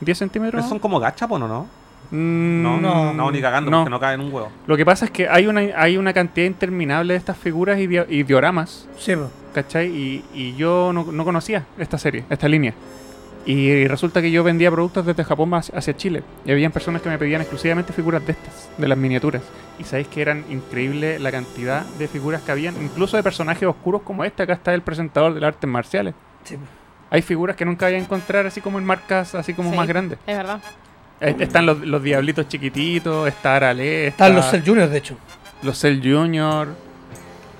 ¿10 centímetros? ¿Pero son como gachapon o no? Mm, No, No. no, ni cagando, No. porque no caen en un huevo. Lo que pasa es que hay una, hay una cantidad interminable de estas figuras y, dio- y dioramas Sí. ¿cachai? Y, y yo no, no conocía esta serie, esta línea. Y resulta que yo vendía productos desde Japón hacia hacia Chile. Y habían personas que me pedían exclusivamente figuras de estas, de las miniaturas. Y sabéis que eran increíble la cantidad de figuras que habían, incluso de personajes oscuros como este. Acá está el presentador de las artes marciales. Sí. Hay figuras que nunca voy a encontrar así como en marcas así como Sí. más grandes. Es verdad. Eh, Están los, los diablitos chiquititos, está Arale, está Están los Cell Juniors, de hecho. los Cell Junior,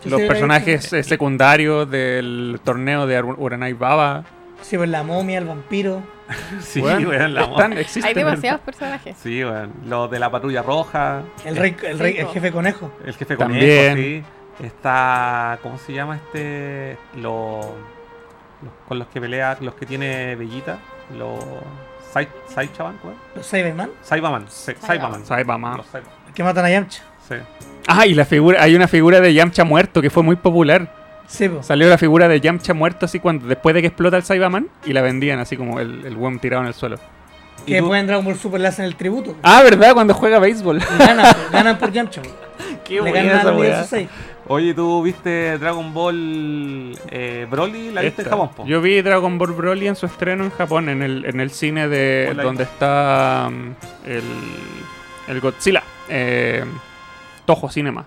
los personajes eh, secundarios del torneo de Ur- Uranai Baba. Sí, pues la momia, el vampiro. Sí, Weón, weón, la están, mo- existen. Hay demasiados personajes. Sí, weón. Los de la patrulla roja, El rey, el rey, jefe conejo. el jefe También. conejo, sí. Está. ¿Cómo se llama este? Los. con los que pelea, los que tiene Bellita. Los. Sai- Saichaban, ¿cómo es? Los Cyberman. Saibaman. sí, Saibaman. Saibaman. Los Saibaman, El que matan a Yamcha. Sí. Ah, y la figura, hay una figura de Yamcha muerto que fue muy popular. Sí, po. Salió la figura de Yamcha muerto así cuando después de que explota el Saibaman y la vendían así como el, el buen tirado en el suelo. ¿Y Que después en Dragon Ball Super le hacen el tributo. Ah, ¿verdad? Cuando juega béisbol. Y ganan, po. ganan por Yamcha. Qué Le ganan a los videos 6. Oye, ¿tú viste Dragon Ball eh, Broly? ¿La viste en. Japón, po? Yo vi Dragon Ball Broly en su estreno en Japón, en el, en el cine de Hola. donde está um, el, el Godzilla. Eh, Toho Cinema.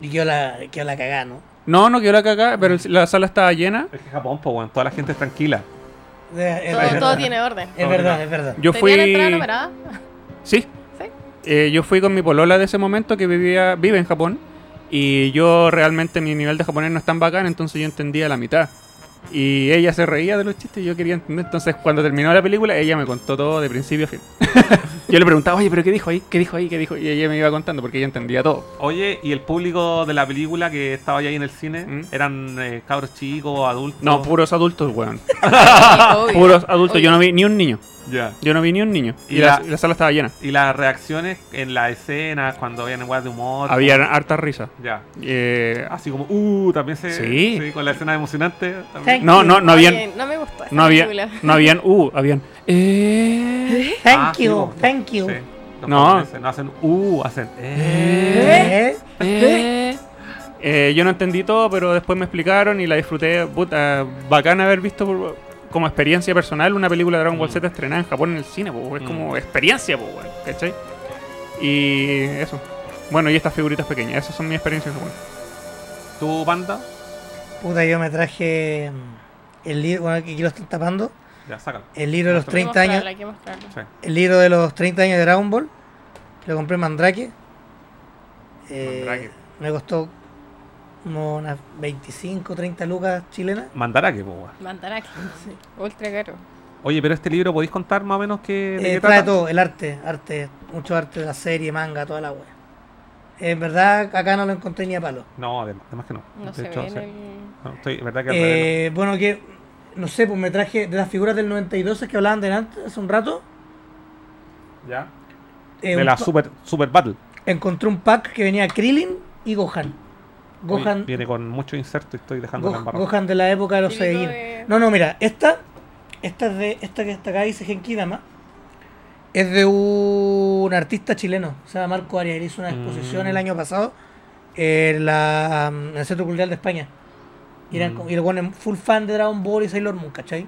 Y quedó la, quedó la cagada, ¿no? No, no quiero la cagar, pero el- la sala estaba llena. Es que Japón, pues, weón. Toda la gente es tranquila. Es Todo, verdad. todo tiene orden. Es verdad, es verdad. Yo ¿Tenía la entrada fui. numerada? Sí. Sí. Eh, yo fui con mi polola de ese momento que vivía, vive en Japón. Y yo realmente mi nivel de japonés no es tan bacán, entonces yo entendía la mitad. Y ella se reía de los chistes y yo quería entender. Entonces cuando terminó la película, ella me contó todo de principio a fin. yo le preguntaba, oye, pero ¿qué dijo ahí? ¿Qué dijo ahí? ¿Qué dijo? Y ella me iba contando porque ella entendía todo. Oye, ¿y el público de la película que estaba ahí en el cine? ¿Mm? ¿Eran eh, cabros chicos, adultos? No, puros adultos, weón. Puros adultos. Obvio. Yo no vi ni un niño. Ya. Yo no vi ni un niño. Y Y, la, sala estaba llena. ¿Y las reacciones en la escena, cuando habían igual de humor? Había como- harta risa. Ya. Eh, Así como, uh, también se. Sí. con la escena emocionante. también. Thank no, no, no Oye, habían. no me gustó esa No había, no habían, uh, habían. Eh, Thank Ah, sí, you, po. thank you. Sí. No. no hacen, uh, hacen, eh. ¿Eh? eh. Eh, yo no entendí todo, pero después me explicaron y la disfruté. Puta, bacán haber visto por- como experiencia personal una película de Dragon Ball Z estrenada en Japón en el cine, po, es Mm. como experiencia, po, ¿cachai? Y eso. Bueno, y estas figuritas pequeñas, esas son mis experiencias en Japón. ¿Tu banda? Puta, yo me traje mm, el libro, bueno, aquí lo están tapando, Ya, sácalo. el libro de los Hay que 30 años, Hay que mostrarlo. Sí. el libro de los 30 años de Dragon Ball. Lo compré en Mandrake. Eh, Mandrake. Me costó como unas 25, 30 lucas chilenas. Mandarake, po, weón. Mandaraki. Ultra caro. Oye, pero este libro podéis contar más o menos qué, de Eh, trae trata? todo, el arte, arte, mucho arte de la serie, manga, toda la wea. En verdad, acá no lo encontré ni a palo. No, además, además que no. No De se hecho, ve en sí. el... No, estoy, verdad que al revés, Eh, bueno, que no sé, pues me traje de las figuras del 92 que hablaban delante hace un rato. Ya. eh, de la Super, Super Battle. Encontré un pack que venía Krillin y Gohan. Viene con mucho inserto y estoy dejando la Go- embarrada. Gohan de la época de los Saiyajin. de- No, no, mira, esta, esta es de, esta que está acá dice Genki Dama, es de un artista chileno, se llama Marco Arias, hizo una exposición Mm. el año pasado en, la, en el Centro Cultural de España. Y, eran Mm. y el full fan de Dragon Ball y Sailor Moon, ¿cachai?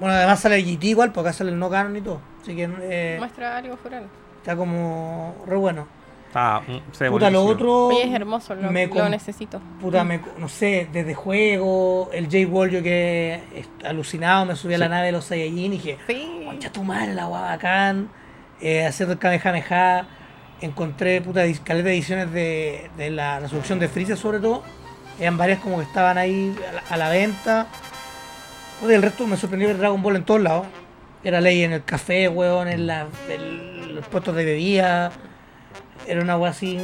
Bueno, además sale el GT igual, porque acá sale el no canon y todo. Así que, eh, Muestra algo fuera. Está como re bueno. Está, mm, se Puta, lo otro. Oye, es hermoso, lo, me lo necesito. Puta, me, no sé, desde juego, el J-Wall, yo que alucinado, me subí a la nave de los Saiyajin y dije, Sí. concha tu madre, la guapa bacán, eh, haciendo el Kamehameha, encontré puta caleta de ediciones de, de la resolución de Freezer sobre todo, eran varias como que estaban ahí a la, a la venta, Puta, el resto me sorprendió ver Dragon Ball en todos lados, era ley en el café, weón, en, la, en los puestos de bebida, era una weá así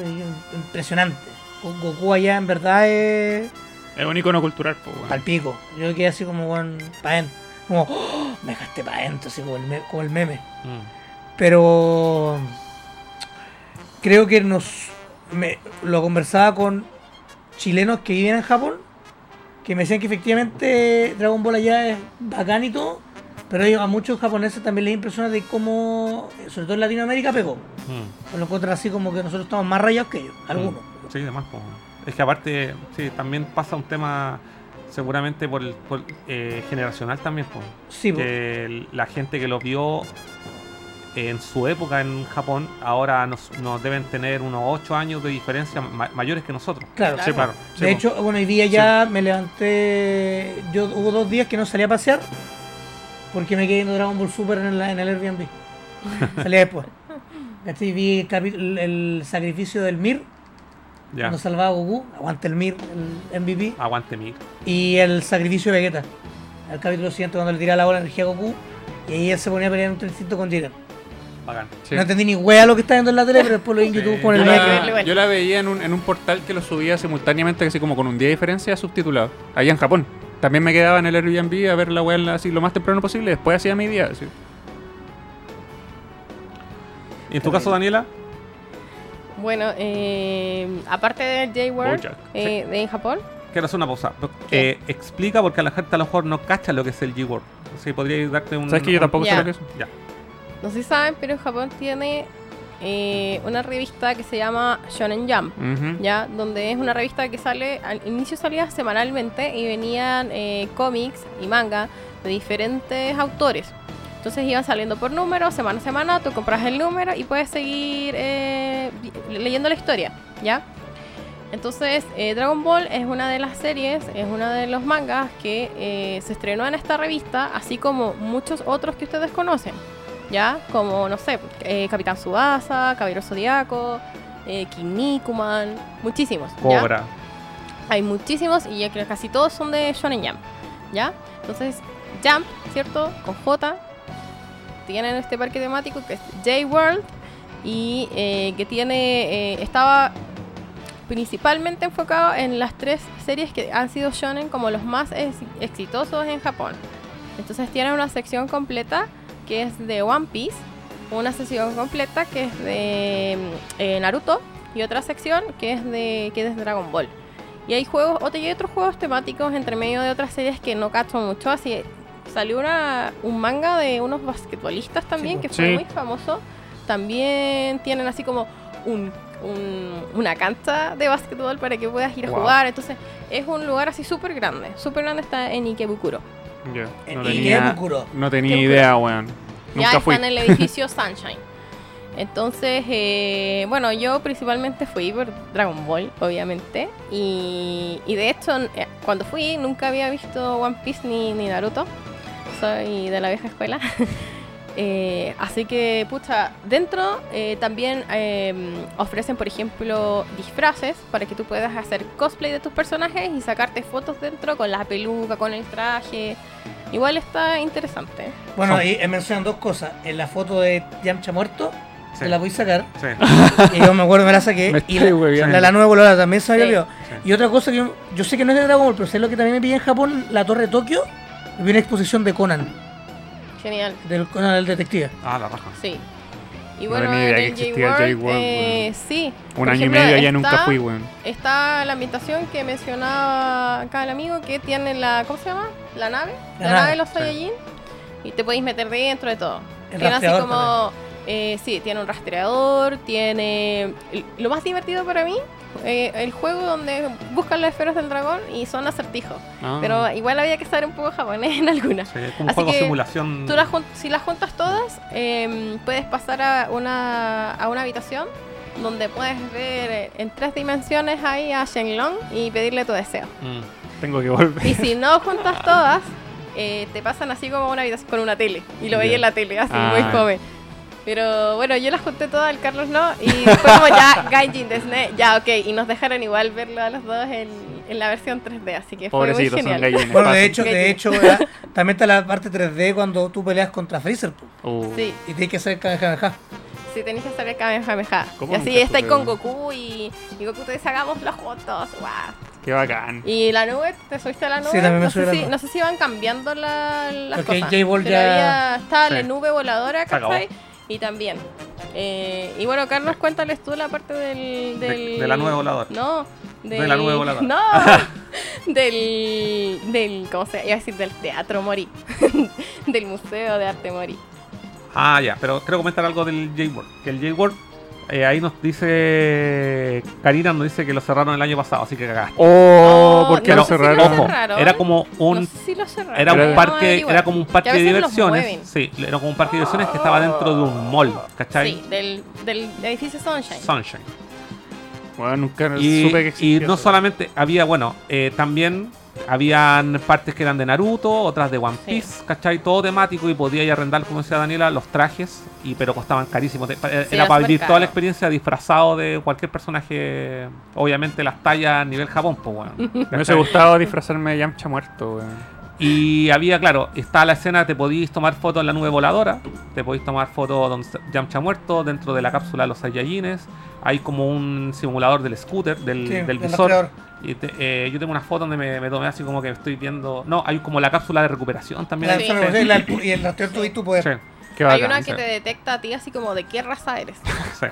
impresionante. Goku allá en verdad es Es un icono cultural, pues, weón. al pico. Yo quedé así como weón, pa' dentro. Como, ¡oh! me dejaste pa' dentro, así como el, me- como el meme. Mm. Pero creo que nos me, lo conversaba con chilenos que viven en Japón, que me decían que efectivamente Dragon Ball allá es bacán y todo, pero ellos, a muchos japoneses también les impresiona de cómo, sobre todo en Latinoamérica, pegó. Mm. Lo encuentran así como que nosotros estamos más rayados que ellos, algunos. Sí, demás. po. Es que aparte, sí, también pasa un tema seguramente por, por, eh, generacional también. po. Sí, que la gente que lo vio en su época en Japón, ahora nos, nos deben tener unos 8 años de diferencia ma- mayores que nosotros. claro. Claro. Sí, claro. Sí, De hecho, bueno, hoy día ya me levanté. Yo hubo dos días que no salí a pasear porque me quedé viendo Dragon Ball Super en, la- en el Airbnb. Salí después. ¿Cachai? Vi el, sacrificio del Mir, ya. cuando salvaba a Goku, aguante el Mir, el MVP, Aguante Mig. y el sacrificio de Vegeta. El capítulo siguiente, cuando le tiraba la bola de energía a Goku, y ahí él se ponía a pelear en un trencito con Jiren. Bacán. Sí. No entendí ni wea lo que estaba viendo en la tele, pero después lo vi en Sí. YouTube con Yo el la, igual. yo la veía en un, en un portal que lo subía simultáneamente, así como con un día de diferencia subtitulado, allá en Japón. También me quedaba en el Airbnb a ver la weá así lo más temprano posible, después hacía mi día. así. ¿Y en tu caso, Daniela? Bueno, eh, aparte del J-World Bojack. eh, de en Japón, Quiero hacer una pausa. ¿Qué? Eh, explica porque a la gente a lo mejor no cacha lo que es el G-Word. Si podríais darte un. ¿Sabes que yo tampoco sé lo que es? Ya. no sé si saben, pero en Japón tiene eh, una revista que se llama Shonen Jump. Ya donde es una revista que sale al inicio salía semanalmente y venían eh, cómics y manga de diferentes autores. Entonces iban saliendo por número semana a semana tú compras el número y puedes seguir eh, leyendo la historia ya entonces eh, Dragon Ball es una de las series es uno de los mangas que eh, se estrenó en esta revista así como muchos otros que ustedes conocen ya como no sé eh, Capitán Subasa Caballero Zodiaco eh, Kinnikuman, muchísimos. ¿ya? Cobra. Hay muchísimos y ya que casi todos son de Shonen Jump, ¿ya? Entonces, Jump, ¿cierto? Con J, tienen este parque temático que es J-World y eh, que tiene, eh, estaba principalmente enfocado en las tres series que han sido shonen como los más ex- exitosos en Japón. Entonces tiene una sección completa que es de One Piece, una sección completa que es de mm, eh, Naruto y otra sección que es de que es de Dragon Ball. Y hay juegos, hay otros juegos temáticos entre medio de otras series que no cacho mucho, así salió una, un manga de unos basquetbolistas también Sí, que fue sí. muy famoso. También tienen así como un, un- una cancha de básquetbol para que puedas ir a Wow. jugar. Entonces es un lugar así súper grande. Súper grande está en Ikebukuro. No tenía, no tenía idea, weón. ya fui. está en el edificio Sunshine. Entonces, eh, bueno, yo principalmente fui por Dragon Ball, obviamente. Y, y de hecho, eh, cuando fui, nunca había visto One Piece ni, ni Naruto. Soy de la vieja escuela. Eh, así que, pucha, dentro eh, también eh, ofrecen, por ejemplo, disfraces para que tú puedas hacer cosplay de tus personajes y sacarte fotos dentro con la peluca, con el traje. Igual está interesante. Bueno, ahí eh, mencionan dos cosas. En la foto de Yamcha muerto, Sí. te la voy a sacar. Sí. y yo me acuerdo, me la saqué. Me y la, la, la nueva colorada también se había Sí. Y otra cosa que yo, yo sé que no es de Dragon Ball, pero sé lo que también me pillé en Japón, la Torre de Tokio. Vi una exposición de Conan, Genial. del Conan el detective. Ah, la raja. Sí. Y No bueno, el existía J-World, J-World, eh, sí. Un Por año ejemplo, y medio ya está- nunca fui, weón. Está la ambientación que mencionaba acá el amigo que tiene la. ¿Cómo se llama? La nave. La La, nave, nave de los sí. Saiyajin. Y te podéis meter dentro de todo. El tiene así como. eh, sí, tiene un rastreador, tiene. Lo más divertido para mí eh, el juego donde buscan las esferas del dragón y son acertijos. Ah. Pero igual había que saber un poco japonés en algunas. Sí, como un Así juego que simulación. Tú las jun- si las juntas todas, em, puedes pasar a una, a una habitación donde puedes ver eh, en tres dimensiones ahí a Shenlong y pedirle tu deseo. Mm. Tengo que volver. Y si no juntas todas, eh, te pasan así como una habitación con una tele. Y lo veía en la tele, así Ah. muy fome. Pero bueno, yo las junté todas, el Carlos no. Y fue como ya, Gaijin Desne, ya, ok. Y nos dejaron igual verlo a los dos en, en la versión 3D. Así que fue muy Pobrecitos, son genial. gallines. Bueno, de hecho, de hecho ¿verdad? también está la parte 3D cuando tú peleas contra Freezer Uh, Sí, y tienes que hacer Kamehameha. sí, tenéis que saber Kamehameha. ¿Cómo Y así supe? con Goku y, y Goku te dice hagámoslo juntos. Guau. Qué bacán. Y la nube, ¿te subiste a la nube? también me no, sé la si, nube. no sé si iban cambiando la, las Porque cosas. J-Ball pero ya- había- estaba la Sí. nube voladora. ¿cachai? Y también. Eh, y bueno, Carlos, cuéntales tú la parte del... De- del de la nube voladora. No. De la nube voladora. No. del, del... ¿Cómo se Iba a decir del teatro Mori. del Museo de Arte Mori. Ah, ya, pero quiero comentar algo del J-Word. Que el J-Word, eh, ahí nos dice. Karina nos dice que lo cerraron el año pasado, así que cagaste. Oh, No, ¿por qué no lo si cerraron? Ojo, era como un. no sé si lo cerraron. Era un parque, era como un parque de diversiones. Sí, era como un parque de diversiones que estaba dentro de un mall, ¿cachai? Sí, del, del edificio Sunshine. Sunshine. Bueno, nunca Y, supe que y existía. no eso. solamente había, bueno, eh, también habían partes que eran de Naruto, otras de One Sí. Piece, ¿cachai? Todo temático y podía arrendar, como decía Daniela, los trajes, y pero costaban carísimo. Eh, Sí, era para vivir toda la experiencia disfrazado de cualquier personaje, obviamente las tallas a nivel Japón, pues bueno. Me hubiese gustado disfrazarme de Yamcha muerto, weón. Y había, claro, está la escena, te podíais tomar fotos en la nube voladora, te podéis tomar fotos donde Yamcha muerto, dentro de la cápsula de los Saiyajines, hay como un simulador del scooter, del, Sí, del del visor. Y te- eh, yo tengo una foto donde me, me tomé así como que estoy viendo... No, hay como la cápsula de recuperación también. La Sí. enfermedad y la- y el rastreador tú y tu poder. Sí, Qué Hay bacán. una que te detecta a ti así como de qué raza eres. sí.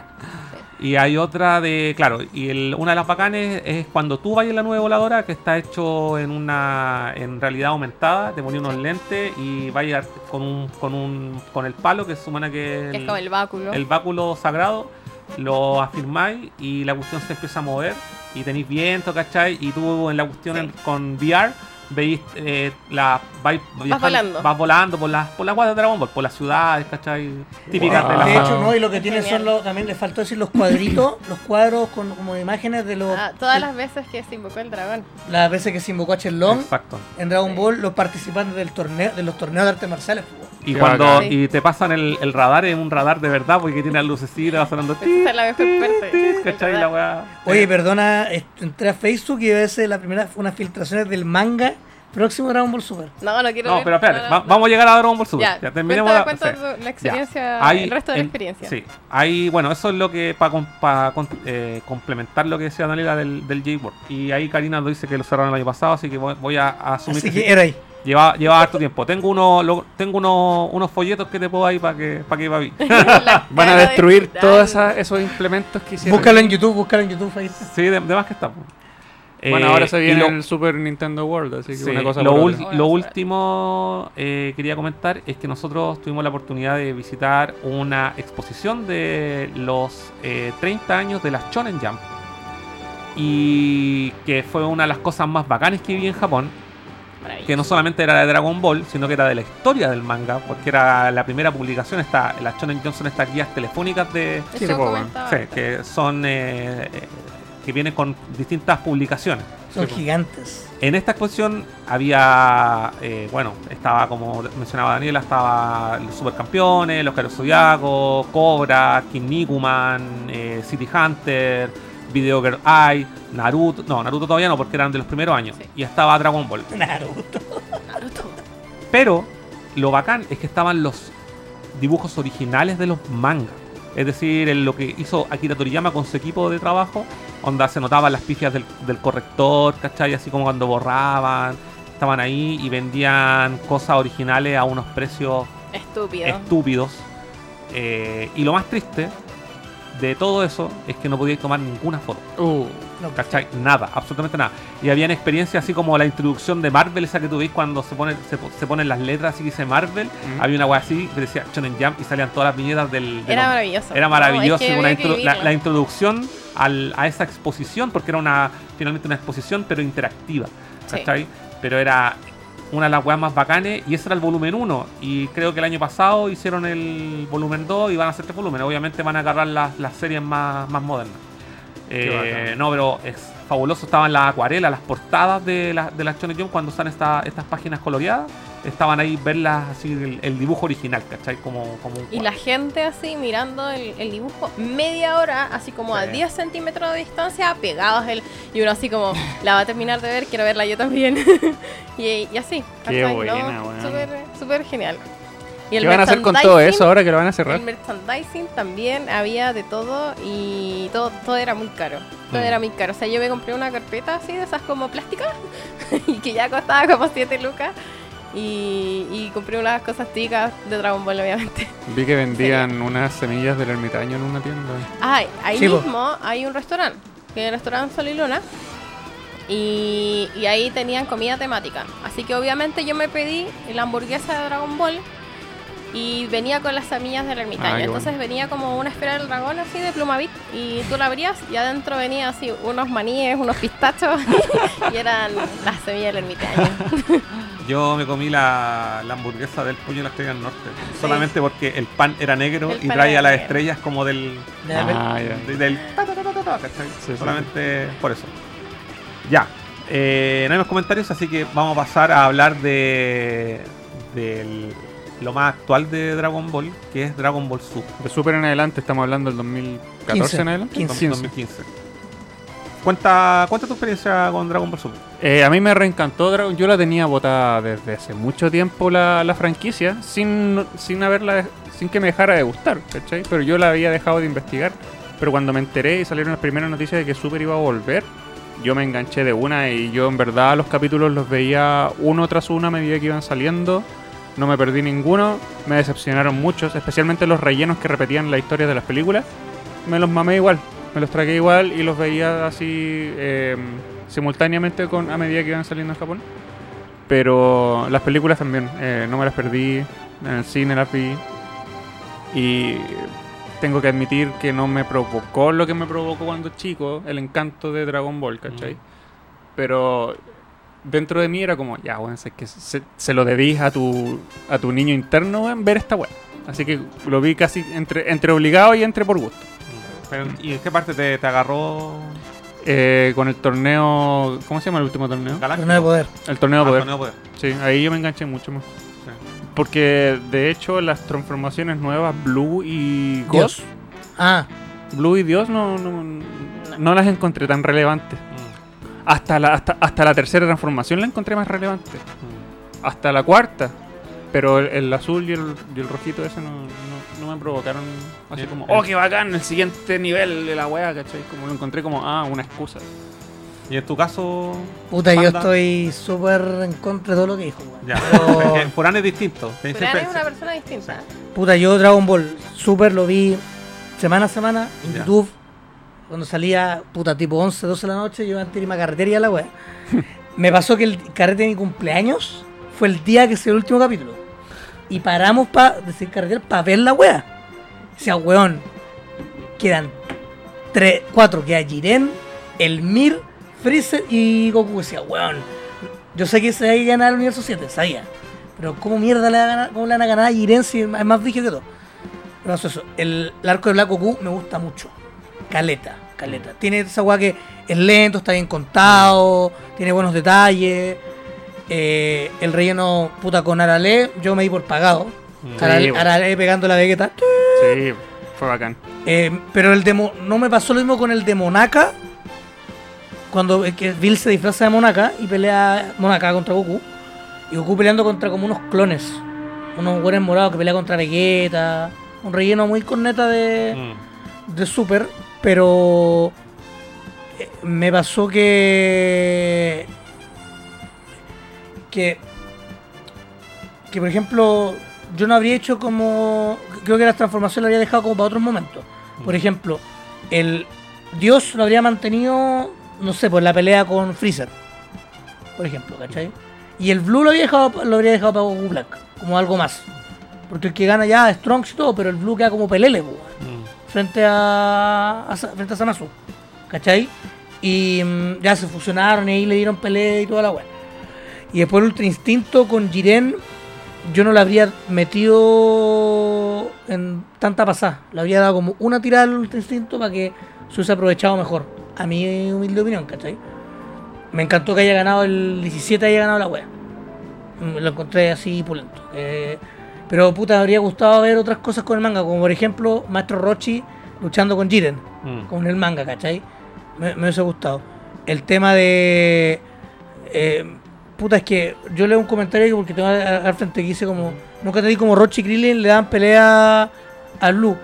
Y hay otra de, claro, y el- una de las bacanes es cuando tú vas en la nube voladora, que está hecho en una en realidad aumentada, te pones unos lentes y vayas con un, con un con el palo que se supone que Que es como el báculo. el báculo sagrado, lo afirmáis y la cuestión se empieza a mover y tenéis viento, ¿cachai? Y tú en la cuestión Sí. en- con VR veis eh, la vais viajando- volando. vas volando por las por las de Dragon Ball, por las ciudades, ¿cachai? Típicas Wow. de la De Ajá. hecho, no, y lo que tiene son los, también le faltó decir los cuadritos, los cuadros con como imágenes de los Ah, todas de las veces que se invocó el dragón. las veces que se invocó a Shenlong Exacto. en Dragon Ball, los participantes del torneo, de los torneos de artes marciales. Y Qué cuando bacán. y te pasan el, el radar, es un radar de verdad, porque tiene las lucecitas, va sonando Esa es la mejor parte. tit, ¿cachai? La. Oye, perdona, est- entré a Facebook y a veces la primera unas filtraciones del manga próximo Dragon Ball Super. No, no quiero No, ver. pero espérate, No, va- no, no. vamos a llegar a Dragon Ball Super. Ya, Ya, terminemos cuenta, la- cuenta sí. tu- la experiencia, Hay el resto de la en- experiencia. Sí, hay, bueno, eso es lo que para complementar lo que decía Daniela del, del J-Word. Y ahí Karina nos dice que lo cerraron el año pasado, así que voy, voy a, a asumir Así que, que era ahí. lleva, lleva harto tiempo. Tengo uno, lo- tengo uno, unos folletos que te puedo ahí para que, para que va. La Van a de destruir todos esos implementos que hicieron. Búscalo en YouTube, búscalo en YouTube, ahí está. Sí, de, de más que está. Pues. Bueno, Eh, ahora se viene lo- el Super Nintendo World, así que Sí, una cosa lo, por ul- otra. otra. lo último eh, quería comentar es que nosotros tuvimos la oportunidad de visitar una exposición de los eh, 30 años de las Shonen Jump y que fue una de las cosas más bacanas que vi en Japón que no solamente era de Dragon Ball sino que era de la historia del manga porque era la primera publicación está las Shonen Jump son estas guías telefónicas de Sí, que son eh, eh, que vienen con distintas publicaciones Son Sí, gigantes. en esta exposición había, eh, bueno, estaba como mencionaba Daniela, estaba los supercampeones, los Caros Zodiaco, Cobra, Kinnikuman, eh, City Hunter, Video Girl Eye, Naruto, no, Naruto todavía no, porque eran de los primeros años, Sí. y estaba Dragon Ball. Naruto. Naruto. Pero lo bacán es que estaban los dibujos originales de los mangas. Es decir, en lo que hizo Akira Toriyama con su equipo de trabajo, onda se notaban las pifias del, del corrector, ¿cachai? Así como cuando borraban, estaban ahí y vendían cosas originales a unos precios Estúpido. estúpidos. Eh, y lo más triste de todo eso es que no podíais tomar ninguna foto. Uh, No, ¿Cachai? Nada, absolutamente nada. Y habían experiencias así como la introducción de Marvel, esa que tú veis cuando se, pone, se, po- se ponen las letras así que dice Marvel. Mm. Había una wea así que decía Shonen Jump y salían todas las viñetas del. de Era los- maravilloso. Era No, maravilloso. es que una había que intro- la, introducción al- a esa exposición, porque era una finalmente una exposición, pero interactiva. Sí. ¿Cachai? Pero era una de las weas más bacanes y ese era el volumen 1. Y creo que el año pasado hicieron el volumen 2 y van a hacer tres volúmenes. Obviamente van a agarrar las, las series más, más modernas. Eh, no, pero es fabuloso. Estaban las acuarelas, las portadas de, la, de las Shonen Jump cuando están esta- estas páginas coloreadas. Estaban ahí verlas así, el, el dibujo original, ¿cachai? Como, como un Y la gente así mirando el, el dibujo media hora, así como a Sí. 10 centímetros de distancia, pegados el y uno así como, la va a terminar de ver, quiero verla yo también. y, y así. Qué. Súper, súper genial. Y el ¿Qué van a hacer con todo eso ahora que lo van a cerrar? El merchandising también había de todo y todo, todo era muy caro. Todo Mm. era muy caro. O sea, yo me compré una carpeta así de esas como plásticas y que ya costaba como 7 lucas. Y, y compré unas cosas ticas de Dragon Ball, obviamente. Vi que vendían unas semillas del ermitaño en una tienda. Ay, ahí mismo hay un restaurante, que es el restaurante Sol y Luna. Y, y ahí tenían comida temática. Así que obviamente yo me pedí la hamburguesa de Dragon Ball y venía con las semillas del ermitaño. Ah, Entonces bueno. venía como una esfera del dragón así de Plumavit y tú la abrías y adentro venía así unos maníes, unos pistachos y eran las semillas del ermitaño. Yo me comí la, la hamburguesa del puño de la estrella del norte. Solamente porque el pan era negro El y traía las negro. estrellas como del. Ah, del. Solamente por eso. Ya. Eh, no hay más comentarios, así que vamos a pasar a hablar de. del lo más actual de Dragon Ball, que es Dragon Ball Super. De Super en adelante, estamos hablando del 2014 15. en adelante. 15. 2015. Cuenta, cuenta tu experiencia con Dragon Ball Super. Eh, a mí me reencantó Dragon. Yo la tenía botada desde hace mucho tiempo la, la franquicia, sin, sin haberla, sin que me dejara de gustar, ¿cachai? Pero yo la había dejado de investigar. Pero cuando me enteré y salieron las primeras noticias de que Super iba a volver, yo me enganché de una y yo en verdad los capítulos los veía uno tras uno a medida que iban saliendo. No me perdí ninguno, me decepcionaron muchos, especialmente los rellenos que repetían la historia de las películas. Me los mamé igual, me los tragué igual y los veía así eh, simultáneamente con a medida que iban saliendo en Japón. Pero las películas también, eh, no me las perdí, en el cine las vi. Y tengo que admitir que no me provocó lo que me provocó cuando chico, el encanto de Dragon Ball, ¿cachai? Mm. Pero dentro de mí era como, ya, bueno, es que se, se lo debís a tu, a tu niño interno, weón, ver esta weá. Así que lo vi casi entre, entre obligado y entre por gusto. Pero, ¿Y en qué parte te, te agarró Eh, con el torneo, ¿cómo se llama el último torneo? Galáctico? Torneo de poder. El torneo de Ah, poder. torneo de poder. Sí, ahí yo me enganché mucho más. Porque de hecho las transformaciones nuevas, Blue y Dios. Ah, Blue y Dios no, no, no las encontré tan relevantes. Mm, Hasta la, hasta, hasta la tercera transformación la encontré más relevante. mm. Hasta la cuarta. Pero el, el azul y el, y el rojito ese no me provocaron así como, oh, qué bacán, el siguiente nivel de la wea, ¿cachai? Como lo encontré como, ah, una excusa. ¿Y en tu caso? puta, yo estoy súper en contra de todo lo que dijo. weón. Ya. Pero- Furán es distinto. Siempre- es una persona distinta. Puta, yo Dragon Ball Super lo vi semana a semana en Ya. YouTube. Cuando salía, puta, tipo 11, 12 de la noche, yo antes de irme a carretera y a la wea. Me pasó que el carrete de mi cumpleaños fue el día que se el último capítulo. Y paramos para carretera para ver la wea. Decía, weón, quedan tres, cuatro, queda Jiren, el Mir, Freezer y Goku. Decía, weón, yo sé que se va a ganar el universo 7, sabía. Pero ¿cómo mierda le, ganar, cómo le van a ganar a Jiren si es más vigio que todo? Pasó eso. El, el arco de Black Goku me gusta mucho. Caleta, caleta. Tiene esa weá que es lento, está bien contado, tiene buenos detalles. Eh, el relleno puta con Arale, yo me di por pagado. Mm. Arale, Sí, bueno. Arale pegando la Vegeta. Sí, fue bacán. Eh, pero el de Mo- no me pasó lo mismo con el de Monaka. Cuando eh, que Bill se disfraza de Monaka y pelea Monaka contra Goku. Y Goku peleando contra como unos clones. Unos güeyes morados que pelea contra Vegeta. Un relleno muy corneta de, Mm. de Super. Pero eh, me pasó que. Que. Que por ejemplo. Yo no habría hecho como. Creo que la transformación la habría dejado como para otros momentos. Por ejemplo, el Dios lo habría mantenido, no sé, por la pelea con Freezer. Por ejemplo, ¿cachai? Y el Blue lo, habría dejado, lo habría dejado para Goku Black, como algo más. Porque el que gana ya es Strong y todo, pero el Blue queda como pelele, Mm. frente a, frente a Samasu. ¿cachai? Y mm, ya se fusionaron y ahí le dieron pelea y toda la weá. Y después el Ultra Instinto con Jiren, yo no la habría metido en tanta pasada. Le habría dado como una tirada al Ultra Instinto para que se hubiese aprovechado mejor. A mi humilde opinión, ¿cachai? Me encantó que haya ganado el 17, haya ganado la wea. Mm, Lo encontré así pulento. Eh, pero puta, me habría gustado ver otras cosas con el manga, como por ejemplo Maestro Rochi luchando con Jiren, Mm. con el manga, ¿cachai? Me, me hubiese gustado. El tema de. eh, puta, es que yo leo un comentario que porque tengo al, al frente que dice como. Nunca te di como Rochi y Krillin le dan pelea a Blue.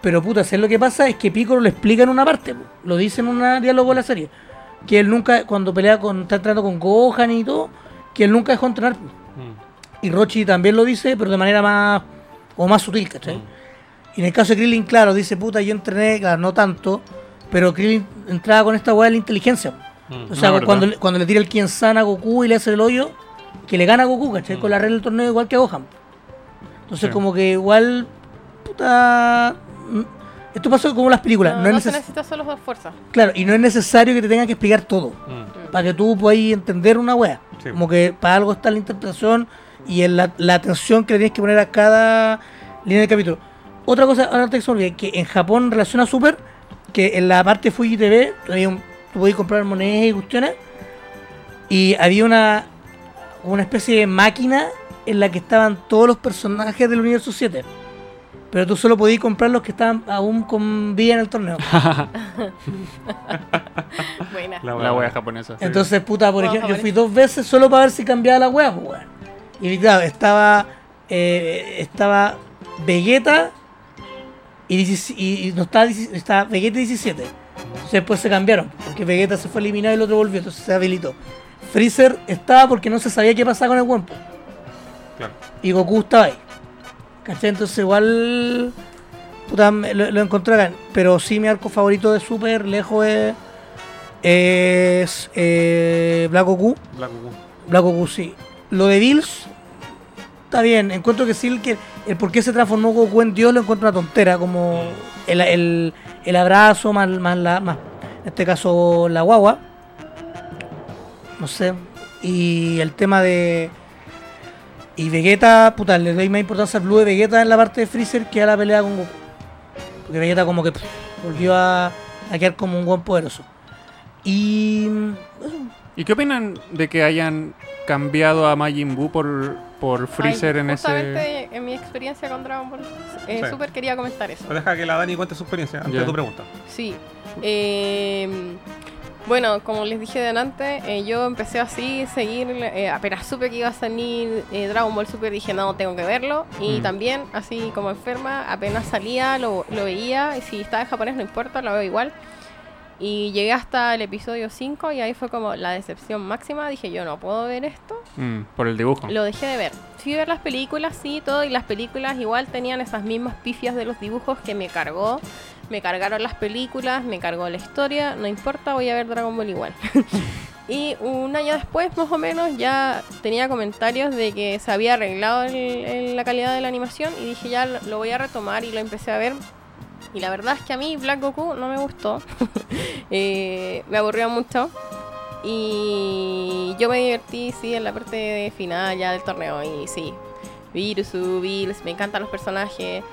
Pero puta, ¿sabes lo que pasa? Es que Piccolo lo explica en una parte, lo dice en un diálogo de la serie. Que él nunca, cuando pelea con. está entrenando con Gohan y todo, que él nunca dejó entrenar. Mm. Y Rochi también lo dice, pero de manera más. o más sutil, ¿cachai? Mm. Y en el caso de Krillin, claro, dice, puta, yo entrené, claro, no tanto, pero Krillin entraba con esta weá de la inteligencia. Mm. O sea, cuando, le- cuando le tira el Kienzan a Goku y le hace el hoyo, que le gana a Goku, ¿cachai? Con la regla del torneo igual que a Gohan. Entonces, Sí. como que igual, puta... mm, Esto pasó como las películas. No, No, no es se neces- necesita solo dos fuerzas. Claro, y no es necesario que te tengan que explicar todo. Mm. Para que tú puedas entender una wea. Sí. Como que para algo está la interpretación y en la, la atención que le tienes que poner a cada línea de capítulo. Otra cosa, ahora antes que en Japón en relación a Super, que en la parte Fuji TV, había un- tú podías comprar monedas y cuestiones, y había una, una especie de máquina en la que estaban todos los personajes del universo 7. Pero tú solo podías comprar los que estaban aún con vida en el torneo. Buena. La La wea japonesa. Entonces, puta, por ejemplo, yo fui dos veces solo para ver si cambiaba la wea, pues, weón. Y claro, estaba. eh, estaba Vegeta y, 17 y- y no estaba, 17 estaba Vegeta y 17. Entonces después se cambiaron, porque Vegeta se fue eliminado y el otro volvió, entonces se habilitó. Freezer estaba porque no se sabía qué pasaba con el. Claro. Y Goku estaba ahí. ¿Cachai? Entonces igual. Puta, lo, lo encontré acá. Pero sí, mi arco favorito de Super, lejos es. Es. eh, Black Goku. Black Goku. Black Goku, sí. Lo de Bills. Está bien. Encuentro que sí, el, que, el por qué se transformó Goku en Dios lo encuentro una tontera. Como el, el, el abrazo, más, más la. Más, en este caso, la guagua. No sé. Y el tema de. Y Vegeta, puta, le doy más importancia al Blue de Vegeta en la parte de Freezer que a la pelea con Goku. Porque Vegeta como que pff, volvió a, a quedar como un buen poderoso. Y... eso. ¿Y qué opinan de que hayan cambiado a Majin Buu por, por Freezer Ay, en ese... en mi experiencia con Dragon Ball eh, Sí. Super quería comentar eso. Deja que la Dani cuente su experiencia antes de tu pregunta. Sí. Eh, bueno, como les dije delante, eh, yo empecé así, seguir, eh, apenas supe que iba a salir eh, Dragon Ball Super, dije, no, tengo que verlo. Y Mm. también, así como enferma, apenas salía, lo, lo veía, y si estaba en japonés no importa, lo veo igual. Y llegué hasta el episodio 5 y ahí fue como la decepción máxima, dije, yo no puedo ver esto. Mm, por el dibujo. Lo dejé de ver. Fui a ver las películas, sí, todo, y las películas igual tenían esas mismas pifias de los dibujos que me cargó. Me cargaron las películas, me cargó la historia, no importa, voy a ver Dragon Ball igual. y un año después, más o menos, ya tenía comentarios de que se había arreglado el- el- la calidad de la animación y dije ya lo, lo voy a retomar y lo empecé a ver. Y la verdad es que a mí Black Goku no me gustó. Eh, me aburrió mucho. Y yo me divertí, sí, en la parte de final ya del torneo. Y sí, Virusu, Bills, me encantan los personajes.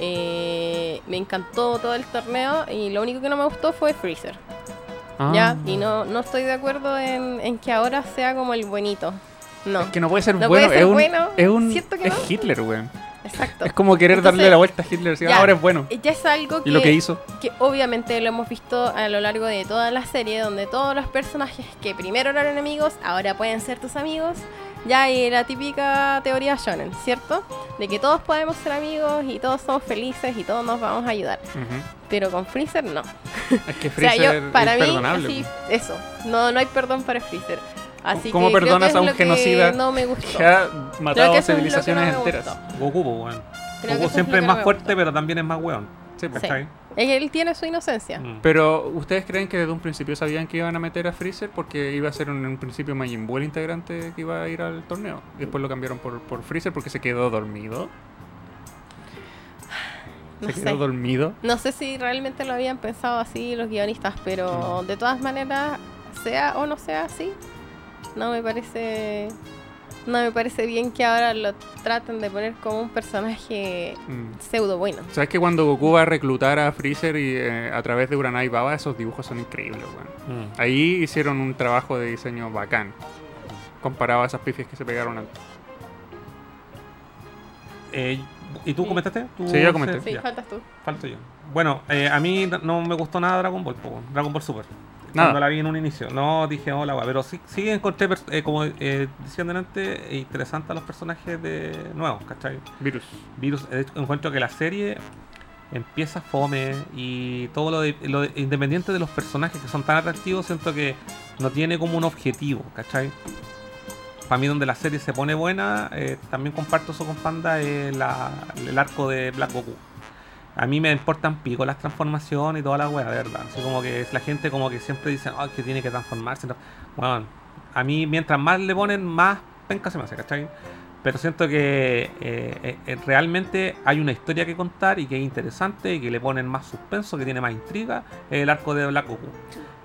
eh, me encantó todo el torneo. Y lo único que no me gustó fue Freezer. Ah. Ya, y no, no estoy de acuerdo en, en que ahora sea como el buenito. No, Es que no puede ser No bueno, puede ser es un, bueno, es un que es. Hitler, weón. Exacto. Es como querer Entonces, darle la vuelta a Hitler, si ya. ahora es bueno. Ya es algo que, Y lo que hizo. que obviamente lo hemos visto a lo largo de toda la serie, donde todos los personajes que primero eran enemigos, ahora pueden ser tus amigos. Ya hay la típica teoría shonen, ¿cierto? De que todos podemos ser amigos y todos somos felices y todos nos vamos a ayudar. Ujú. Pero con Freezer no. Es que o sea, Freezer yo, para es mí, eso. No, no hay perdón para Freezer. Así ¿Cómo que creo perdonas que a es un lo que genocida No me gustó. Que ha Creo matado que eso es lo que civilizaciones no me enteras. gustó. Goku, pues, que Goku es siempre es que más no fuerte, pero también es más weón. Sí, pues. Sí. ¿Cachai? Es que él tiene su inocencia. Mm. Pero, ¿ustedes creen que desde un principio sabían que iban a meter a Freezer? Porque iba a ser en un principio Majin Buu el integrante que iba a ir al torneo. Después lo cambiaron por, por Freezer porque se quedó dormido. No Se sé. quedó dormido. No sé si realmente lo habían pensado así los guionistas, pero de todas maneras, sea o no sea así, no me parece no me parece bien que ahora lo traten de poner como un personaje Mm. pseudo bueno. ¿Sabes que cuando Goku va a reclutar a Freezer y eh, a través de Uranai Baba, esos dibujos son increíbles, weón. Mm. Ahí hicieron un trabajo de diseño bacán. Comparado a esas pifias que se pegaron antes. Eh, ¿Y tú Sí. comentaste? ¿Tú- Sí, yo comenté. Sí, ya. faltas tú. Falto yo. Bueno, eh, a mí no- me gustó nada Dragon Ball, Dragon Ball Super. Nada. Cuando la vi en un inicio. No dije hola, guay, pero sí, sí encontré, eh, como eh, decían delante, eh, interesantes a los personajes de nuevos, ¿cachai? Virus. Virus, de hecho, encuentro que la serie empieza fome y todo lo, de, lo de- independiente de los personajes que son tan atractivos, siento que no tiene como un objetivo, ¿cachai? Para mí donde la serie se pone buena, eh, también comparto eso con Panda, eh, la- el arco de Black Goku. A mí me importan pico las transformaciones y toda la wea, de verdad. Así como que es la gente como que siempre dice, "Ay, que tiene que transformarse. no". Bueno, a mí mientras más le ponen, más penca se me hace, ¿cachai? Pero siento que eh, eh, eh, realmente hay una historia que contar y que es interesante y que le ponen más suspenso, que tiene más intriga, el arco de Black Goku.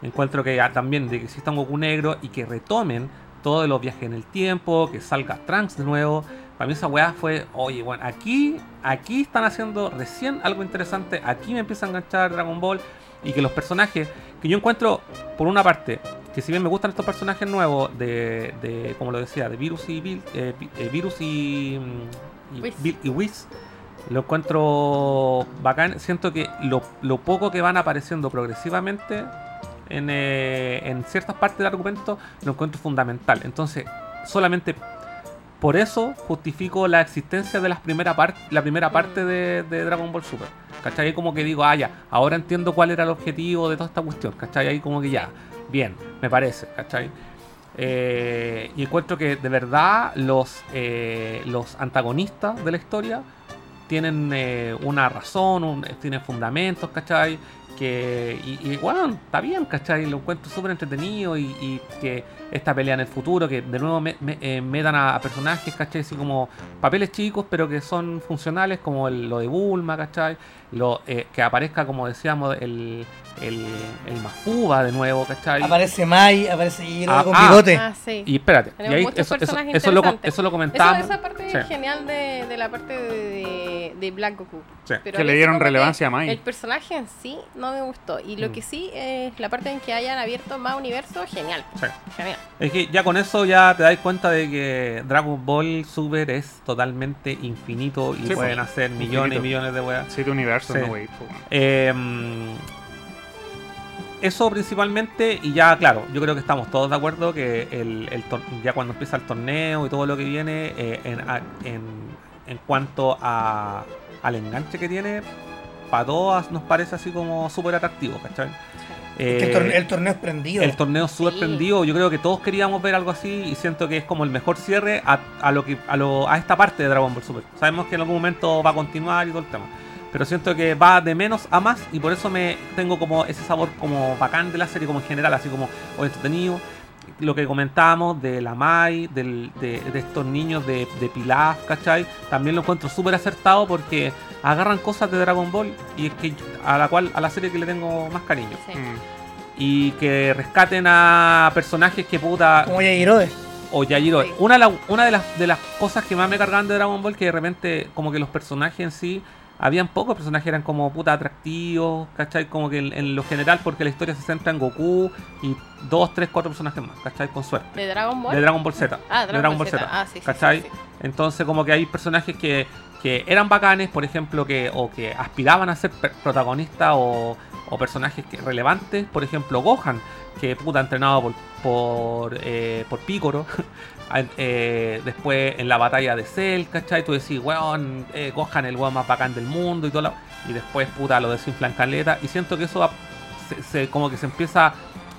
Encuentro que ya también de que exista un Goku negro y que retomen todos los viajes en el tiempo, que salga Trunks de nuevo. Para mí esa weá fue, oye, bueno, aquí, aquí están haciendo recién algo interesante, aquí me empieza a enganchar Dragon Ball y que los personajes, que yo encuentro, por una parte, que si bien me gustan estos personajes nuevos de, de como lo decía, de Virus y Bill, eh, eh, Virus y, mm, y, Whis. Bill y lo encuentro bacán. Siento que lo, lo poco que van apareciendo progresivamente en, eh, en ciertas partes del argumento lo encuentro fundamental. Entonces, solamente por eso justifico la existencia de las primera la primera parte de, de Dragon Ball Super. ¿Cachai? Como que digo, ah, ya, ahora entiendo cuál era el objetivo de toda esta cuestión. ¿Cachai? Ahí como que ya, bien, me parece, ¿cachai? Eh, y encuentro que de verdad los, eh, los antagonistas de la historia tienen eh, una razón, un- tienen fundamentos, ¿cachai? Que, y, y, bueno, está bien, ¿cachai? Lo encuentro súper entretenido y, y que esta pelea en el futuro, que de nuevo me, me- eh, metan a, personajes, ¿cachai? Así como papeles chicos, pero que son funcionales, como lo de Bulma, ¿cachai? Lo, eh, que aparezca, como decíamos, el, el, el Mafuba de nuevo, ¿cachai? Aparece Mai, aparece Hiro Ah, con ah. bigote. Ah, sí. Y espérate, y ahí eso, eso, eso lo, eso lo comentábamos. esa parte Sí. genial de, de la parte de, de- Black Goku. Sí. Pero Que le dieron relevancia a Mai. El personaje en sí no me gustó. Y lo Mm. que sí es la parte en que hayan abierto más universo, genial. Sí. Genial. Es que ya con eso ya te das cuenta de que Dragon Ball Super es totalmente infinito y Sí, pueden hacer millones Infinito. y millones de weas. Siete weón. Eh, eso principalmente, y ya claro, yo creo que estamos todos de acuerdo que el, el tor- ya cuando empieza el torneo y todo lo que viene eh, en, a- en, en cuanto a, al enganche que tiene, para todas nos parece así como súper atractivo, ¿cachai? Que el, Eh, torneo, el torneo es prendido. el torneo súper Sí. prendido, yo creo que todos queríamos ver algo así y siento que es como el mejor cierre a, a lo que a, lo, a esta parte de Dragon Ball Super. Sabemos que en algún momento va a continuar y todo el tema. Pero siento que va de menos a más y por eso me tengo como ese sabor como bacán de la serie como en general, así como o entretenido. Lo que comentábamos de la Mai, del- de, de estos niños de, de Pilaf, ¿cachai? También lo encuentro súper acertado porque agarran cosas de Dragon Ball y es que a la cual a la serie que le tengo más cariño Sí. Mm. y que rescaten a personajes que puta Como Yajirobe. o Yajiro. Sí. Una, una de, las, de las cosas que más me cargaban de Dragon Ball que de repente como que los personajes en sí habían pocos personajes eran como puta atractivos, ¿cachai? Como que en, en lo general porque la historia se centra en Goku y dos, tres, cuatro personajes más, ¿cachai? Con suerte. ¿De Dragon Ball? De Dragon Ball Z. Ah, de Dragon Ball Z. Ah, sí, sí, ¿Cachai? sí. Entonces como que hay personajes que, que eran bacanes, por ejemplo, que o que aspiraban a ser protagonistas o, o personajes que- relevantes, por ejemplo Gohan, que puta entrenado por por, eh, por Piccolo. Eh, después en la batalla de Cell, ¿cachai? Tú decís, weón, eh, Gohan el weón más bacán del mundo y todo la- Y después, puta, lo desinflan caleta. Y siento que eso va- se, se- como que se empieza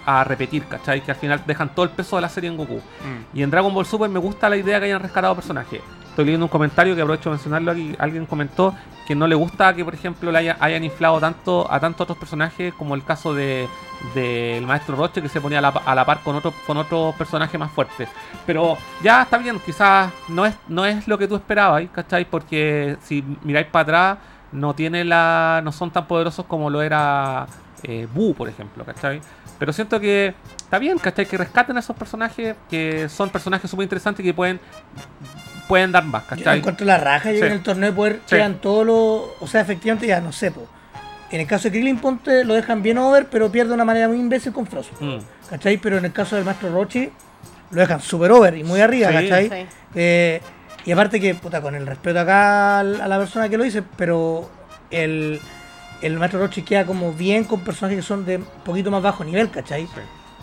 a repetir, ¿cachai? Que al final dejan todo el peso de la serie en Goku. Mm. Y en Dragon Ball Super me gusta la idea que hayan rescatado personajes. Estoy leyendo un comentario que aprovecho de mencionarlo aquí. Alguien comentó que no le gusta que, por ejemplo, le haya- hayan inflado tanto a tantos otros personajes, como el caso de del maestro Roche, que se ponía a la, par con otros con otros personajes más fuertes. Pero ya está bien, quizás no es, no es lo que tú esperabas, ¿cachai? Porque si miráis para atrás, no tiene la no son tan poderosos como lo era eh, por ejemplo, ¿cachai? Pero siento que está bien, ¿cachai? Que rescaten a esos personajes, que son personajes súper interesantes y que pueden pueden dar más, Yo ¿cachai? encuentro la raja, yo Sí. en el torneo de poder Sí. quedan todos los. O sea, efectivamente ya no sé, po. En el caso de Krillin Ponte lo dejan bien over, pero pierde de una manera muy imbécil con Frost. Mm. ¿Cachai? Pero en el caso del maestro Rochi, lo dejan super over y muy arriba, Sí. ¿cachai? Sí. Eh, y aparte que, puta, con el respeto acá a la persona que lo dice, pero el, el maestro Rochi queda como bien con personajes que son de un poquito más bajo nivel, ¿cachai?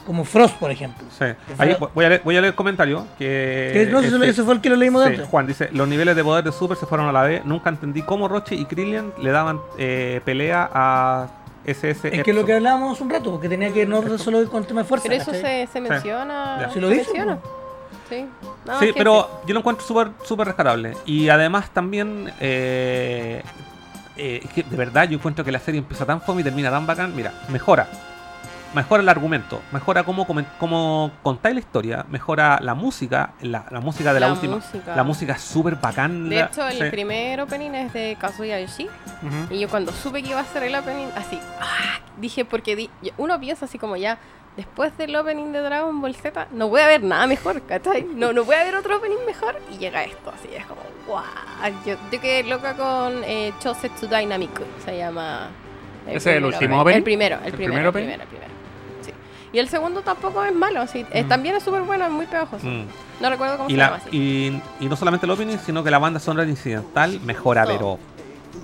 Sí. Como Frost, por ejemplo. Sí. Ahí voy a leer, voy a leer el comentario que Que no sé si este- ese fue el que lo leímos de Sí, antes. Juan dice, los niveles de poder de Super se fueron a la B. Nunca entendí cómo Roche y Krillin le daban eh, pelea a SS. Es que lo que hablábamos hace un rato, porque tenía que no solo ir con tema de fuerza. Pero eso se, se menciona. Ya. Si lo se dice, menciona. Sí, No, Sí, pero yo lo encuentro súper súper rescatable. Y además también, eh, eh, es que de verdad yo encuentro que la serie empieza tan fome y termina tan bacán. Mira, mejora. Mejora el argumento, mejora cómo, cómo contáis la historia, mejora la música, la, la música de la, La última. música. La música es súper bacán. De hecho, el sí. primer opening es de Kazuya Yoshi. Ujú. Y yo cuando supe que iba a ser el opening, así, ¡ah! dije, porque di- uno piensa así como ya, después del opening de Dragon Ball Z, no voy a ver nada mejor, ¿cachai? No, no voy a ver otro opening mejor. Y llega esto, así, es como, ¡guau! Yo, yo quedé loca con eh, Chosetsu Dynamic, se llama. ¿Ese es el último opening? El primero, el, ¿El primero, primer el opening? primero, el primero. Sí. Y el segundo tampoco es malo, así, eh, Mm. también es súper bueno, es muy pegajoso. Mm. No recuerdo cómo Y, se la, llama así. y, y no solamente el opening, sino que la banda sonora incidental mejora, pero.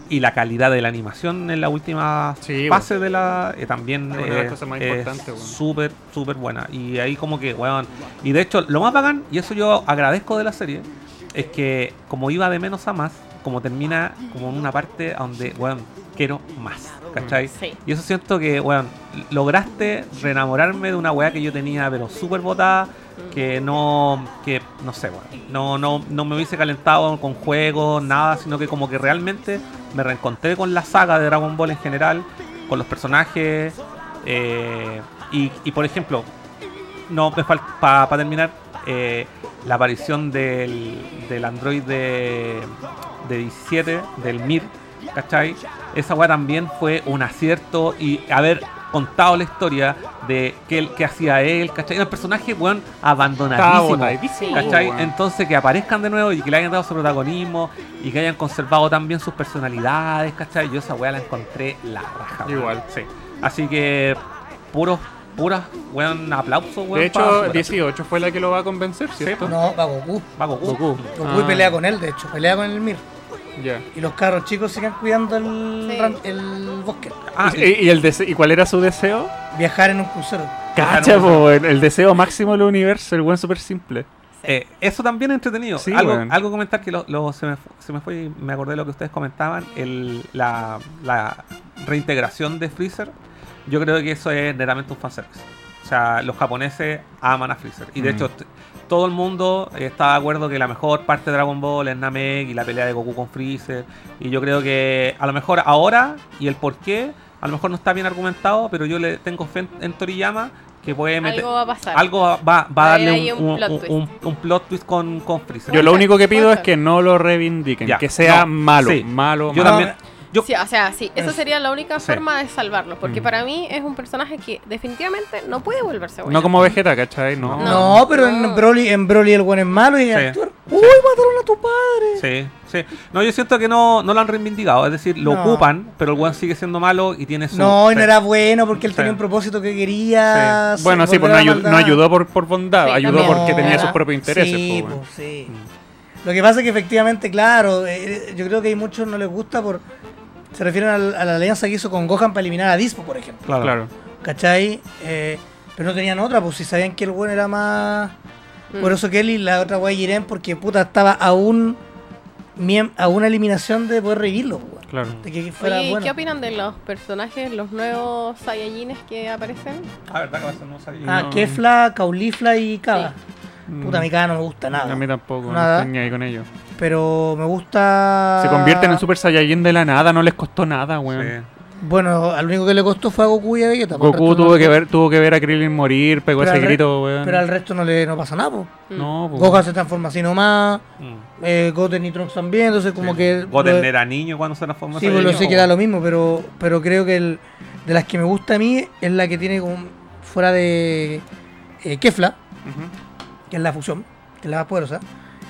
Y la calidad de la animación en la última Sí, fase de la. eh, también Es una de las eh, súper, súper buena. Y ahí, como que, weón. Y de hecho, lo más bacán, y eso yo agradezco de la serie, es que como iba de menos a más, como termina como en una parte donde, weón, quiero más. ¿Cachai? Sí. Y eso siento que, weón, lograste reenamorarme de una weá que yo tenía, pero súper botada, que no, que no sé, weón, no, no, no me hubiese calentado con juegos, nada, sino que como que realmente me reencontré con la saga de Dragon Ball en general, con los personajes, eh, y, y por ejemplo, no me para terminar, eh, la aparición del, del Android de, de 17, del Mir, ¿cachai? Esa weá también fue un acierto y haber contado la historia de qué, qué hacía él, ¿cachai? Era un personaje, weón, abandonadísimo. ¿Cachai? Entonces que aparezcan de nuevo y que le hayan dado su protagonismo y que hayan conservado también sus personalidades, ¿cachai? Yo esa weá la encontré la raja. weón. Igual. Sí. Así que puros, puras, weón, aplausos, weón. De hecho, Super. 18 fue la que lo va a convencer, ¿cierto? No, va Goku. Va Goku. Goku. Goku y Ah. pelea con él, de hecho, pelea con el Mir. Y los carros chicos sigan cuidando el, Sí. ran- el bosque. Ah, ¿Y, y el ¿Y cuál era su deseo? Viajar en un crucero. Cacha, po, el, el deseo máximo del universo, el buen súper simple. Eh, eso también es entretenido. Sí, algo, algo comentar que lo, lo- se, me, se me fue y me acordé de lo que ustedes comentaban. El, la, la reintegración de Freezer. Yo creo que eso es netamente un fanservice. O sea, los japoneses aman a Freezer. Y de Mm. hecho, todo el mundo está de acuerdo que la mejor parte de Dragon Ball es Namek y la pelea de Goku con Freezer. Y yo creo que a lo mejor ahora y el por qué, a lo mejor no está bien argumentado, pero yo le tengo fe en, en Toriyama que puede meter. Algo va a pasar. Algo va, va a Va a haber darle un, un un- plot un- twist. un- un plot twist con, con Freezer. Yo lo único que pido es que no lo reivindiquen, Ya, que sea no, malo, sí. malo, Yo malo. también. Yo, Sí, o sea, sí, esa sería la única Sí. forma de salvarlo, porque Mm. para mí es un personaje que definitivamente no puede volverse bueno. No como Vegeta, ¿cachai? No. No. No, pero en. Broly, en Broly el buen es malo y Sí. actor. ¡Uy, mataron a tu padre! sí, sí. No, yo siento que no, no lo han reivindicado. Es decir, lo No. ocupan, pero el weón sigue siendo malo y tiene su. No, y sí. no era bueno porque él Sí. tenía un propósito que quería. Sí. Bueno, sí, pues no, ayudó por, por bondad, Sí, ayudó también. porque tenía sus propios intereses. Sí, weón. pues, sí. Mm. Lo que pasa es que efectivamente, claro, eh, yo creo que hay muchos no les gusta por. Se refieren a, la alianza que hizo con Gohan para eliminar a Dispo, por ejemplo. Claro. Claro. ¿Cachai? Eh, pero no tenían otra, pues si sabían que el bueno era más. Mm. Por eso Kelly, la otra wea Jiren, porque puta estaba a un. miem- a una eliminación de poder revivirlo, pues, weón. Claro. De que fuera Oye, ¿y bueno. ¿qué opinan de los personajes, los nuevos Saiyajines que aparecen? Ah, verdad que eso no sabía. Ah, No. Kefla, Caulifla y Kaba. Puta, a mi Kaba no me gusta nada. A mí tampoco, Nada. no estoy ni ahí con ellos. Pero me gusta. Se convierten en Super Saiyajin de la nada, no les costó nada, weón. Sí. Bueno, al único que le costó fue a Goku y a Vegeta. el Goku no tuvo que ver, tuvo que ver a Krillin morir, pegó Pero ese grito, weón. Pero al resto no le no pasa nada, po. Mm. No, pues. Gohan se transforma así nomás, Mm. eh, Goten y Trunks también, entonces como que... Goten lo- era niño cuando se transformó Sí, en pues lo sé que da lo mismo, pero, pero creo que el, de las que me gusta a mí es la que tiene como fuera de eh, Kefla, Ujú. Que es la fusión, que es la más poderosa.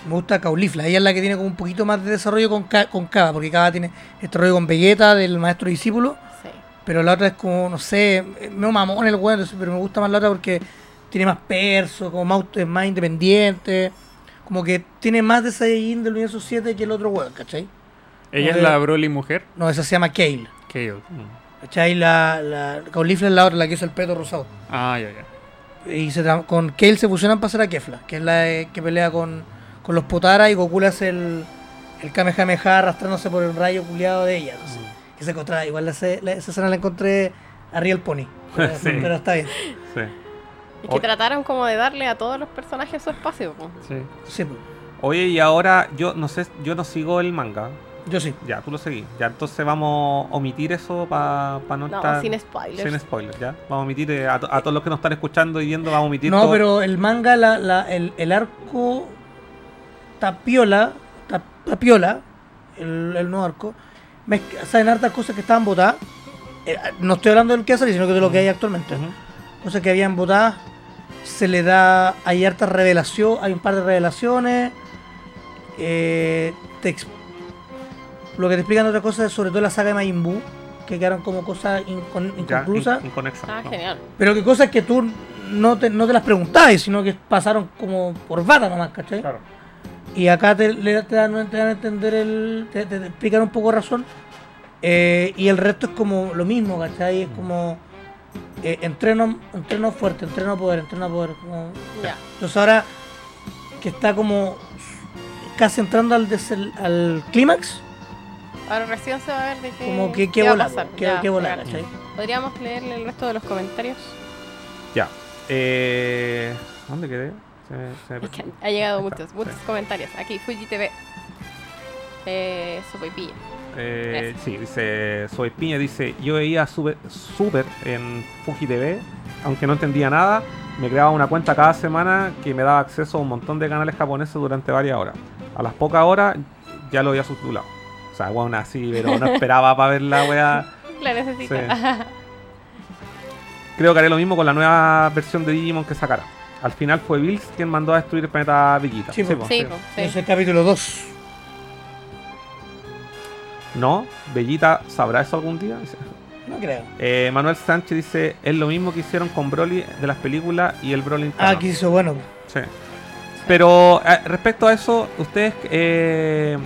Me gusta Caulifla, ella es la que tiene como un poquito más de desarrollo con, Ka- con Kaba, porque Kaba tiene este rollo con Vegeta del maestro discípulo, Sí. pero la otra es como, no sé, me mamón el weón, pero me gusta más la otra porque tiene más perso, como más, es más independiente, como que tiene más de Saiyajin del universo 7 que el otro weón, ¿cachai? Ella es la Broly mujer. No, esa se llama Kale. Kale. ¿Cachai? La, la Caulifla es la otra, la que usa el peto rosado. Ah, ya, ya. Y se tra- con Kale se fusionan para hacer a Kefla, que es la que pelea con, con los Potara y Goku le hace el, el Kamehameha arrastrándose por el rayo culiado de ella. no sé. Que se encontraba, igual la, esa escena la encontré a Real Pony. Pero, Sí. pero está bien. Sí. Y que Oye. trataron como de darle a todos los personajes su espacio. Sí. Sí, pues, Oye, y ahora yo no sé, yo no sigo el manga. Yo sí. Ya, tú lo seguís. Ya, entonces vamos a omitir eso para no No, estar... sin spoilers. Sin spoilers, ya. Vamos a omitir eh, a, to- a todos los que nos están escuchando y viendo, vamos a omitir No, todo. pero el manga, la, la- el, el arco tapiola, ta- tapiola, el, el nuevo arco, me, saben hartas cosas que estaban votadas. Eh, no estoy hablando del que ha salido, sino que de lo que hay actualmente. Ujú. Cosas que habían votadas. Se le da. Hay hartas revelaciones. Hay un par de revelaciones. eh, te ex- lo que te explican otra cosa es sobre todo la saga de Majin Buu. Que quedaron como cosas incon- inconclusas. in- Ah, ¿no? genial. Pero que cosas que tú no te, no te las preguntabas, sino que pasaron como por bata nomás, ¿cachai? Claro. Y acá te, le- te dan, te dan a entender el. te, te- te explican un poco razón. Eh, y el resto es como lo mismo, ¿cachai? Es como. eh, entreno, entreno fuerte, entreno poder, entreno poder. como- Ya. Entonces ahora que está como casi entrando al, al clímax, Ahora recién se va a ver de qué, como que qué qué va a volar, pasar. qué, Ya, qué volar, claro. ¿cachai? Podríamos leerle el resto de los comentarios. Ya. Eh, ¿Dónde quedé? Se- se me Es que perdió. ha llegado está, muchos, muchos sí. comentarios. Aquí, Fuji TV. Eh, Sopaipilla. Eh, sí, dice Soy Piña, dice, yo veía Super, Super en Fuji TV, aunque no entendía nada, me creaba una cuenta cada semana que me daba acceso a un montón de canales japoneses durante varias horas. A las pocas horas ya lo había subtitulado. Sea, bueno, así, pero no esperaba para ver la wea. La necesita. Creo que haré lo mismo con la nueva versión de Digimon que sacará. Al final fue Bills quien mandó a destruir el planeta Vegeta. Sí, po, sí, sí. po, es el capítulo 2. No, Bellita sabrá eso algún día. No creo. Eh, Manuel Sánchez dice, es lo mismo que hicieron con Broly de las películas y el Broly Ah, interno". que hizo bueno. Sí. Pero eh, respecto a eso, ¿ustedes eh,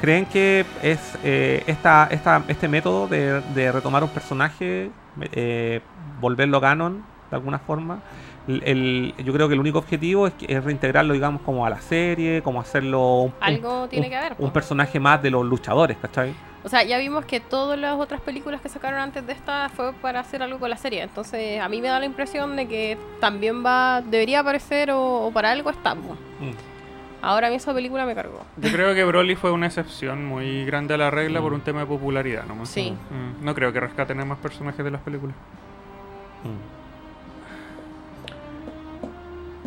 creen que es eh, esta, esta, este método de, de retomar un personaje, eh, volverlo canon de alguna forma? El- el- yo creo que el único objetivo es, que- es reintegrarlo, digamos, como a la serie, como hacerlo un, Algo un- tiene un- que haber, un po. personaje más de los luchadores, ¿cachai? O sea, ya vimos que todas las otras películas que sacaron antes de esta fue para hacer algo con la serie. Entonces, a mí me da la impresión de que también va, debería aparecer o, o para algo está. po. Ahora a mí esa película me cargó. Yo creo que Broly fue una excepción muy grande a la regla por un tema de popularidad nomás. Sí. Mm, No creo que rescaten a más personajes de las películas. Mm.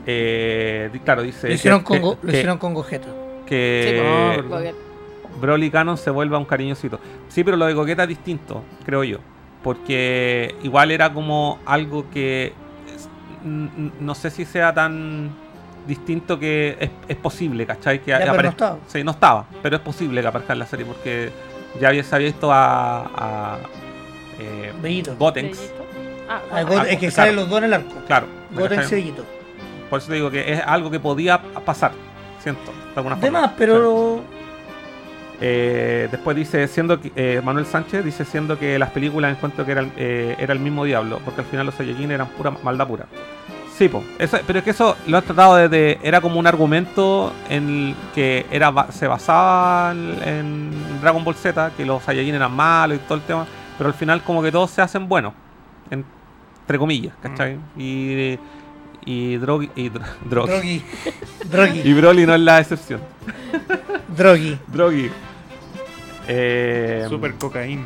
Eh, claro, dice Lo hicieron, que- con, Go- que- lo hicieron con Gogeta. que Sí, Eh, muy bien. Broly Canon se vuelva un cariñosito. Sí, pero lo de Coqueta es distinto, creo yo. Porque igual era como algo que no sé si sea tan distinto que es, es posible, ¿cachai? Que Ya, pero no estaba. Sí, no estaba, pero es posible que aparezca en la serie porque ya había, se había visto a, a eh, Bellito. Gotenks. Bellito. Ah, Ah, ah, es que claro. salen los dos en el arco. Claro. Gotenks y. Bellito. Por eso te digo que es algo que podía pasar, siento, de alguna forma. Además, pero. Eh, después dice, siendo que, eh, Manuel Sánchez dice, siendo que las películas encuentro que era, el- eh, era el mismo diablo, porque al final los Saiyajin eran pura maldad pura. Sí, po, eso- pero es que eso lo han tratado desde, era como un argumento en el que era ba- se basaba en, en Dragon Ball Z, que los Saiyajin eran malos y todo el tema, pero al final como que todos se hacen buenos, en- entre comillas, ¿cachai? Y, y, Drogi- y Dro- Drogi. Drogi. Drogi. Y Broly no es la excepción. Drogi. Drogi. Eh, Super cocaína.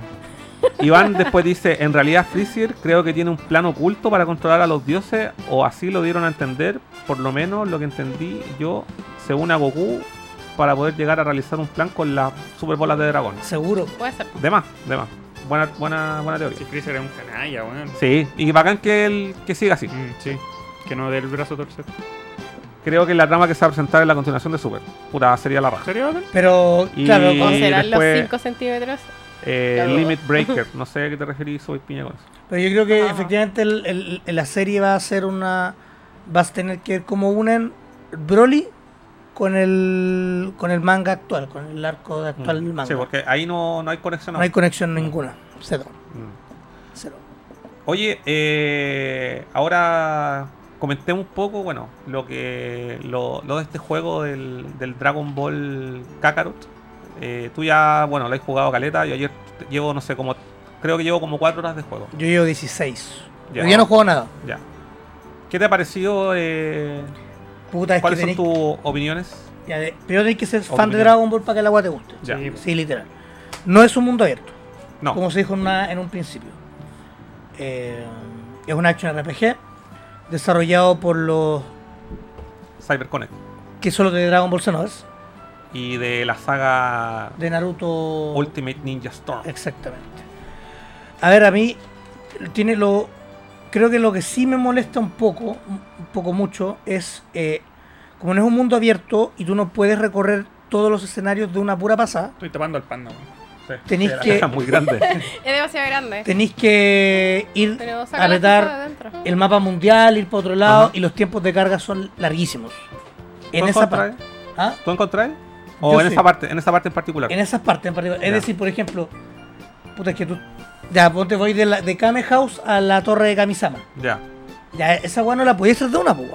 Iván después dice, en realidad Freezer creo que tiene un plan oculto para controlar a los dioses, o así lo dieron a entender, por lo menos lo que entendí yo, se une a Goku para poder llegar a realizar un plan con las super bolas de dragón. Seguro. Puede ser. De más, de más. Buena, buena, buena teoría. Si Freezer es un canalla, weón. Sí, y bacán que, él, que siga así. Mm, sí. Que no dé el brazo a torcer. Creo que la trama que se va a presentar es la continuación de Super. Puta, sería la raja. ¿Serio, bacán? Pero, Y- claro, ¿O con- serán después- los 5 centímetros? Eh, Claro. Limit Breaker, no sé a qué te referís, soy piña con eso. pero yo creo que efectivamente el- el- el- la serie va a ser una. Vas a tener que ver cómo unen Broly con el con el manga actual, con el arco actual del manga. Mm. Sí, porque ahí no, no hay conexión. No hay conexión ninguna. Cero. Mm. Cero. Oye, eh, ahora comentemos un poco, bueno, lo que lo, lo de este juego del, del Dragon Ball Kakarot. Eh, tú ya, bueno, lo has jugado caleta. Yo ayer llevo, no sé, como creo que llevo como 4 horas de juego. Yo llevo 16. Ya. Yo ya no juego nada. Ya. ¿Qué te ha parecido? eh, Puta, es que ¿Cuáles son tus opiniones? ya de- Primero tenés que ser fan de Dragon Ball para que el agua te guste. Ya. Sí. Sí, literal. No es un mundo abierto, No. como se dijo en, una- en un principio. Eh, es un action RPG desarrollado por los CyberConnect. que solo de Dragon Ball Xenoverse, Y de la saga de Naruto. Ultimate Ninja Storm. Exactamente. A ver, a mí tiene lo creo que lo que sí me molesta un poco, un poco mucho, es eh, como no es un mundo abierto y tú no puedes recorrer todos los escenarios de una pura pasada, Estoy tapando el panda, weón. Sí. Tenéis que- es muy grande. Es demasiado grande. tenéis que ir a apretar el mapa mundial, ir para otro lado Ajá. y los tiempos de carga son larguísimos. En ¿Tú esa parte. ¿Ah? ¿Tú encontrás? ¿O Yo en sí. esa parte, en esa parte en particular? En esas partes en particular. Es decir, por ejemplo, puta, es que tú. Ya, ponte voy de, la, de Kame House a la torre de Kamisama. Ya. Ya, esa weá no la podías hacer de una, pues.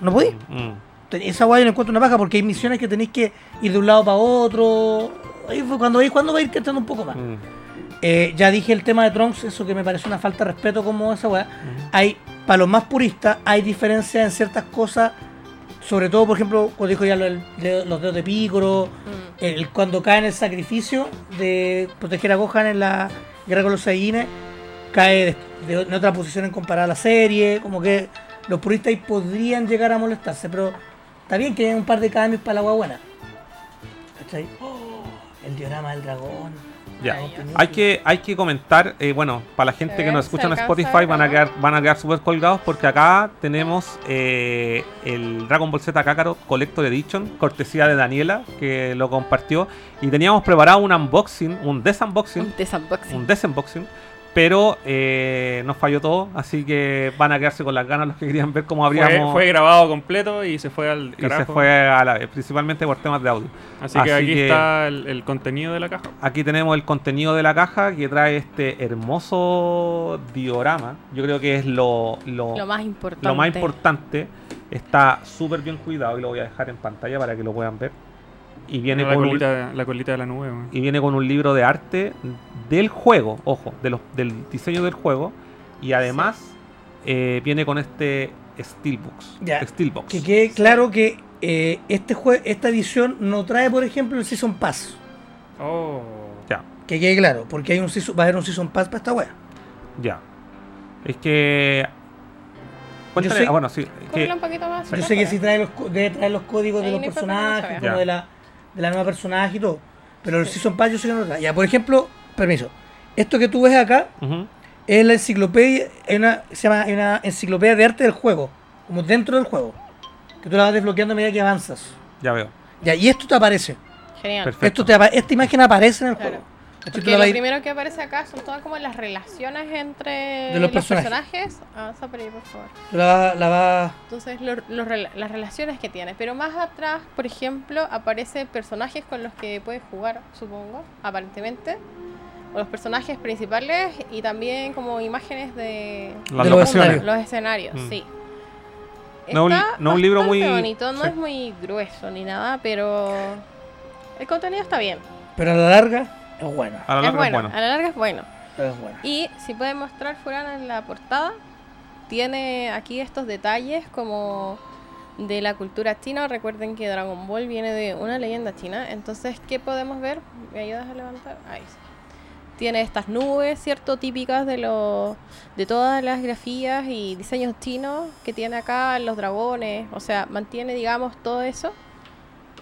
No podías. Mm. Te- Esa weá yo no encuentro una paja porque hay misiones que tenéis que ir de un lado para otro. Ahí fue cuando, ahí cuando va a ir cachando un poco más. Mm. Eh, ya dije el tema de Trunks, eso que me parece una falta de respeto como esa weá. Hay, para los más puristas, hay diferencias en ciertas cosas. Sobre todo, por ejemplo, cuando dijo ya lo los dedos de Picoro, Mm. el, cuando cae en el sacrificio de proteger a Gohan en la guerra con los Saiyines, cae de, de- en otra posición en comparada a la serie, como que los puristas ahí podrían llegar a molestarse, pero está bien que haya un par de cambios para la agua buena. ¿Cachai? Oh, el diorama del dragón. Ya. Hay que, hay que comentar, eh, bueno, para la gente que nos ¿se escucha en Spotify van a quedar, van a quedar súper colgados porque acá tenemos eh, el Dragon Ball Z Kakarot Collector Edition, cortesía de Daniela, que lo compartió. Y teníamos preparado un unboxing, un desunboxing, Un desunboxing. un desunboxing, pero eh, nos falló todo, así que van a quedarse con las ganas los que querían ver cómo habríamos... fue grabado completo y se fue al y carajo. se fue a la vez, principalmente por temas de audio. Así, que aquí que- está el, el contenido de la caja. Aquí tenemos el contenido de la caja que trae este hermoso diorama. Yo creo que es lo, lo, Lo más importante. lo más importante. Está súper bien cuidado y lo voy a dejar en pantalla para que lo puedan ver. Y viene, la, con un, colita, la colita de la nube, y viene con un libro de arte del juego, ojo, de los, del diseño del juego. Y además eh, viene con este Steelbox. Ya, Steelbox. Que quede claro que eh, este jue esta edición no trae, por ejemplo, el Season Pass. Oh. Ya, Que quede claro, porque hay un season- va a haber un Season Pass para esta wea. ya. Es que... Cuéntale, sé- ah, bueno, sí. es que- Cómpralo un poquito más. Yo sé que sí trae los, debe traer los códigos de los personajes, como de la, de la nueva personaje y todo. Pero el Season Pass yo sé que no. Ya, por ejemplo, permiso. Esto que tú ves acá es la enciclopedia, hay una, se llama hay una enciclopedia de arte del juego, como dentro del juego. Que tú la vas desbloqueando a medida que avanzas. Ya veo. Ya, y esto te aparece. Genial. Perfecto. Esto te esta imagen aparece en el Claro. juego. Porque lo primero que aparece acá son todas como las relaciones entre De los personajes. personajes. Avanza por ahí, por favor. la la vas Entonces, lo- los rela- las relaciones que tiene. Pero más atrás, por ejemplo, aparecen personajes con los que puedes jugar, supongo, aparentemente. O los personajes principales y también como imágenes de los escenarios. los escenarios, Mm. sí. No Está no un libro muy- bonito, no sí. es muy grueso ni nada, pero el contenido está bien. Pero a la larga es bueno. A la es larga bueno, es bueno. a la larga es bueno. Es bueno. Y si pueden mostrar Furana en la portada, tiene aquí estos detalles como de la cultura china. Recuerden que Dragon Ball viene de una leyenda china. Entonces, ¿qué podemos ver? ¿Me ayudas a levantar? Ahí sí. Tiene estas nubes, ¿cierto? Típicas de los de todas las grafías y diseños chinos que tiene acá, los dragones. O sea, mantiene, digamos, todo eso.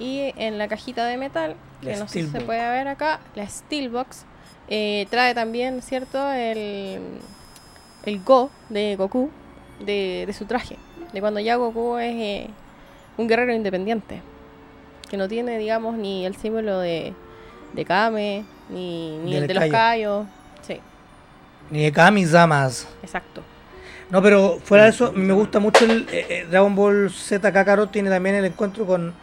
Y en la cajita de metal, que La no sé si se puede ver acá, la Steelbox, eh, trae también, ¿cierto? El, el Go de Goku, de, de su traje. De cuando ya Goku es eh, un guerrero independiente. Que no tiene, digamos, ni el símbolo de, de Kame, ni, ni el de los Kaio. Kaios. Sí, Ni de Kami-Zamas. exacto. No, pero fuera de eso, me gusta mucho el eh, eh, Dragon Ball Z Kakarot. Tiene también el encuentro con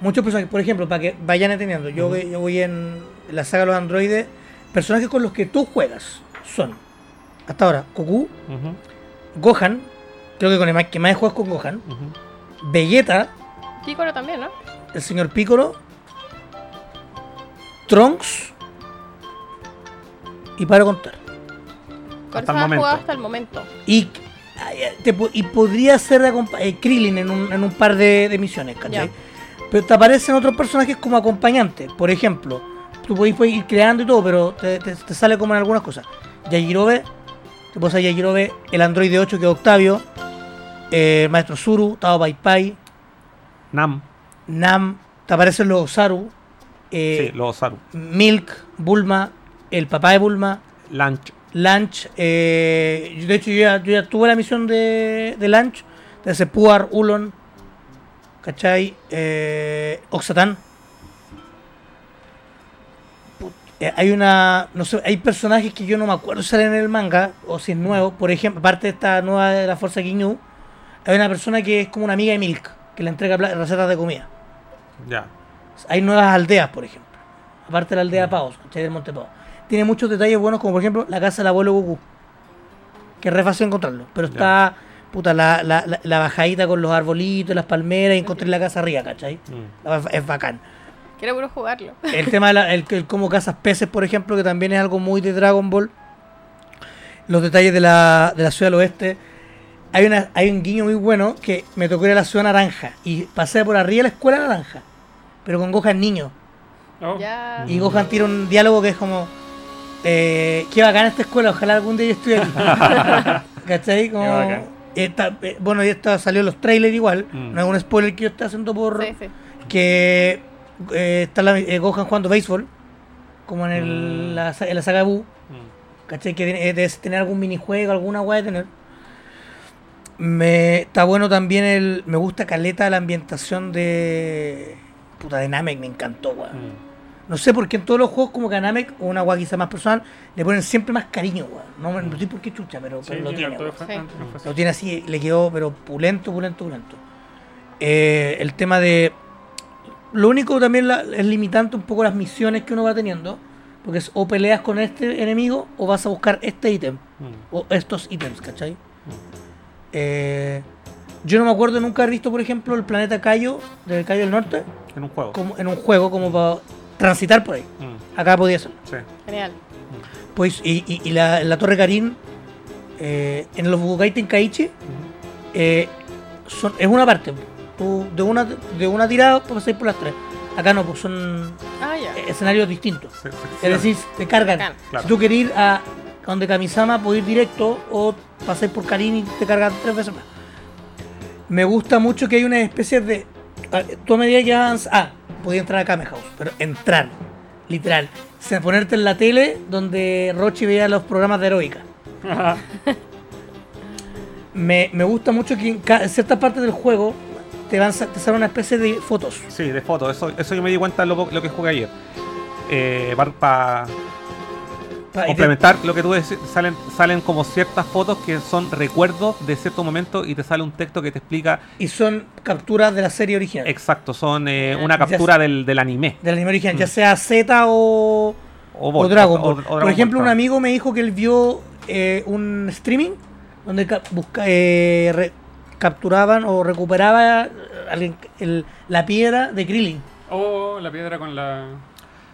muchos personajes. Por ejemplo, para que vayan entendiendo, yo, voy- yo voy en la saga de los androides. Personajes con los que tú juegas son, hasta ahora, Goku, Gohan. Creo que con el más- que más juegas con Gohan. ujú. Vegeta, Piccolo también, ¿no? el señor Piccolo, Trunks y para contar. Con Hasta eso el has momento. jugado hasta el momento. Y, ay, te y podría ser eh, Krillin en un, en un par de, de misiones, ¿cachai? Pero te aparecen otros personajes como acompañantes. Por ejemplo, tú podés, podés ir creando y todo, pero te, te- te sale como en algunas cosas. Yajirobe, te a Yajirobe, el androide 8 que es Octavio, eh, el maestro Zuru, Tao Pai Pai, Nam, Nam, te aparecen los Osaru, eh, sí, los Saru. Milk, Bulma, el papá de Bulma, Lunch. Lunch, eh, de hecho yo ya, yo ya tuve la misión de, de Lunch, de ese Puar, Ulon, ¿cachai? Eh, Oxatan. Put- eh, hay una, no sé, hay personajes que yo no me acuerdo si salen en el manga o si es nuevo. Por ejemplo, aparte de esta nueva de la Fuerza Ginyu, hay una persona que es como una amiga de Milk, que le entrega recetas de comida. Ya. Hay nuevas aldeas, por ejemplo. Aparte de la aldea Paos, ¿cachai? Del Monte Paos. Tiene muchos detalles buenos, como por ejemplo la casa del abuelo Goku. Que es re fácil encontrarlo. Pero está, puta, la, la, la, la bajadita con los arbolitos, las palmeras, y encontré la casa arriba, ¿cachai? Mm. Es bacán. Quiero puro jugarlo. El tema de la, el, el cómo cazas peces, por ejemplo, que también es algo muy de Dragon Ball. Los detalles de la, de la ciudad del oeste. Hay, una, hay un guiño muy bueno que me tocó ir a la ciudad naranja y pasé por arriba de la escuela naranja, pero con Gohan niño. Oh. Y Gohan tira un diálogo que es como: eh, Qué bacán esta escuela, ojalá algún día yo estudie aquí. ¿Cachai? Como, Qué bacán. Esta- eh, bueno, y esto salió en los trailers igual. Mm. No es un spoiler que yo esté haciendo por Sí, sí. que eh, está la, eh, Gohan jugando béisbol, como en, el, Mm. la, sa- en la saga Buu, Mm. ¿cachai? Que tiene- eh, debe tener algún minijuego, alguna weá de tener. Me, está bueno también el. Me gusta caleta la ambientación de. Puta de Namek, me encantó, weón. Mm. No sé por qué en todos los juegos, como Namek, o una quizá más personal, le ponen siempre más cariño, weón. No, no sé por qué chucha, pero, Sí, pero lo tiene. Sí. Lo tiene así, le quedó, pero pulento, pulento, pulento. Eh, el tema de. Lo único también la- es limitante un poco las misiones que uno va teniendo. Porque es o peleas con este enemigo o vas a buscar este ítem. Mm. O estos ítems, ¿cachai? Eh, yo no me acuerdo nunca haber visto, por ejemplo, el planeta Cayo, del Cayo del Norte, En un juego. como, en un juego como para transitar por ahí. Mm. Acá podía ser. Sí. Genial. Pues, y, y- y la, la Torre Karin, eh, en los Budokai Tenkaichi, Ujú. eh, son, es una parte. Tú de una, de una tirada puedes ir por las tres. Acá no, pues son Ah, escenarios distintos. Es decir, te cargan. Claro. Si tú quieres ir a donde Kamisama, puedes ir directo o pasar por Karin y te cargan tres veces más. Me gusta mucho que hay una especie de. ah, Tú a medida que avanzas. Ah, podía entrar a Kame House, pero entrar, literal. O sea, ponerte en la tele donde Rochi veía los programas de heroica. Me, me gusta mucho que en, en ciertas partes del juego te, van, te sale una especie de fotos. Sí, de fotos. Eso, eso yo me di cuenta lo, lo que jugué ayer. Eh, Para Pa- complementar lo que tú decís, salen, salen como ciertas fotos que son recuerdos de cierto momento y te sale un texto que te explica y son capturas de la serie original. exacto, son eh, una captura del, del anime. del anime original, ya Mm. sea Z o, O, Dragon o- Ball. o- o Dragon Por ejemplo, Ball, un amigo me dijo que él vio eh, un streaming donde ca- busca, eh, re- capturaban o recuperaba eh, alguien- el- la piedra de Krillin. Oh, la piedra con la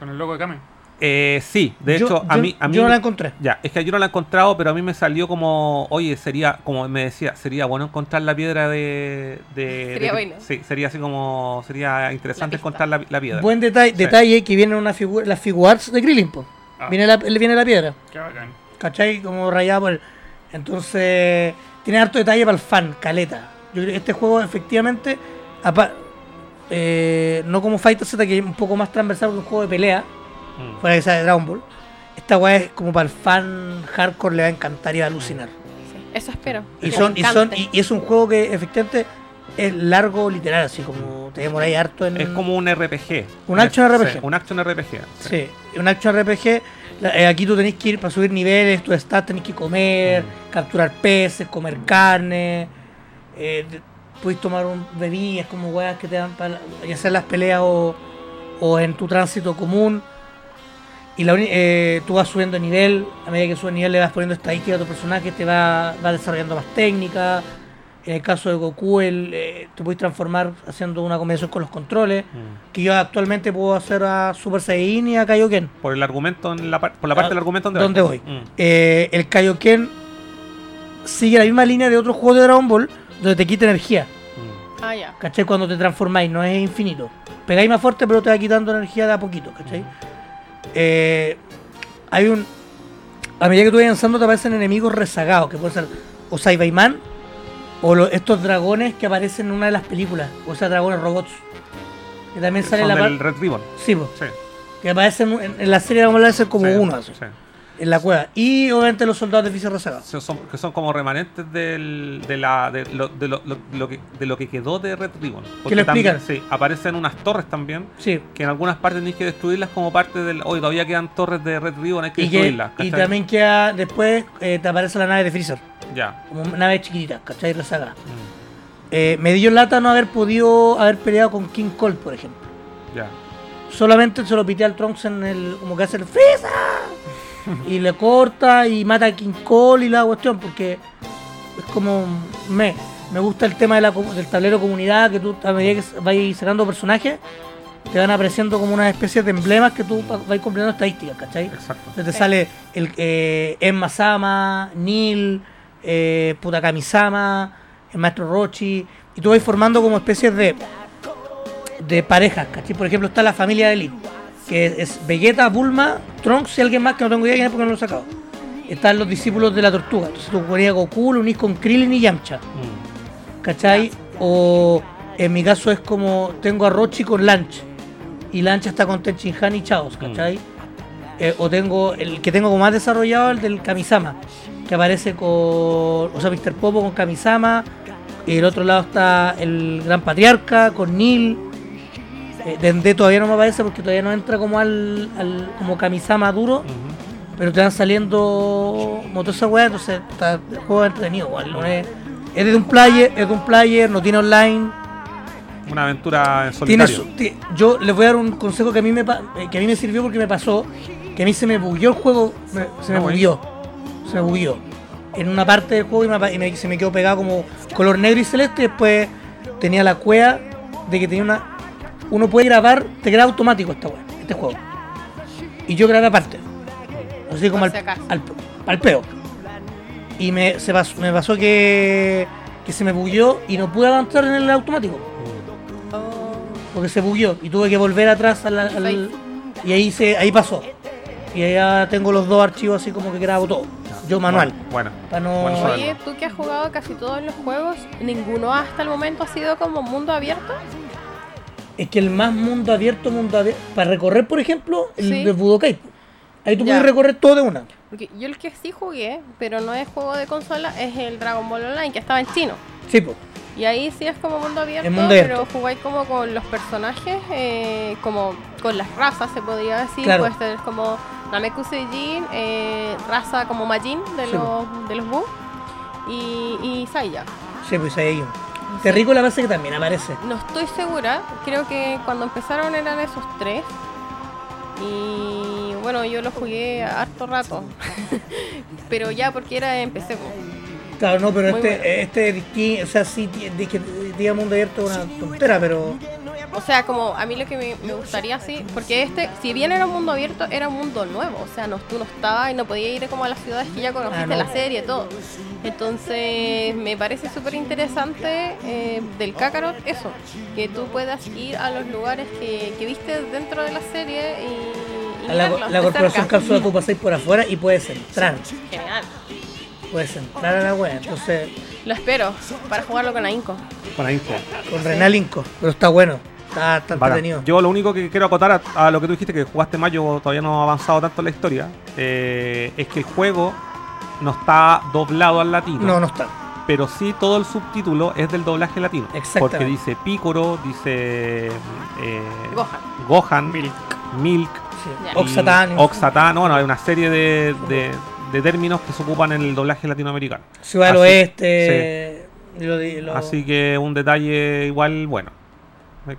con el logo de Kame. Eh, sí, de Yo- hecho, a yo- mí, a mí yo no la encontré. Ya, es que yo no la he encontrado, pero a mí me salió como, oye, sería, como me decía, sería bueno encontrar la piedra de... de- Sería de- bueno. Sí, sería así como, sería interesante La encontrar la, la piedra. Buen detalle, Sí. detalle que viene en una figura, las figuarts de Krillin. po. Ah. Viene la, le viene la piedra. Qué bacán. ¿Cachai? Como rayado por el... Entonces, tiene harto detalle para el fan, caleta. Yo creo que este juego, efectivamente, apa- eh, no como Fighter Z, que es un poco más transversal que un juego de pelea, Mm. fuera que sea de Dragon Ball. Esta weá es como para el fan hardcore, le va a encantar y va a alucinar. Sí, Eso espero. Y, son, y, son, y, y es un juego que efectivamente es largo, literal, así como te demoráis harto en. Es como un RPG. Un action RPG. Sí, un action RPG. sí. Sí, un action RPG. la- eh, aquí tú tenés que ir para subir niveles, tu stats tenés que comer, Mm. capturar peces, comer carne. Eh, de- puedes tomar un, bebidas como weas que te dan para en las peleas o, o en tu tránsito común. Y la uni- eh, tú vas subiendo de nivel, a medida que subes nivel le vas poniendo estadísticas a tu personaje, te va, va desarrollando más técnicas. En el caso de Goku, el, eh, te puedes transformar haciendo una combinación con los controles. Mm. Que yo actualmente puedo hacer a Super Saiyan y a Kaioken. Por el argumento, en la, por la parte Ah, del argumento donde, ¿dónde vais. voy? Mm. Eh, el Kaioken sigue la misma línea de otros juegos de Dragon Ball, donde te quita energía. Mm. Ah, ya. ¿Cachai? Cuando te transformáis, no es infinito. Pegáis más fuerte, pero te va quitando energía de a poquito, ¿cachai? Eh, hay un. A medida que tú vas avanzando, te aparecen enemigos rezagados, que pueden ser o Saibaiman o lo- estos dragones que aparecen en una de las películas, o sea, dragones robots. Que también sale en la del par- Red Ribbon. Sí, po, Sí. que aparecen en, en la serie de Dragon Ball como sí, uno, sí. En la cueva. Y obviamente los soldados de. Sí, Son, que son como remanentes del, de, la, de, lo, de, lo, que, de lo que quedó de Red Ribbon. Porque lo también, explican? Sí, aparecen unas torres también, Sí. que en algunas partes tenéis que destruirlas como parte del... Hoy todavía quedan torres de Red Ribbon, hay que Y, que, destruirlas. y también queda después eh, te aparece la nave de Freezer, Ya. como una nave chiquitita, ¿cachai? Rezagada. Mm, Eh, me dio lata no haber podido haber peleado con King Cole, por ejemplo. ya. Solamente se lo pité al Trunks en el. como que hace el ¡Freeza! Y le corta y mata a King Cole y la cuestión, porque es como. Me, me gusta el tema de la, comu- del tablero comunidad, que tú a medida que vais sacando personajes, te van apareciendo como una especie de emblemas que tú vais completando estadísticas, ¿cachai? Exacto. Entonces te sale el eh, Emma Sama, Neil, eh, puta Kamisama, el maestro Rochi, y tú vas formando como especies de, de parejas, ¿cachai? Por ejemplo, está la familia de Link, que es, Vegeta, Bulma, Trunks y alguien más que no tengo idea quién es porque no lo he sacado. Están los discípulos de la tortuga. Entonces tú ponías Goku, lo unís con Krillin y Yamcha, Mm, ¿cachai? O en mi caso es como tengo a Rochi con Lanch, y Lancha está con Tenchinhan y Chaos, ¿cachai? Eh, o tengo el que tengo como más desarrollado el del Kamisama, que aparece con, o sea, Mr. Popo con Kamisama, y el otro lado está el Gran Patriarca con Neil. Eh, Dende todavía no me aparece porque todavía no entra como al, al- como Kamisama duro, pero te van saliendo motos esa weá, entonces está, el juego es entretenido, no es, es de un player, es de un player, no tiene online, Una aventura en solitario. yo les voy a dar un consejo que a mí me eh, que a mí me sirvió porque me pasó que a mí se me bugueó el juego me- se me Ah, bueno. bugueó se me bugueó en una parte del juego y, me y me- se me quedó pegado como color negro y celeste y después tenía la cueva de que tenía una uno puede grabar te graba automático esta wea, este juego. Y yo grabé aparte. Así como al, al, al peo. Y me, se pasó, me pasó que que se me bugueó y no pude avanzar en el automático. Oh, porque se bugueó y tuve que volver atrás al, al- y ahí se ahí pasó. Y ahí ya tengo los dos archivos así como que grabo todo. Yo manual. Bueno, no Bueno, saberlo. Oye, tú que has jugado casi todos los juegos, ¿ninguno hasta el momento ha sido como mundo abierto? Es que el más mundo abierto mundo abierto para recorrer por ejemplo el Sí. de Budokai ahí tú Ya. puedes recorrer todo de una Porque yo el que sí jugué, pero no es juego de consola, es el Dragon Ball Online, que estaba en chino. sí pues Y ahí sí es como mundo abierto, mundo abierto. pero jugáis como con los personajes, eh, como con las razas, se podría decir. Claro. Puedes tener como Nameku Seijin, eh, raza como Majin de Sí, los, de los Buu, y, y Saiya. sí pues uno Terrícola parece que también aparece No estoy segura, creo que cuando empezaron eran esos tres. Y bueno, yo lo jugué harto rato. pero ya porque era en PC. po. claro no pero Muy este bueno. este o sea sí ti- di- que diga mundo abierto es una tontera pero O sea, como a mí lo que me, me gustaría así, porque este, si bien era un mundo abierto, era un mundo nuevo. O sea, no, tú no estabas y no podías ir como a las ciudades que ya conociste, Ah, no. la serie, todo. Entonces, me parece súper interesante eh, del Kakarot eso, que tú puedas ir a los lugares que, que viste dentro de la serie y, y A la, mirarlos la de corporación cerca. cápsula tú pasáis por afuera y puedes entrar. Genial. Puedes entrar a la wea. Entonces, Lo espero para jugarlo con Ainco. Con está. con Renal Inco. Pero está bueno. Está, está Bacán. entretenido. Yo lo único que quiero acotar a, a lo que tú dijiste, que jugaste mayo, todavía no ha avanzado tanto en la historia, eh, es que el juego no está doblado al latino. No, no está. Pero sí todo el subtítulo es del doblaje latino. Exactamente. Porque dice Picoro, dice eh, Gohan. Gohan, Milk. Milk, Sí. Ya. y Oxatán. Oxatán, bueno, hay una serie de, de- de términos que se ocupan en el doblaje latinoamericano. Ciudad del Oeste. lo lo- Así que un detalle igual bueno.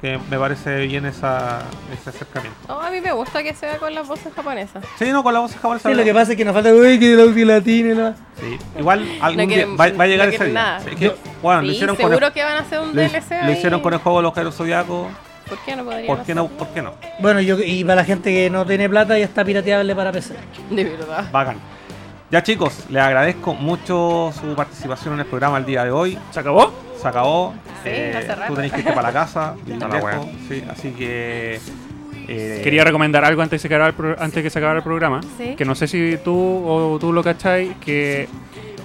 Que me parece bien esa, ese acercamiento. Oh, a mí me gusta que sea con las voces japonesas. Sí, no, con la voz japonesa. Sí, lo que pasa es que nos falta uy, que el audio latino. y la- Sí, igual algún No día va, va a llegar no ese día. Sí, que, bueno, lo hicieron con seguro el, que van a hacer un lo, DLC lo ahí. hicieron con el juego de los Caros Zodiaco. ¿Por qué no podrían ¿Por qué no? ¿Por qué no? Bueno, yo, y para la gente que no tiene plata ya está pirateable para PC. De verdad. Bacán. Ya chicos, les agradezco mucho su participación en el programa el día de hoy. ¿Se acabó? Se acabó. Sí, Eh, tú tenés que irte para la casa. la lejos, sí, así que. eh, Quería recomendar algo antes de, que se acabara el pro- antes de que se acabara el programa. Sí. Que no sé si tú o tú lo cachai, que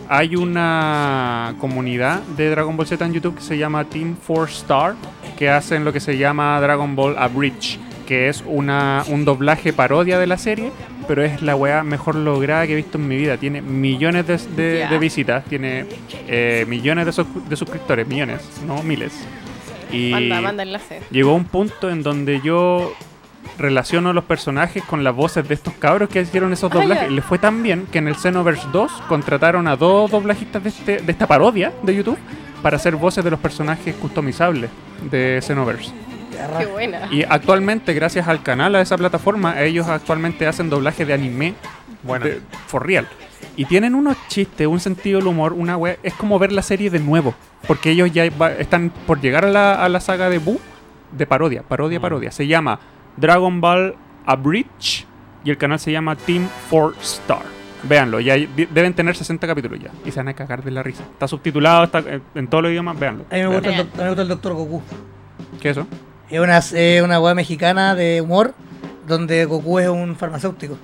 hay una comunidad de Dragon Ball Z en YouTube que se llama Team 4 Star, que hacen lo que se llama Dragon Ball Abridge, que es una, un doblaje parodia de la serie, pero es la weá mejor lograda que he visto en mi vida. Tiene millones de, de- Ya. de visitas, tiene eh, millones de, sus- de suscriptores, millones, no miles. Y Manda, manda enlace. llegó un punto en donde yo relaciono los personajes con las voces de estos cabros que hicieron esos Ah, doblajes. ya. Y les fue tan bien que en el Xenoverse 2 contrataron a dos doblajistas de, este, de esta parodia de YouTube para hacer voces de los personajes customizables de Xenoverse. Qué buena. Y actualmente, gracias al canal, a esa plataforma, ellos actualmente hacen doblaje de anime Bueno. de- for real. Y tienen unos chistes, un sentido del humor, una wea. Es como ver la serie de nuevo. Porque ellos ya va- están por llegar a la, a la saga de Boo de parodia, parodia, Mm. parodia. Se llama Dragon Ball Abridge y el canal se llama Team 4 Star. Véanlo, ya de- deben tener 60 capítulos ya. Y se van a cagar de la risa. Está subtitulado, está en, en todos los idiomas, véanlo. A mí me gusta, el, a me gusta el Doctor Goku. ¿Qué es eso? Es una, es una weá mexicana de humor donde Goku es un farmacéutico.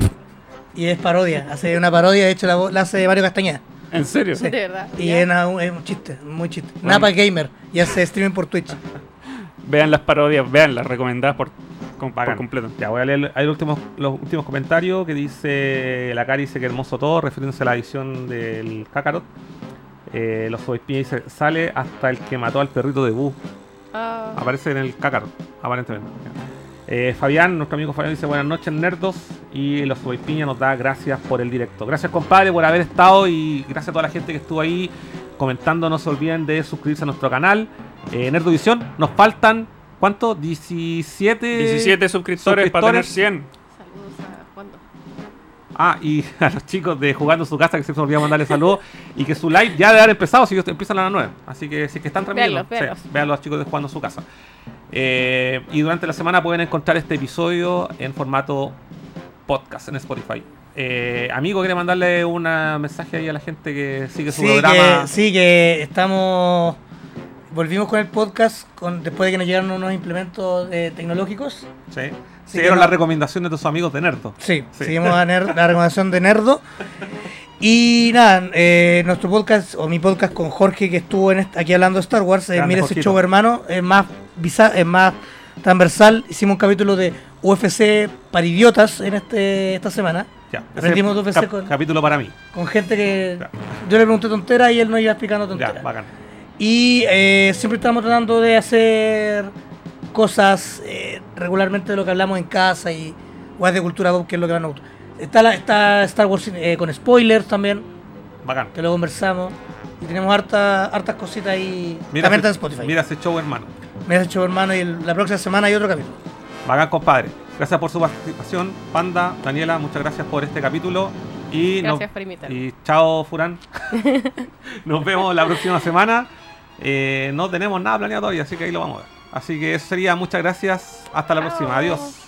Y es parodia. Hace una parodia, de hecho la, la hace Mario Castañeda. ¿En serio? Sí. De verdad. Y es, una- es un chiste, muy chiste. Bueno. Napa Gamer. Y hace streaming por Twitch. Vean las parodias, vean las recomendadas por, con- por completo. Ya voy a leer hay últimos, los últimos comentarios que dice la Cari dice que hermoso todo, refiriéndose a la edición del Kakarot. Eh, los Soyspías dice, sale hasta el que mató al perrito de Boo. Ah, Aparece en el Kakarot, aparentemente. Eh, Fabián, nuestro amigo Fabián dice buenas noches nerdos y los Soyspiña nos da gracias por el directo. Gracias compadre por haber estado y gracias a toda la gente que estuvo ahí comentando. No se olviden de suscribirse a nuestro canal. Eh, Nerdovisión, nos faltan ¿cuánto? 17 17 suscriptores, para tener 100. A. Ah, y a los chicos de Jugando en su casa, que siempre se me olvidó mandarle saludos. y que su live ya debe haber empezado, si ellos empiezan a las 9. Así que si es que están transmitiendo, sí, vean los chicos de Jugando en su casa. Eh, y durante la semana pueden encontrar este episodio en formato podcast en Spotify. Eh, amigo, ¿quiere mandarle un mensaje ahí a la gente que sigue su Sí programa? que, sí, que estamos. Volvimos con el podcast con, después de que nos llegaron unos implementos eh, tecnológicos. Sí. Siguieron que no- las recomendaciones de sus amigos de Nerdo. Sí, Sí. seguimos a Ner- la recomendación de Nerdo. Y nada, eh, nuestro podcast, o mi podcast con Jorge, que estuvo en aquí hablando de Star Wars, eh, mire ese show, hermano, es más, biza- es más transversal. Hicimos un capítulo de UFC para idiotas en este esta semana, Ya. Aprendimos cap- con- Capítulo para mí. con gente que Ya. yo le pregunté tonteras y él nos iba explicando Ya, tonteras. bacán. Y eh, siempre estamos tratando de hacer cosas eh, regularmente de lo que hablamos en casa y guas de cultura pop, que es lo que más nos gusta. Está, la, está Star Wars eh, con spoilers también, Bacán. que lo conversamos. Y tenemos harta, hartas cositas ahí. Mira también está en ese, Spotify. mira ese show, hermano. Me has hecho hermano y el- la próxima semana hay otro capítulo. Bacán, compadre. Gracias por su participación, Panda, Daniela, muchas gracias por este capítulo. Y, nos- Gracias por invitarme. y chao, Furán. nos vemos la próxima semana. Eh, no tenemos nada planeado todavía, así que ahí lo vamos a ver. Así que eso sería, muchas gracias. Hasta la próxima. Adiós.